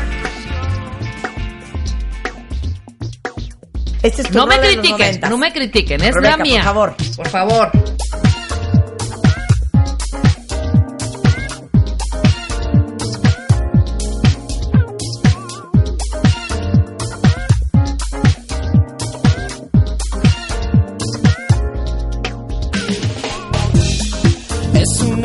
Este es tu No me critiquen, 90. no me critiquen, es Rebeca, la mía. por favor. Por favor. Es un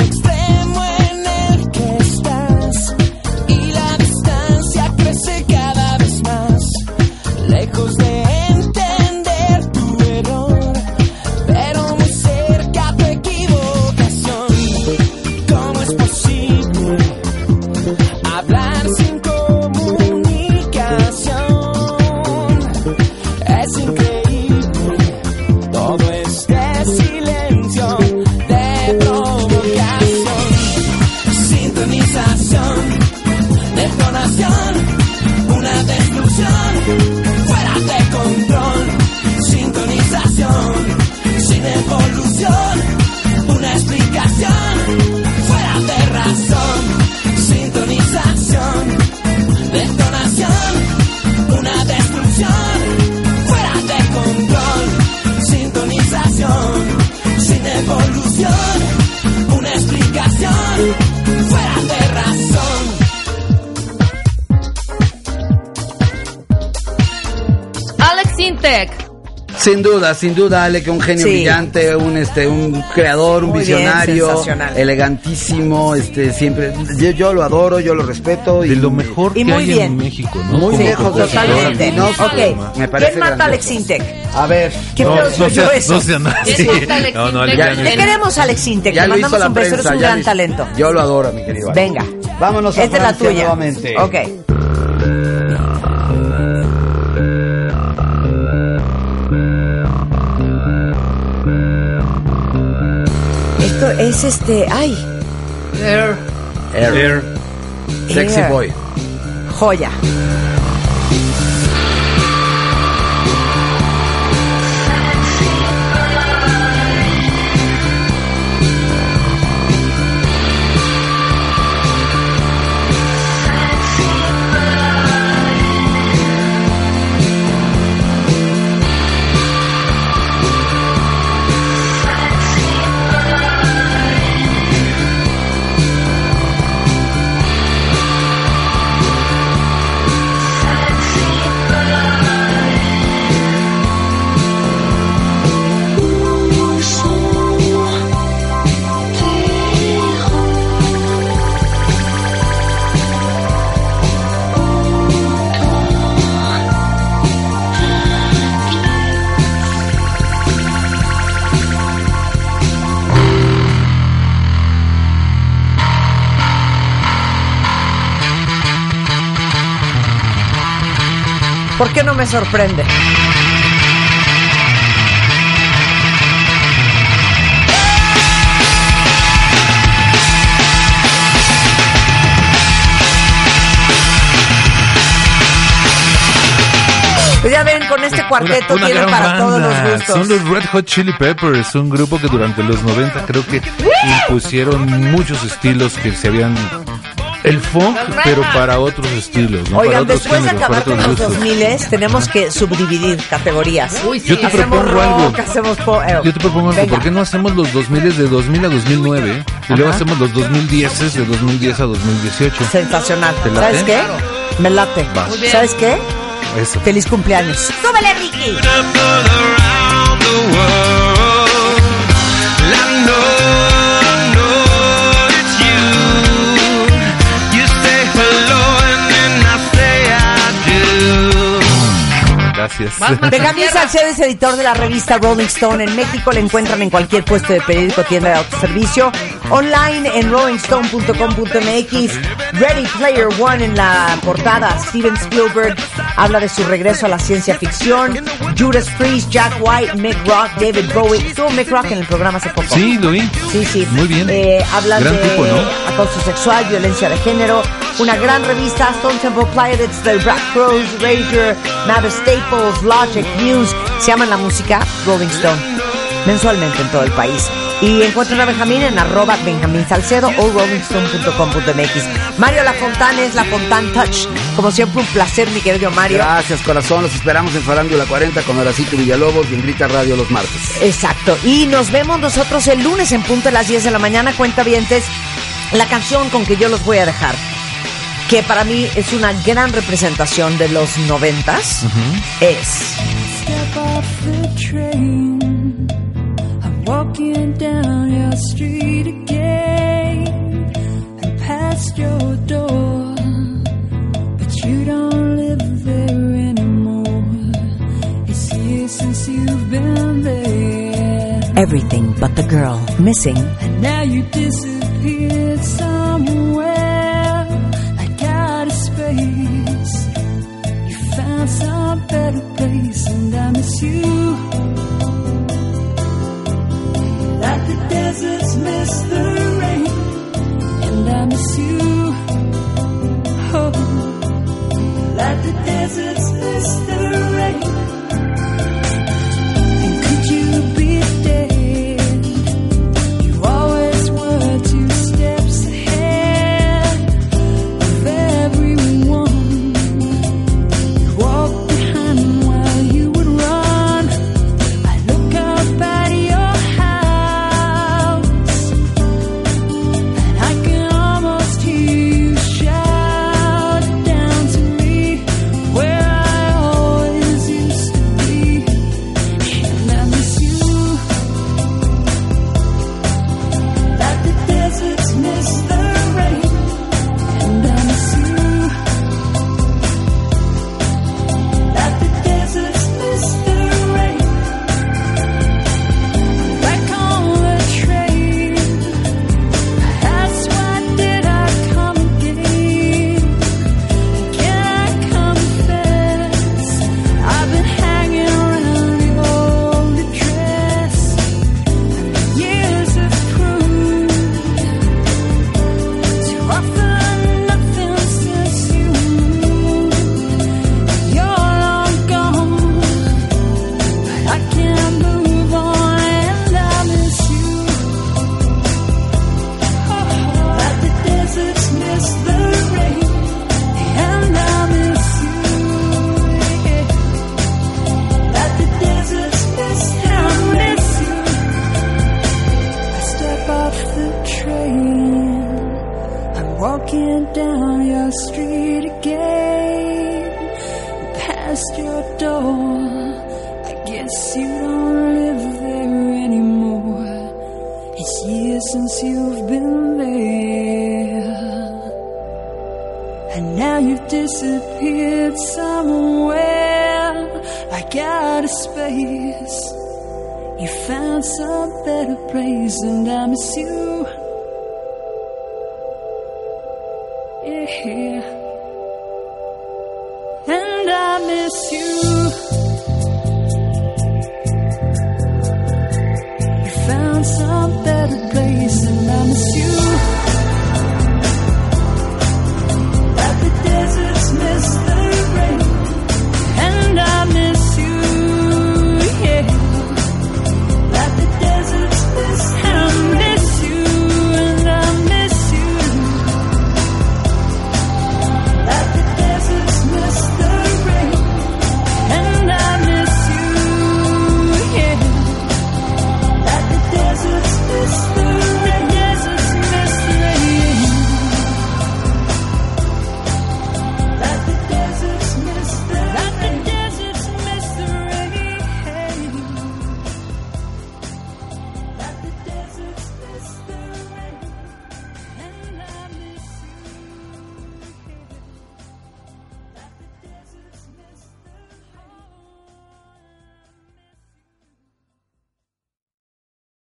duda, sin duda, Ale, que un genio Sí. brillante, un este, un creador, un Muy visionario, elegantísimo, este, siempre, yo, yo lo adoro, yo lo respeto y De lo mejor Y que muy hay bien. en México, ¿no? Muy lejos de compositor, Totalmente. No, me parece ¿Quién mata a Alex. Intec? A ver, ¿Qué No, no yo seas- eso? no seas así. ¿Quién mata a Alex No, no, Intec? ya- Te queremos, Alex Intec. ya Te lo hizo mandamos un beso, eres prensa, un gran talento. Yo lo adoro, mi querido. Ale. Venga. Vámonos a Esta es la tuya. nuevamente. Ok. Es este. ¡Ay! Air. Air. Sexy Air. Boy. Joya. No me sorprende? Pues ya ven, con este cuarteto Una para todos los gustos. Son los Red Hot Chili Peppers, un grupo que durante los 90 creo que impusieron muchos estilos que se habían el funk, pero para otros estilos, ¿no? para Oigan, otros después de géneros, para acabar con los gustos. 2000 tenemos que subdividir categorías. Uy, sí. Yo te hacemos propongo rock, algo. hacemos eh, Yo te propongo algo, venga. ¿por qué no hacemos los 2000 de 2000 a 2009 y luego hacemos los 2010 de 2010 a 2018? Sensacional. ¿Te late? ¿Sabes qué? Me late. ¿Sabes qué? Eso. Feliz cumpleaños. ¡Súbele, Ricky! Gracias. Benjamín Salcedo es editor de la revista Rolling Stone en México. Le encuentran en cualquier puesto de periódico, tienda de autoservicio, online en rollingstone.com.mx. Ready Player One en la portada. Steven Spielberg habla de su regreso a la ciencia ficción. Judas Priest, Jack White, Mick Rock, David Bowie. Estuvo Mick Rock en el programa hace poco. Sí, lo vi. Sí, sí. Muy bien. Eh, hablan Gran de tipo, ¿no? acoso sexual, violencia de género. Una gran revista, Stone Temple Pilots, The Black Crows, Rager, Mavis Staples, Logic, News. Se llaman la música Rolling Stone. Mensualmente en todo el país. Y encuentran a Benjamín en arroba Benjamín Salcedo o rollingstone.com.mx. Mario Lafontán es La Fontán Touch. Como siempre, un placer, mi querido Mario. Gracias, corazón. Los esperamos en Farándula 40 con Horacito Villalobos y en Grita Radio los martes. Exacto. Y nos vemos nosotros el lunes en punto de las 10 de la mañana. Cuenta la canción con que yo los voy a dejar, que para mí es una gran representación de los noventas, es Step off the train. Walking down your street again and past your door. But you don't live there anymore. It's years since you've been there. Everything But the Girl, Missing. And now you disappeared somewhere. Like out of space. You found some better place, and I miss you. Deserts miss the rain, and I miss you. Oh, like the deserts miss the rain.